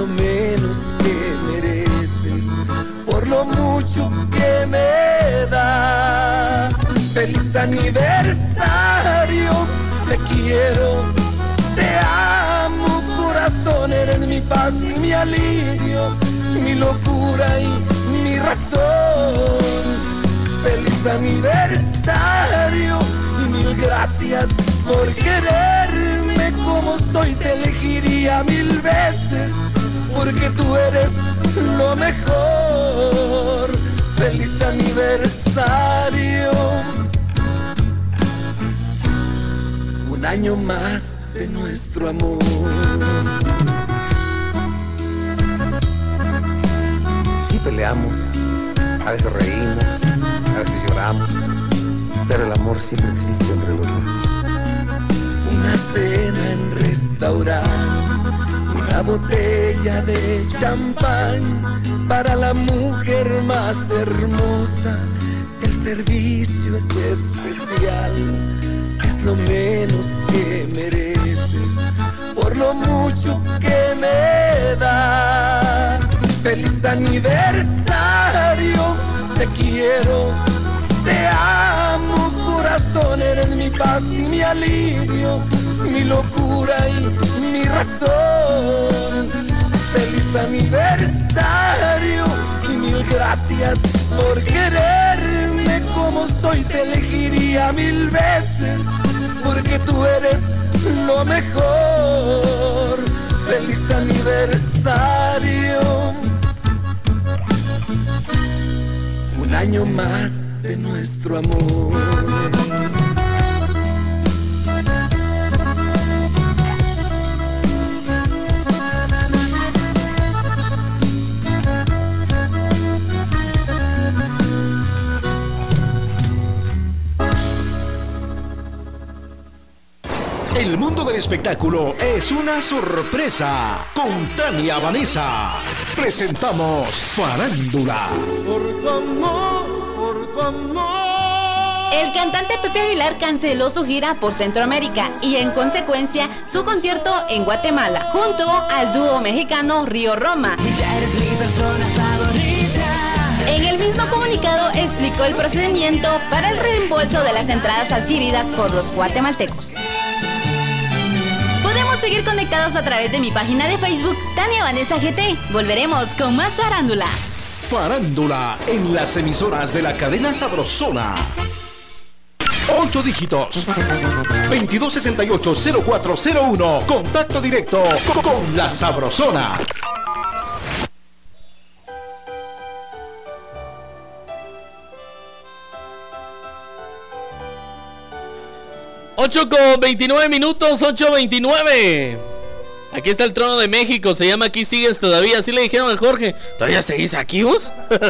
menos que mereces por lo mucho que me das. Feliz aniversario, te quiero, te amo, corazón, eres mi paz y mi alivio, mi locura y mi razón. Feliz aniversario mil gracias por quererme como soy. Te elegiría mil veces porque tú eres lo mejor. Feliz aniversario. Un año más de nuestro amor. Sí peleamos, a veces reímos, a veces lloramos, pero el amor siempre existe entre los dos. Una cena en restaurante, una botella de champán para la mujer más hermosa. El servicio es especial, es lo menos que mereces por lo mucho que me das. Feliz aniversario, te quiero, te amo, corazón, eres mi paz y mi alivio, mi locura y mi razón. Feliz aniversario y mil gracias por quererme como soy, te elegiría mil veces porque tú eres lo mejor. Feliz aniversario. Un año más de nuestro amor. El mundo del espectáculo es una sorpresa. Con Tania Vanessa presentamos Farándula. Por tu amor, por tu amor. El cantante Pepe Aguilar canceló su gira por Centroamérica y en consecuencia su concierto en Guatemala junto al dúo mexicano Río Roma. En el mismo comunicado explicó el procedimiento para el reembolso de las entradas adquiridas por los guatemaltecos. Seguir conectados a través de mi página de Facebook, Tania Vanessa GT. Volveremos con más farándula. Farándula en las emisoras de la cadena Sabrosona. Ocho dígitos. 2268-0401. Contacto directo con la Sabrosona. 8 con 29 minutos, 8.29. Aquí está el trono de México, se llama Aquí sigues todavía. Así le dijeron a Jorge. ¿Todavía seguís aquí vos?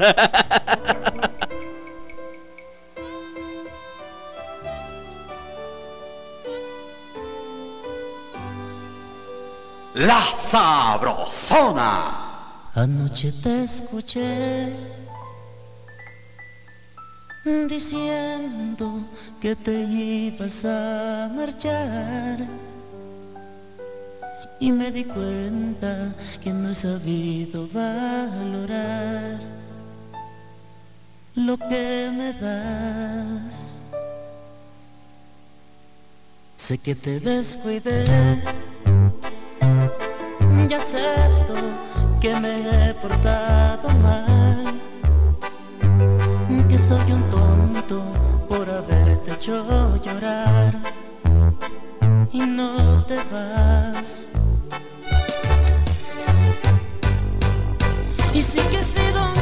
La Sabrosona. Anoche te escuché diciendo que te ibas a marchar. Y me di cuenta que no he sabido valorar lo que me das. Sé que te descuidé, ya acepto que me he portado mal, soy un tonto por haberte hecho llorar y no te vas. Y sí que he sido un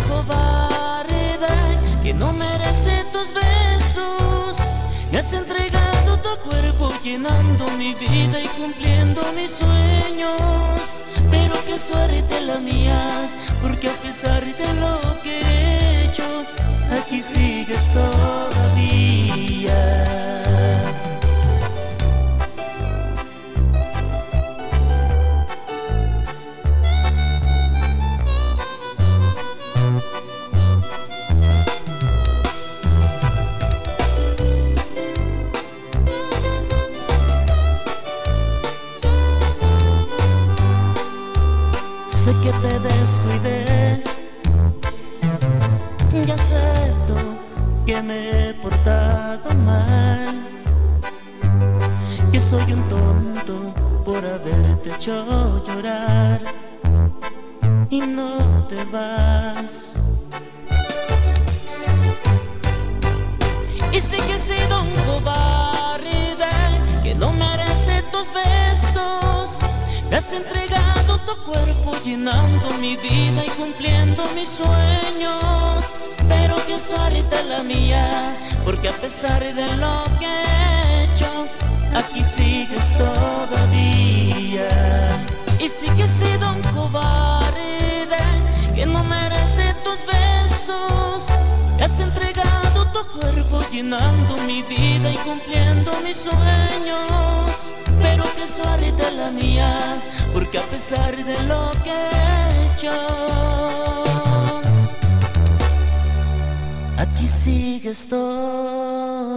que no merece tus besos. Me has entregado tu cuerpo llenando mi vida y cumpliendo mis sueños. Pero qué suerte la mía, porque a pesar de lo que he hecho, aquí sigues todavía. Sé que te descuidé, ya acepto que me he portado mal, que soy un tonto por haberte hecho llorar y no te vas. Y sé que he sido un cobarde que no merece tus besos. Has entregado tu cuerpo llenando mi vida y cumpliendo mis sueños. Pero qué suerte la mía, porque a pesar de lo que he hecho, aquí sigues todavía. Y sí que he sido un cobarde que no merece tus besos. Has entregado tu cuerpo llenando mi vida y cumpliendo mis sueños. Pero qué suerte la mía, porque a pesar de lo que he hecho, aquí sigues todavía.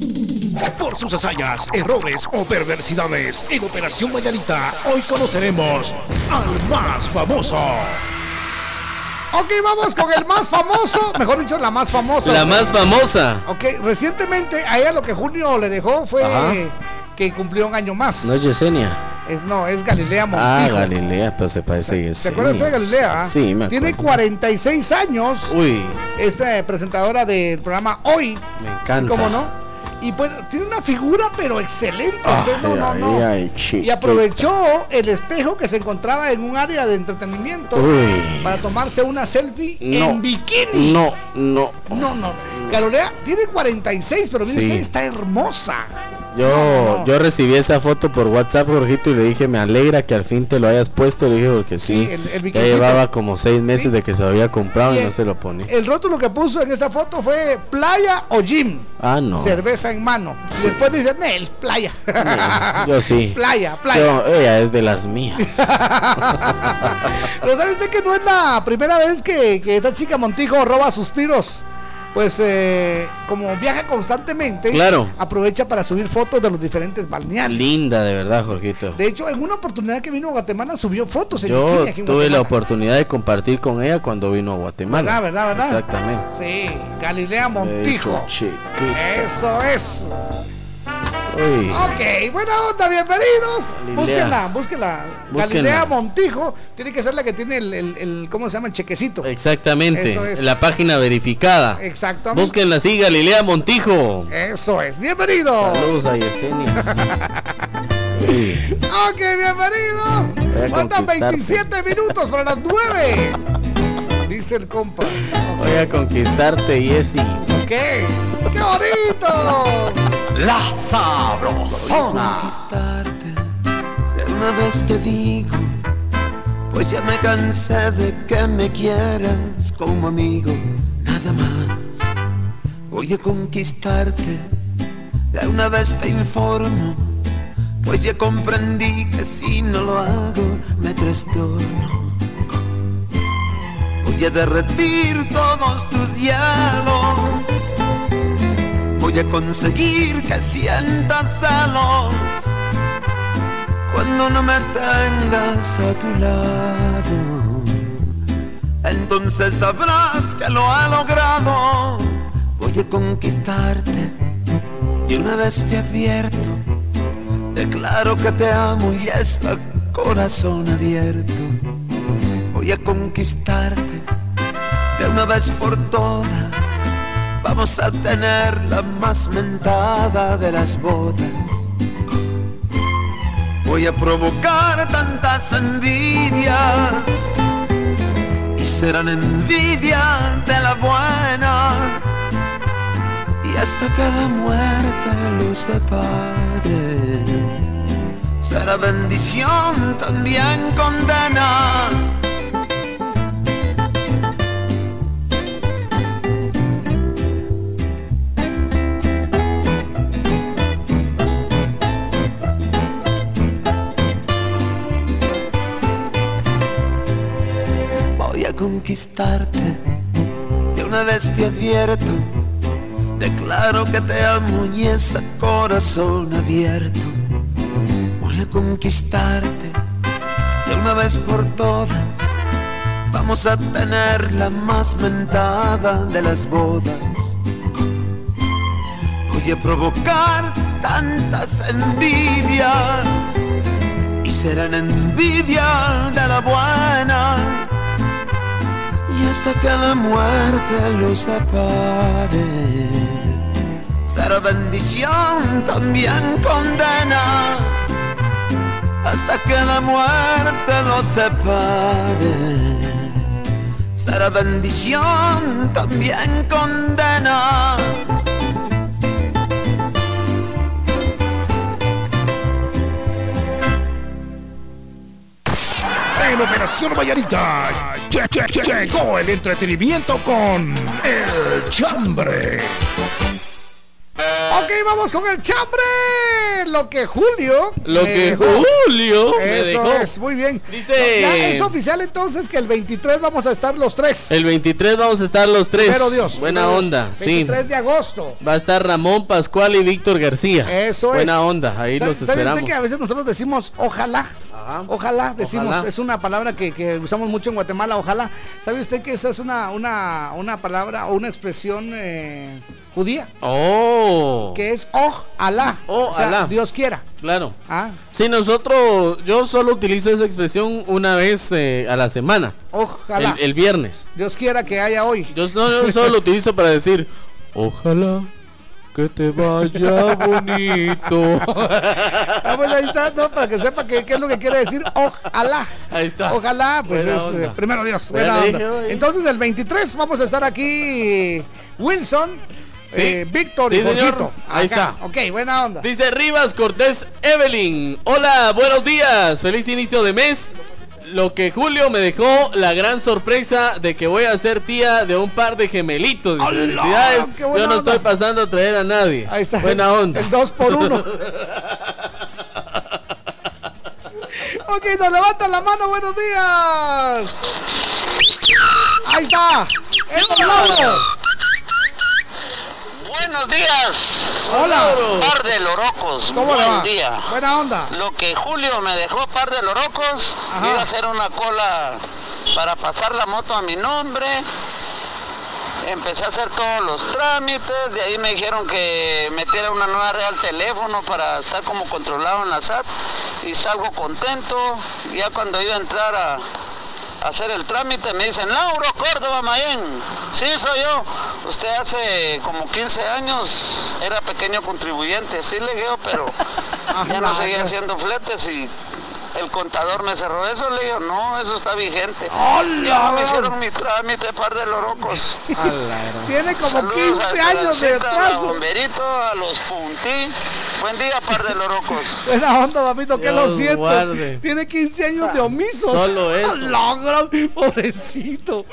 Por sus hazañas, errores o perversidades en Operación Mañanita, hoy conoceremos al más famoso. Ok, vamos con el más famoso, mejor dicho, la más famosa. La más famosa. Ok, recientemente a ella lo que Junio le dejó fue Ajá. que cumplió un año más. No es Yesenia. Es, no, es Galilea Montijo. Ah, Galilea, pues se parece a ¿Te acuerdas de Galilea? Sí, me Tiene acuerdo. 46 años. Uy, Es eh, presentadora del programa Hoy. me encanta. ¿Cómo no? Y pues tiene una figura pero excelente. Usted no, no, no. ay, ay, chiquito. Y aprovechó el espejo que se encontraba en un área de entretenimiento Uy. para tomarse una selfie No. en bikini. No, no. No, no. Galilea tiene 46, pero mire Sí. usted, está hermosa. Yo, No, no. yo recibí esa foto por WhatsApp, Jorgito, y le dije, me alegra que al fin te lo hayas puesto. Le dije, porque sí, el- el ya bikincito. llevaba como seis meses de que se lo había comprado y, Y no el- se lo ponía. El rótulo que puso en esa foto fue playa o gym. Ah, no. Cerveza en mano. Y después dice, Nel, playa. Yo sí. Playa, playa. Yo- ella es de las mías. Pero ¿sabe usted que no es la primera vez que, que esta chica Montijo roba suspiros pues eh, como viaja constantemente, Claro. aprovecha para subir fotos de los diferentes balnearios. Linda, de verdad, Jorgito. De hecho, en una oportunidad que vino a Guatemala subió fotos en Yo bikini aquí en tuve la oportunidad de compartir con ella cuando vino a Guatemala. ¿Verdad, verdad, verdad? Exactamente. Sí, Galilea Montijo. Eso es. Uy. Ok, buena onda, bienvenidos. Galilea. Búsquenla, búsquenla. Búsquenla. Galilea Montijo tiene que ser la que tiene el, el- el- ¿cómo se llama? El chequecito. Exactamente. Eso es. La página verificada. Exactamente. Búsquenla así, Galilea Montijo. Eso es, bienvenidos. Saludos a Yesenia. Ok, bienvenidos. Faltan conquistarte. 27 minutos para las 9. Dice el compa. Voy a conquistarte, Jessy. Ok, qué bonito. La Sabrosona. De una vez te digo, pues ya me cansé de que me quieras como amigo, nada más. Voy a conquistarte, de una vez te informo, pues ya comprendí que si no lo hago me trastorno. Voy a derretir todos tus hielos, voy a conseguir que sientas celos cuando no me tengas a tu lado. Entonces sabrás que lo he logrado. Voy a conquistarte y una vez te advierto, declaro que te amo y es a corazón abierto. Voy a conquistarte de una vez por todas. Vamos a tener la más mentada de las bodas. Voy a provocar tantas envidias y serán envidia de la buena y hasta que la muerte los separe será bendición también condena. Conquistarte, de una vez te advierto, declaro que te amo y es a corazón abierto. Voy a conquistarte, de una vez por todas, vamos a tener la más mentada de las bodas. Voy a provocar tantas envidias y serán envidia de la buena hasta que la muerte los separe será bendición también condena hasta que la muerte los separe. Será bendición también condena En Operación Vallarita llegó el entretenimiento con El Chambre. Ok, vamos con el chambre. Lo que Julio. Lo que dejó. Julio Eso dejó. es, muy bien. Dice- Ya es oficial entonces que el 23 vamos a estar los tres. El 23 vamos a estar los tres. Pero Dios. Buena Dios. onda, sí. 23 de agosto. Va a estar Ramón Pascual y Víctor García. Eso es. Buena onda, ahí ¿Sabe- los ¿Sabe esperamos. usted que a veces nosotros decimos ojalá? Ojalá, decimos, Ojalá. es una palabra que, que usamos mucho en Guatemala, ojalá. ¿Sabe usted que esa es una, una, una palabra o una expresión eh, judía? Oh. Que es ojalá. o sea. Dios quiera. Claro. Ah, Sí, nosotros, yo solo utilizo esa expresión una vez eh, a la semana. ojalá. El, el viernes. Dios quiera que haya hoy. Yo, no, yo solo lo utilizo para decir, ojalá que te vaya bonito. Ah, pues ahí está, no, para que sepa qué es lo que quiere decir ojalá. Ahí está. Ojalá, pues Buena es eh, primero Dios, buena onda. Entonces el 23 vamos a estar aquí Wilson, Sí. eh, Víctor Sí, y señor. Ahí está. Ok, buena onda. Dice Rivas Cortés Evelyn. Hola, buenos días. Feliz inicio de mes. Lo que Julio me dejó la gran sorpresa de que voy a ser tía de un par de gemelitos. Felicidades. ¡Qué buena Yo no onda! estoy pasando a traer a nadie. Ahí está. Buena onda. El 2 por 1 ok, nos levantan la mano, buenos días. Ahí está. ¡Esos logros! Buenos días. Hola. Par de lorocos. ¿Cómo Buen va? día. Buena onda. Lo que Julio me dejó par de lorocos, Ajá. iba a hacer una cola para pasar la moto a mi nombre. Empecé a hacer todos los trámites, de ahí me dijeron que metiera una nueva red al teléfono para estar como controlado en la SAT y salgo contento. Ya cuando iba a entrar a hacer el trámite me dicen, Lauro Córdoba Mayén, sí soy yo. Usted hace como 15 años era pequeño contribuyente, sí le digo, pero ya no seguía haciendo fletes y el contador me cerró eso, le digo, no, eso está vigente. Ya no me hicieron mi trámite, par de lorocos. Tiene como Saludos 15 a años de atraso. Bomberito, a los Puntí. Buen día, par de lorocos. Buena onda, Damito, que lo siento. guarde. Tiene 15 años de omisos. Solo eso. La gran- pobrecito.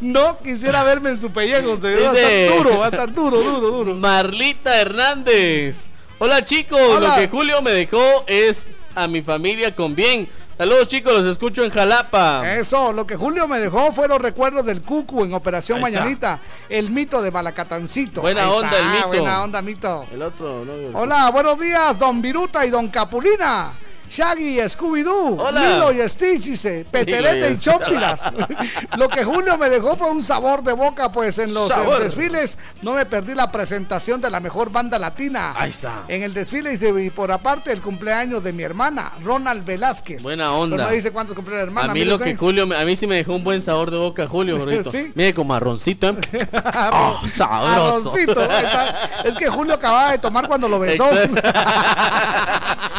No quisiera verme en su pellejo. Verdad, va a estar duro, va a estar duro, duro, duro. Marlita Hernández. Hola chicos, Hola. lo que Julio me dejó es a mi familia con bien. Saludos chicos, los escucho en Jalapa. Eso, lo que Julio me dejó fue los recuerdos del Cucu en Operación Ahí está. Mañanita, el mito de Malacatancito. Buena Ahí onda, está, el mito. Buena onda, mito. El otro, no. Hola, buenos días, don Viruta y don Capulina. Shaggy y Scooby-Doo. Lilo y Stitch, dice, Peterete Lilo y Chompiras. Lo que Julio me dejó fue un sabor de boca, pues en los desfiles no me perdí la presentación de la mejor banda latina. Ahí está. En el desfile dice, y por aparte el cumpleaños de mi hermana, Ronald Velázquez. Buena onda. Pero no dice cuántos cumple la hermana. a mí lo que Julio, a mí sí me dejó un buen sabor de boca Julio. Sí. Mire con marroncito, ¿eh? Oh, sabroso. Arroncito, ahí está. Es que Julio acababa de tomar cuando lo besó.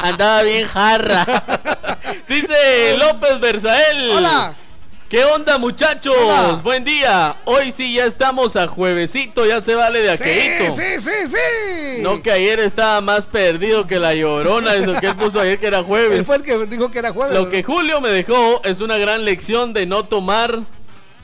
Andaba bien Dice López Berzael. Hola. ¿Qué onda, muchachos? Hola. Buen día. Hoy sí ya estamos a juevesito, ya se vale de Sí, aquelito. sí, sí, sí. No que ayer estaba más perdido que la llorona, eso que él puso ayer que era jueves. Él fue el que dijo que era jueves. Lo que Julio me dejó es una gran lección de no tomar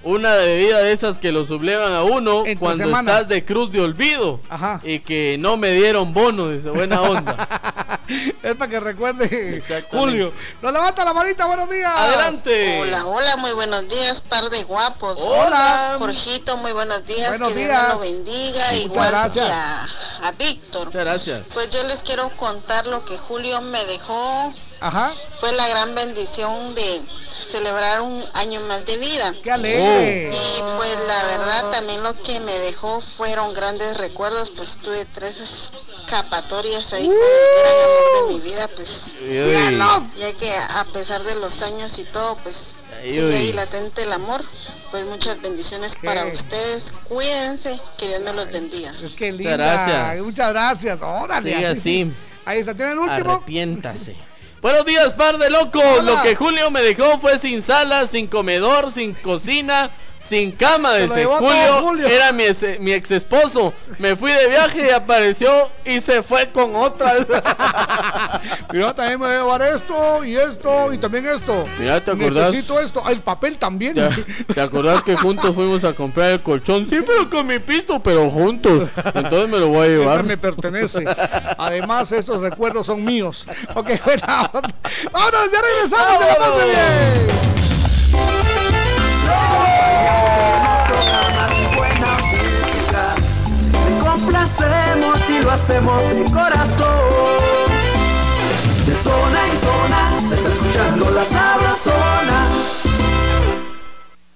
una bebida de esas que lo sublevan a uno Entre cuando semana. estás de cruz de olvido. Ajá. Y que no me dieron bono, dice, buena onda. Es para que recuerde. Julio. Nos levanta la manita, buenos días. Adelante. Hola, hola, muy buenos días, par de guapos. Hola. Jorgito, muy buenos días. Buenos que días. Dios lo bendiga. Muchas igual gracias. que a, a Víctor. Muchas gracias. Pues yo les quiero contar lo que Julio me dejó. Ajá. Fue la gran bendición de celebrar un año más de vida. ¡Qué alegre! Y pues la verdad también lo que me dejó fueron grandes recuerdos, pues tuve tres escapatorias ahí con el gran amor de mi vida, pues ya que a pesar de los años y todo, pues sigue ahí latente el amor. Pues muchas bendiciones para ustedes. Cuídense, que Dios me los bendiga. Qué linda. gracias. Muchas gracias. Órale. Así. Ahí está, tiene el último. Arrepiéntase. Buenos días, par de locos. Hola. Lo que Julio me dejó fue sin sala, sin comedor, sin cocina, sin cama. Dice Julio, Julio. era mi, ex- mi ex esposo. Me fui de viaje y apareció y se fue con otra. Mira, también me voy a llevar esto y esto y también esto. Mira, ¿te acordás? Necesito esto. Ah, el papel también. ¿Te, te acordás que juntos fuimos a comprar el colchón? Sí, pero con mi pisto, pero juntos. Entonces me lo voy a llevar. me pertenece. Además, estos recuerdos son míos. Ok, buena onda. Vámonos, ya regresamos. Que la pase bien. Complacemos y lo hacemos de corazón. De zona en zona, se está escuchando la sabrosona.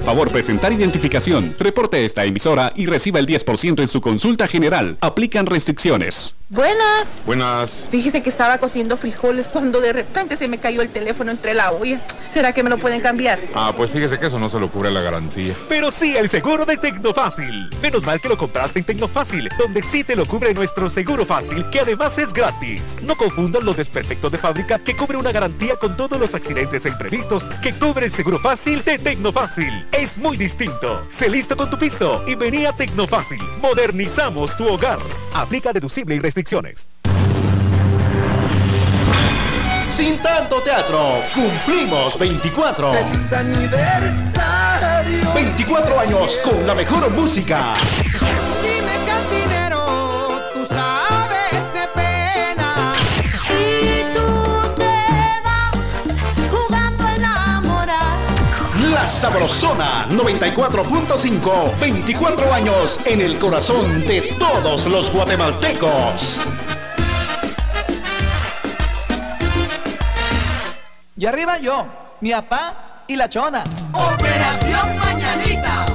favor presentar identificación. Reporte esta emisora y reciba el 10% en su consulta general. Aplican restricciones. Buenas. Buenas. Fíjese que estaba cociendo frijoles cuando de repente se me cayó el teléfono entre la olla. ¿Será que me lo pueden cambiar? Ah, pues fíjese que eso no se lo cubre la garantía. Pero sí el seguro de Tecnofácil. Menos mal que lo compraste en Tecnofácil, donde sí te lo cubre nuestro seguro fácil, que además es gratis. No confundan los desperfectos de fábrica que cubre una garantía con todos los accidentes e imprevistos que cubre el seguro fácil de Tecnofácil. Es muy distinto. Se listo con tu pisto y vení a Tecnofácil. Modernizamos tu hogar. Aplica deducible y restricciones. Sin tanto teatro, cumplimos 24. 24 años con la mejor música. Dime Sabrosona 94.5, 24 años en el corazón de todos los guatemaltecos. Y arriba yo, mi papá y la chona. Operación Mañanita.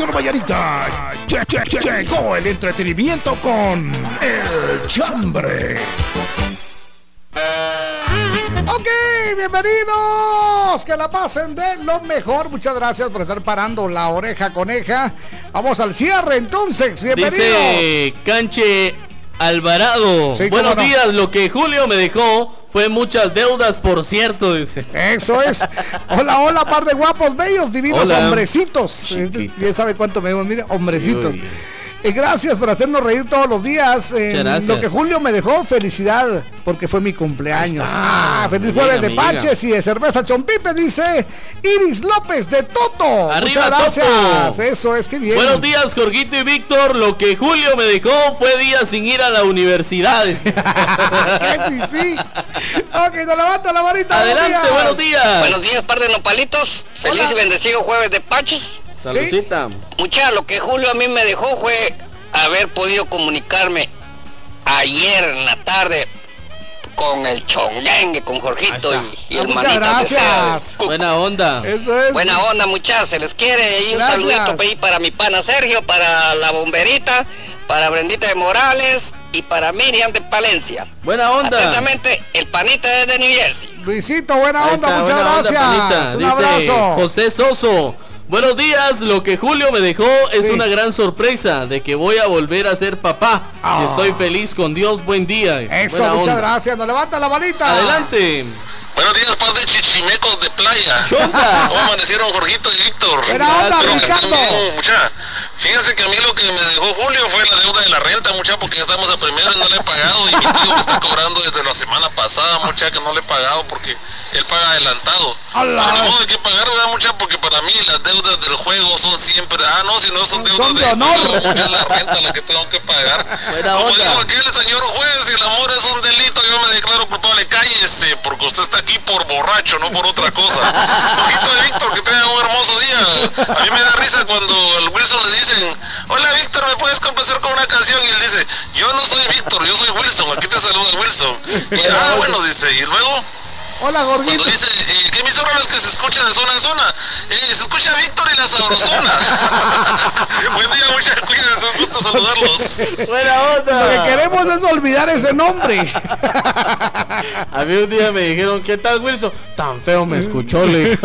Nación Vallarita. Che, che, che, llegó el entretenimiento con El Chambre. Ok, bienvenidos. Que la pasen de lo mejor. Muchas gracias por estar parando la oreja coneja. Vamos al cierre entonces. Bienvenidos. Dice Canche Alvarado. Buenos días. Lo que Julio me dejó fue muchas deudas, por cierto, dice. Eso es. Hola, hola, par de guapos, bellos, divinos Hola. hombrecitos. Chiquito. Ya sabe cuánto me mire, hombrecitos. Eh, gracias por hacernos reír todos los días. Eh, Muchas gracias. lo que Julio me dejó, felicidad, porque fue mi cumpleaños. está. Ah, feliz jueves de. Paches y de cerveza Chompipe, dice Iris López de Toto. Arriba, Muchas gracias. Toto. Eso es que bien. Buenos días, Jorgito y Víctor. Lo que Julio me dejó fue días sin ir a la universidad. sí, sí. Ok, nos levanta la varita. Adelante, buenos días. Buenos días, par de nopalitos. Feliz y bendecido jueves de Paches. Saludcita. Mucha, lo que Julio a mí me dejó fue haber podido comunicarme ayer en la tarde con el chonguengue, con Jorgito y, y el Muchas manito gracias. Buena onda. Eso es. Buena onda, muchachos, se les quiere. Y un Gracias. saludito para mi pana Sergio, para la bomberita, para Brendita de Morales y para Miriam de Palencia. Buena onda. Atentamente, el panita desde New Jersey. Luisito, buena Ahí onda, está, muchas buena onda, gracias. panita. Un Dice abrazo. José Soso. Buenos días, lo que Julio me dejó es una gran sorpresa de que voy a volver a ser papá. Ah. Estoy feliz con Dios, buen día. Eso, Buena muchas onda. gracias. Nos levanta la varita. Adelante. Buenos días, par de chichimecos de playa. ¿Cómo amanecieron Jorgito y Víctor? Mucha. Fíjense que a mí lo que me dejó Julio fue la deuda de la renta, mucha, porque ya estamos a primero y no le he pagado. Y mi tío me está cobrando desde la semana pasada, mucha, que no le he pagado porque él paga adelantado. Pero modo de que pagar, ¿verdad, mucha? Porque para mí las deudas del juego son siempre. Ah, no, si no son deudas Son de del honor. juego, mucha la renta la que tengo que pagar. Buena Como onda. dijo aquel señor juez, si el amor es un delito, yo me declaro culpable. Cállese, porque usted está aquí por borracho, no por otra cosa. Jorgito de Víctor, que tenga un hermoso día. A mí me da risa cuando al Wilson le dicen, hola Víctor, ¿me puedes complacer con una canción? Y él dice, yo no soy Víctor, yo soy Wilson, aquí te saluda Wilson. Y, ah, bueno, dice, y luego... Hola, gordito. Cuando dice, eh, ¿qué emisora es que se escucha de zona a zona? Eh, se escucha Víctor y la Sabrosona. Buen día, muchas cuídense, un gusto saludarlos. Buena onda. Lo que queremos es olvidar ese nombre. A mí un día me dijeron, ¿qué tal Wilson? Tan feo me escuchó, le.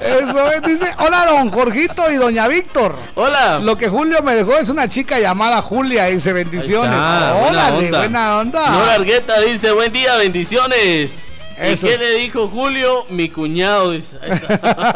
Eso es, dice, hola don Jorgito y doña Víctor. Hola. Lo que Julio me dejó es una chica llamada Julia, dice bendiciones. Ah, buena onda. buena onda. Señor Argueta dice, buen día, bendiciones es eso ¿Y qué es. le dijo Julio? Mi cuñado dice.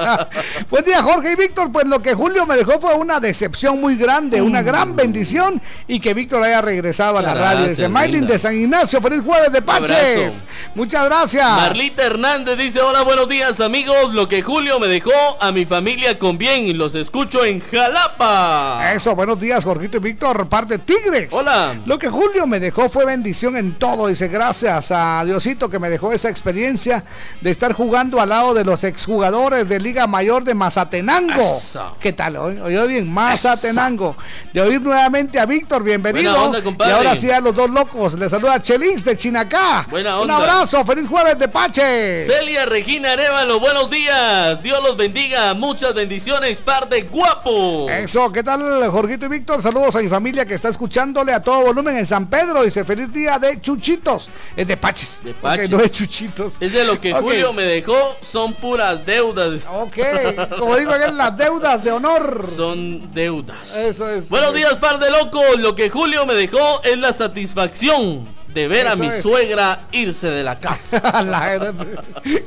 Buen día, Jorge y Víctor. Pues lo que Julio me dejó fue una decepción muy grande, una gran bendición y que Víctor haya regresado a la radio. Dice Maylin de San Ignacio, feliz jueves de Paches. Muchas gracias. Marlita Hernández dice, hola, buenos días amigos. Lo que Julio me dejó a mi familia con bien y los escucho en Jalapa. Eso, buenos días, Jorgito y Víctor, parte Tigres. Hola. Lo que Julio me dejó fue bendición en todo. Dice, gracias a Diosito que me dejó esa experiencia de estar jugando al lado de los exjugadores de Liga Mayor de Mazatenango. Eso. ¿Qué tal? Oy- Oyó bien, Mazatenango. De oír nuevamente a Víctor, bienvenido. Onda. Y ahora sí a los dos locos. Le saluda Chelis de Chinacá. Buena Un abrazo, feliz jueves de Paches. Celia Regina Arevalo, buenos días. Dios los bendiga. Muchas bendiciones, par de guapos. Eso, ¿qué tal, Jorgito y Víctor? Saludos a mi familia que está escuchándole a todo volumen en San Pedro. Dice, feliz día de Chuchitos. Es de Paches. De Paches. no es Chuchitos. Es de lo que. Julio me dejó, son puras deudas. Ok, como digo aquí, las deudas de honor. Son deudas. Eso es. Buenos días, par de locos. Lo que Julio me dejó es la satisfacción de ver a mi es. suegra irse de la casa. La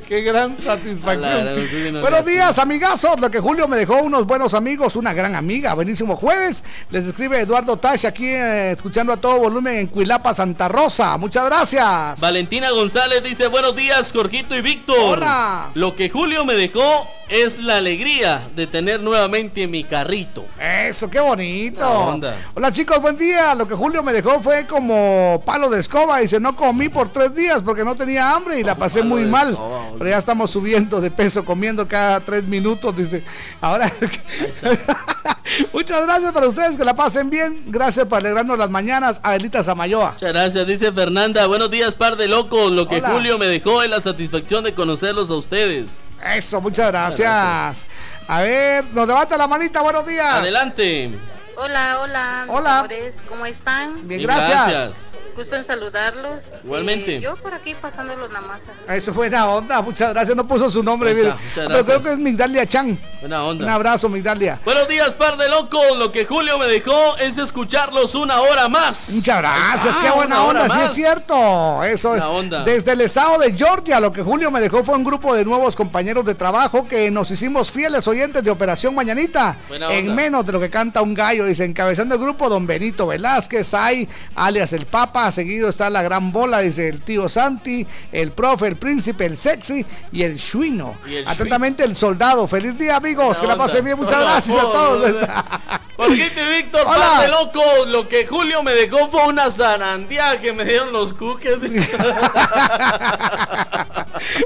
Qué gran la satisfacción. Buenos no, días, amigazos. Lo que Julio me dejó unos buenos amigos, una gran amiga. Buenísimo jueves. Les escribe Eduardo Tash aquí eh, escuchando a todo volumen en Cuilapa, Santa Rosa. Muchas gracias. Valentina González dice buenos días, Jorgito y Víctor. Hola. Lo que Julio me dejó es la alegría de tener nuevamente mi carrito. Eso, qué bonito. Hola chicos, buen día. Lo que Julio me dejó fue como palo de escoba. Dice, no comí por tres días porque no tenía hambre y la pasé muy mal. Pero ya estamos subiendo de peso, comiendo cada tres minutos. Dice, ahora... Muchas gracias para ustedes, que la pasen bien. Gracias por alegrarnos las mañanas. Adelita Samayoa. Muchas gracias, dice Fernanda. Buenos días, par de locos. Lo que Hola. Julio me dejó es la satisfacción de conocerlos a ustedes. Eso, muchas gracias. A ver, nos levanta la manita. Buenos días. Adelante. Hola, hola, Hola. amores, ¿cómo están? Bien, gracias. Gracias. Gusto en saludarlos. Igualmente. Eh, yo por aquí pasándolos nada más. Eso fue buena onda, muchas gracias. No puso su nombre, está, muchas Pero gracias. creo que es Migdalia Chan. Buena onda. Un abrazo, Migdalia. Buenos días, par de locos. Lo que Julio me dejó es escucharlos una hora más. Muchas gracias, Ah, qué buena una onda, sí es cierto. Eso es. Buena onda. Desde el estado de Georgia, lo que Julio me dejó fue un grupo de nuevos compañeros de trabajo que nos hicimos fieles oyentes de Operación Mañanita. Buena En onda. menos de lo que canta un gallo, dice, encabezando el grupo Don Benito Velázquez, hay alias el Papa, seguido está la gran bola, dice el tío Santi, el profe, el príncipe, el sexy y el el Atentamente el soldado. Feliz día, amigos, que la pasen bien. Muchas Hola, gracias a todos. Jorgito y Víctor, de locos. Lo que Julio me dejó fue una zarandía que me dieron los cookies.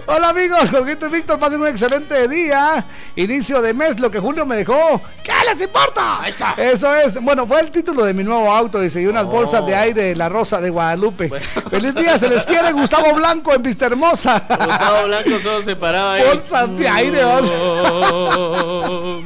Hola amigos, Jorgito y Víctor, pasen un excelente día. Inicio de mes, lo que Julio me dejó. ¿Qué les importa? Ahí está. Eso es. Bueno, fue el título de mi nuevo auto, dice, y unas Oh. bolsas de aire de la Rosa de Guadalupe. Feliz día, se les quiere Gustavo Blanco en Vista Hermosa. Gustavo Blanco solo se paraba ahí. Bolsas de aire, vamos.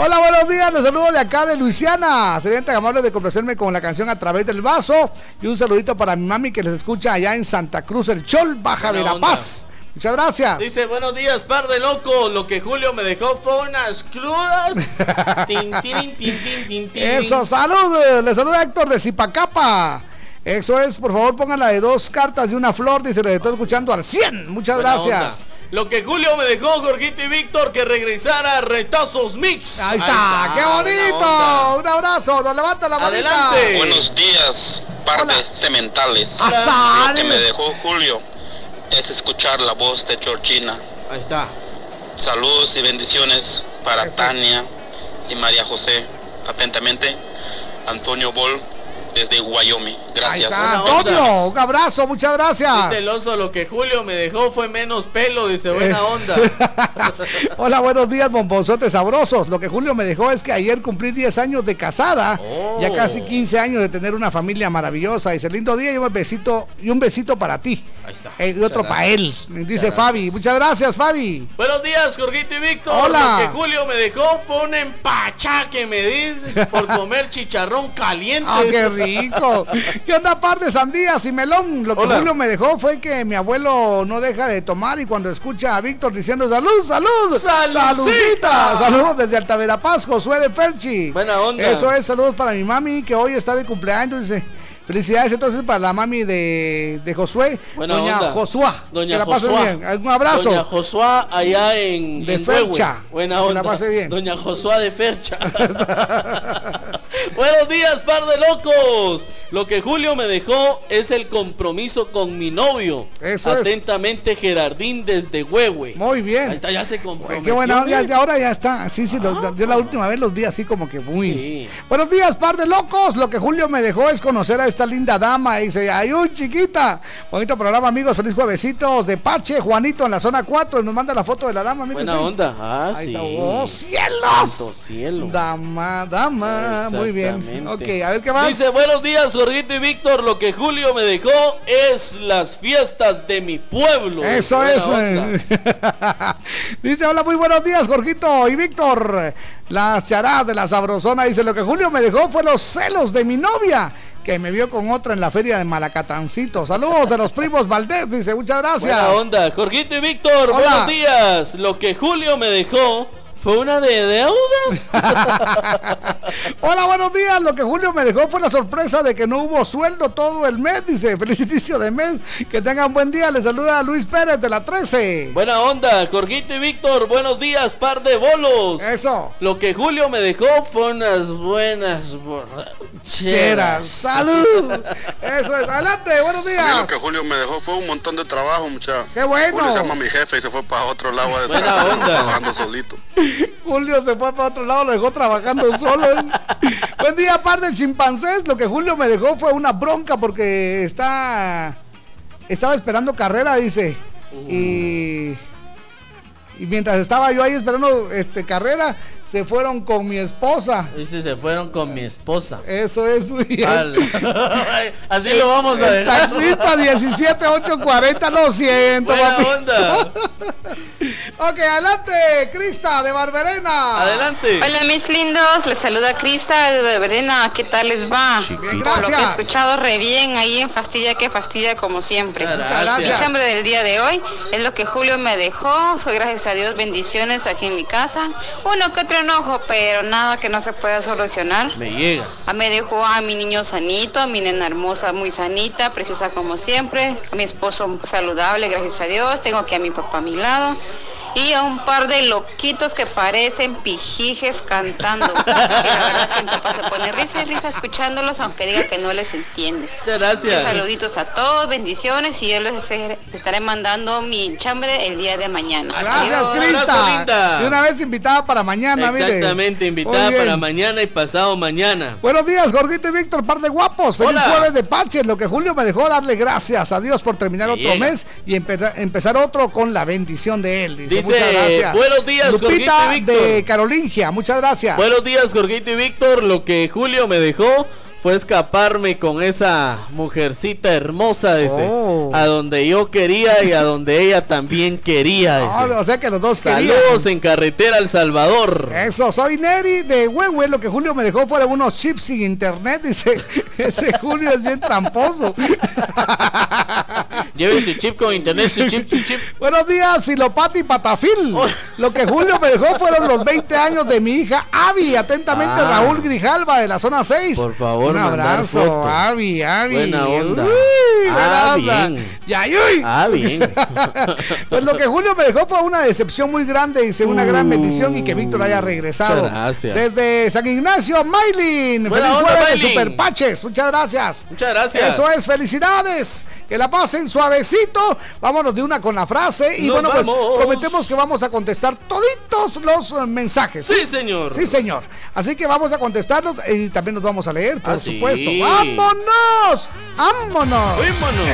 Hola, buenos días. Les saludo de acá de Luisiana. Serían tan amables de complacerme con la canción A través del vaso. Y un saludito para mi mami que les escucha allá en Santa Cruz, el Chol, Baja Verapaz. Muchas gracias. Dice, buenos días, par de locos. Lo que Julio me dejó fue unas crudas. tin, tin, tin, tin, tin, tin. Eso, salud. Les saluda Héctor de Zipacapa. Eso es, por favor, pónganla de dos cartas y una flor. Dice, les estoy escuchando al 100. Muchas Buena gracias. onda. Lo que Julio me dejó, Jorgito y Víctor, que regresara a Retazos Mix. Ahí está, qué bonito. Un abrazo, nos levanta la manita. Adelante. Buenos días, par de cementales. Azar. Lo que me dejó Julio es escuchar la voz de Georgina. Ahí está. Saludos y bendiciones para Tania y María José. Atentamente, Antonio Bol desde Wyoming. Gracias. Antonio, un abrazo, muchas gracias. Dice el oso, lo que Julio me dejó fue menos pelo, dice, Eh. buena onda. Hola, buenos días, bombozotes sabrosos. Lo que Julio me dejó es que ayer cumplí 10 años de casada, Oh. ya casi 15 años de tener una familia maravillosa. Dice, lindo día y un besito, y un besito para ti. Ahí está. Y otro para él, dice Muchas Fabi. Muchas gracias, Fabi. Buenos días, Jorgito y Víctor. Hola. Lo que Julio me dejó fue un empachá que me dice por comer chicharrón caliente. Ah, qué rico. ¿Qué onda, par de sandías y melón? Lo que Hola. Julio me dejó fue que mi abuelo no deja de tomar y cuando escucha a Víctor diciendo salud, salud, saludcita, saludos desde Altaverapaz, Josué de Ferchi. Buena onda. Eso es, saludos para mi mami que hoy está de cumpleaños, dice. Felicidades entonces para la mami de, de Josué, Buena doña onda. Josuá. Doña que la pase Josuá. bien. Un abrazo. Doña Josuá allá en De en. Fercha. Buena Que onda. la pase bien. Doña Josuá de Fercha. Buenos días, par de locos. Lo que Julio me dejó es el compromiso con mi novio. Eso es. Atentamente, Gerardín desde Huehue. Muy bien. Ahí está, ya se comprometió. Qué buena onda, ya- ahora ya está. Sí, sí, los- yo la última vez los vi así como que muy. Sí. Buenos días, par de locos. Lo que Julio me dejó es conocer a esta linda dama. Y dice, ay, uy, chiquita. Bonito programa, amigos. Feliz juevesitos de Pache, Juanito en la zona 4. Y nos manda la foto de la dama, Buena onda. Ah, Ahí sí. está. ¡Oh, cielos! Santo cielo. Dama, dama. Muy bien. Ok, a ver qué más. Dice, buenos días, Jorgito y Víctor. Lo que Julio me dejó es las fiestas de mi pueblo. Eso es. dice, hola, muy buenos días, Jorgito y Víctor. Las charadas de la sabrosona. Dice, lo que Julio me dejó fue los celos de mi novia. Que me vio con otra en la feria de Malacatancito. Saludos de los primos Valdés. Dice, muchas gracias. Buena onda. Jorgito y Víctor, Hola. buenos días. Lo que Julio me dejó fue una de deudas. Hola, buenos días. Lo que Julio me dejó fue la sorpresa de que no hubo sueldo todo el mes. Dice, feliz inicio de mes. Que tengan buen día. Les saluda Luis Pérez de la 13. Buena onda, Jorgito y Víctor, buenos días, par de bolos. Eso. Lo que Julio me dejó fue unas buenas borracheras. Salud. Eso es. Adelante, buenos A mí lo días. que Julio me dejó fue un montón de trabajo, muchacho. Qué bueno. Julio se llama mi jefe y se fue para otro lado a Buena onda. trabajando solito. Julio se fue para otro lado, lo dejó trabajando solo. Buen día, par de chimpancés. Lo que Julio me dejó fue una bronca porque está. Estaba esperando carrera, dice. Y. Y mientras estaba yo ahí esperando este, carrera, se fueron con mi esposa. Dice, se fueron con mi esposa. Eso es. Al- Así lo vamos a El dejar. taxista 17840, lo siento, Buena papi. onda. Ok, adelante, Crista de Barberena. Adelante. Hola mis lindos, les saluda Crista de Verena, ¿qué tal les va? Bien, Por lo que he gracias. escuchado re bien ahí en Fastidia que Fastidia como siempre. Muchas gracias. Mi chambre del día de hoy es lo que Julio me dejó, fue gracias a Dios bendiciones aquí en mi casa. Uno que otro enojo, pero nada que no se pueda solucionar. Me llega. Ah, Me dejó a mi niño sanito, a mi nena hermosa muy sanita, preciosa como siempre, a mi esposo saludable, gracias a Dios, tengo aquí a mi papá a mi lado y a un par de loquitos que parecen pijijes cantando. Y la verdad que mi papá se pone risa y risa escuchándolos, aunque diga que no les entiende. Muchas gracias. Muchos saluditos a todos, bendiciones y yo les estaré- mandando mi chambre el día de mañana. Gracias. Crista. Y una vez invitada para mañana, mire. Exactamente, invitada para mañana y pasado mañana. Buenos días, Jorgito y Víctor, par de guapos. Feliz Hola. jueves de Paches. Lo que Julio me dejó darle gracias a Dios por terminar otro mes y empe- empezar otro con la bendición de él. Dice, Dice, muchas gracias. "Buenos días, Lupita y Víctor". de Carolingia, muchas gracias. Buenos días, Jorgito y Víctor. Lo que Julio me dejó fue escaparme con esa mujercita hermosa, dice. Oh. A donde yo quería y a donde ella también quería, dice. Ah, o sea que los dos Saludos en carretera El Salvador. Eso, soy Neri de Huehue. Lo que Julio me dejó fueron unos chips sin internet. Dice, ese Julio es bien tramposo. Lleve su chip con internet, su chip, su chip. Buenos días, Filopati Patafil. Lo que Julio me dejó fueron los 20 años de mi hija Avi. Atentamente, Ah. Raúl Grijalva de la zona 6. Por favor, Un abrazo. Avi, Avi. Buena onda. Uy, buena Ah, onda. bien. Y ay, uy. Ah, bien. Pues lo que Julio me dejó fue una decepción muy grande, dice una gran bendición y que Víctor haya regresado. Gracias. Desde San Ignacio, Maylin. Buena Feliz onda, jueves de Maylin. Super Paches. Muchas gracias. Muchas gracias. Eso es, felicidades. Que la pasen suavecito. Vámonos de una con la frase. Y Nos bueno, pues prometemos que vamos a contestar toditos los mensajes. Sí, señor. Sí, señor. Así que vamos a contestarlos y también los vamos a leer, por Sí. supuesto. ¡Vámonos! ¡Vámonos!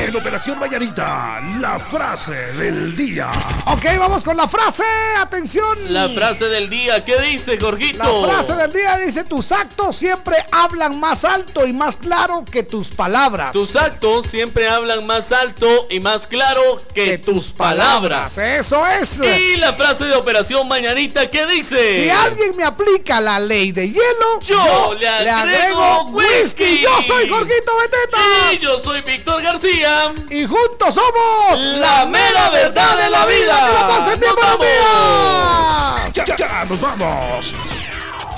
En Operación Mañanita, la frase del día. Ok, vamos con la frase. Atención. La frase del día, ¿qué dice, Jorgito? La frase del día dice, tus actos siempre hablan más alto y más claro que tus palabras. Tus actos siempre hablan más alto y más claro que, tus palabras. Eso es. Y la frase de Operación Mañanita, ¿qué dice? Si alguien me aplica la ley de hielo, Yo le agrego whisky. Yo soy Jorgito Beteta. Y yo soy Víctor García. Y juntos somos La mera verdad de la vida. Que la pasen bien, Nos buenos días. Ya, ya nos vamos.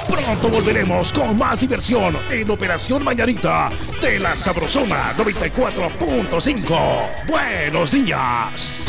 Pronto volveremos con más diversión en Operación Mañanita de la Sabrosona 94.5. Buenos días.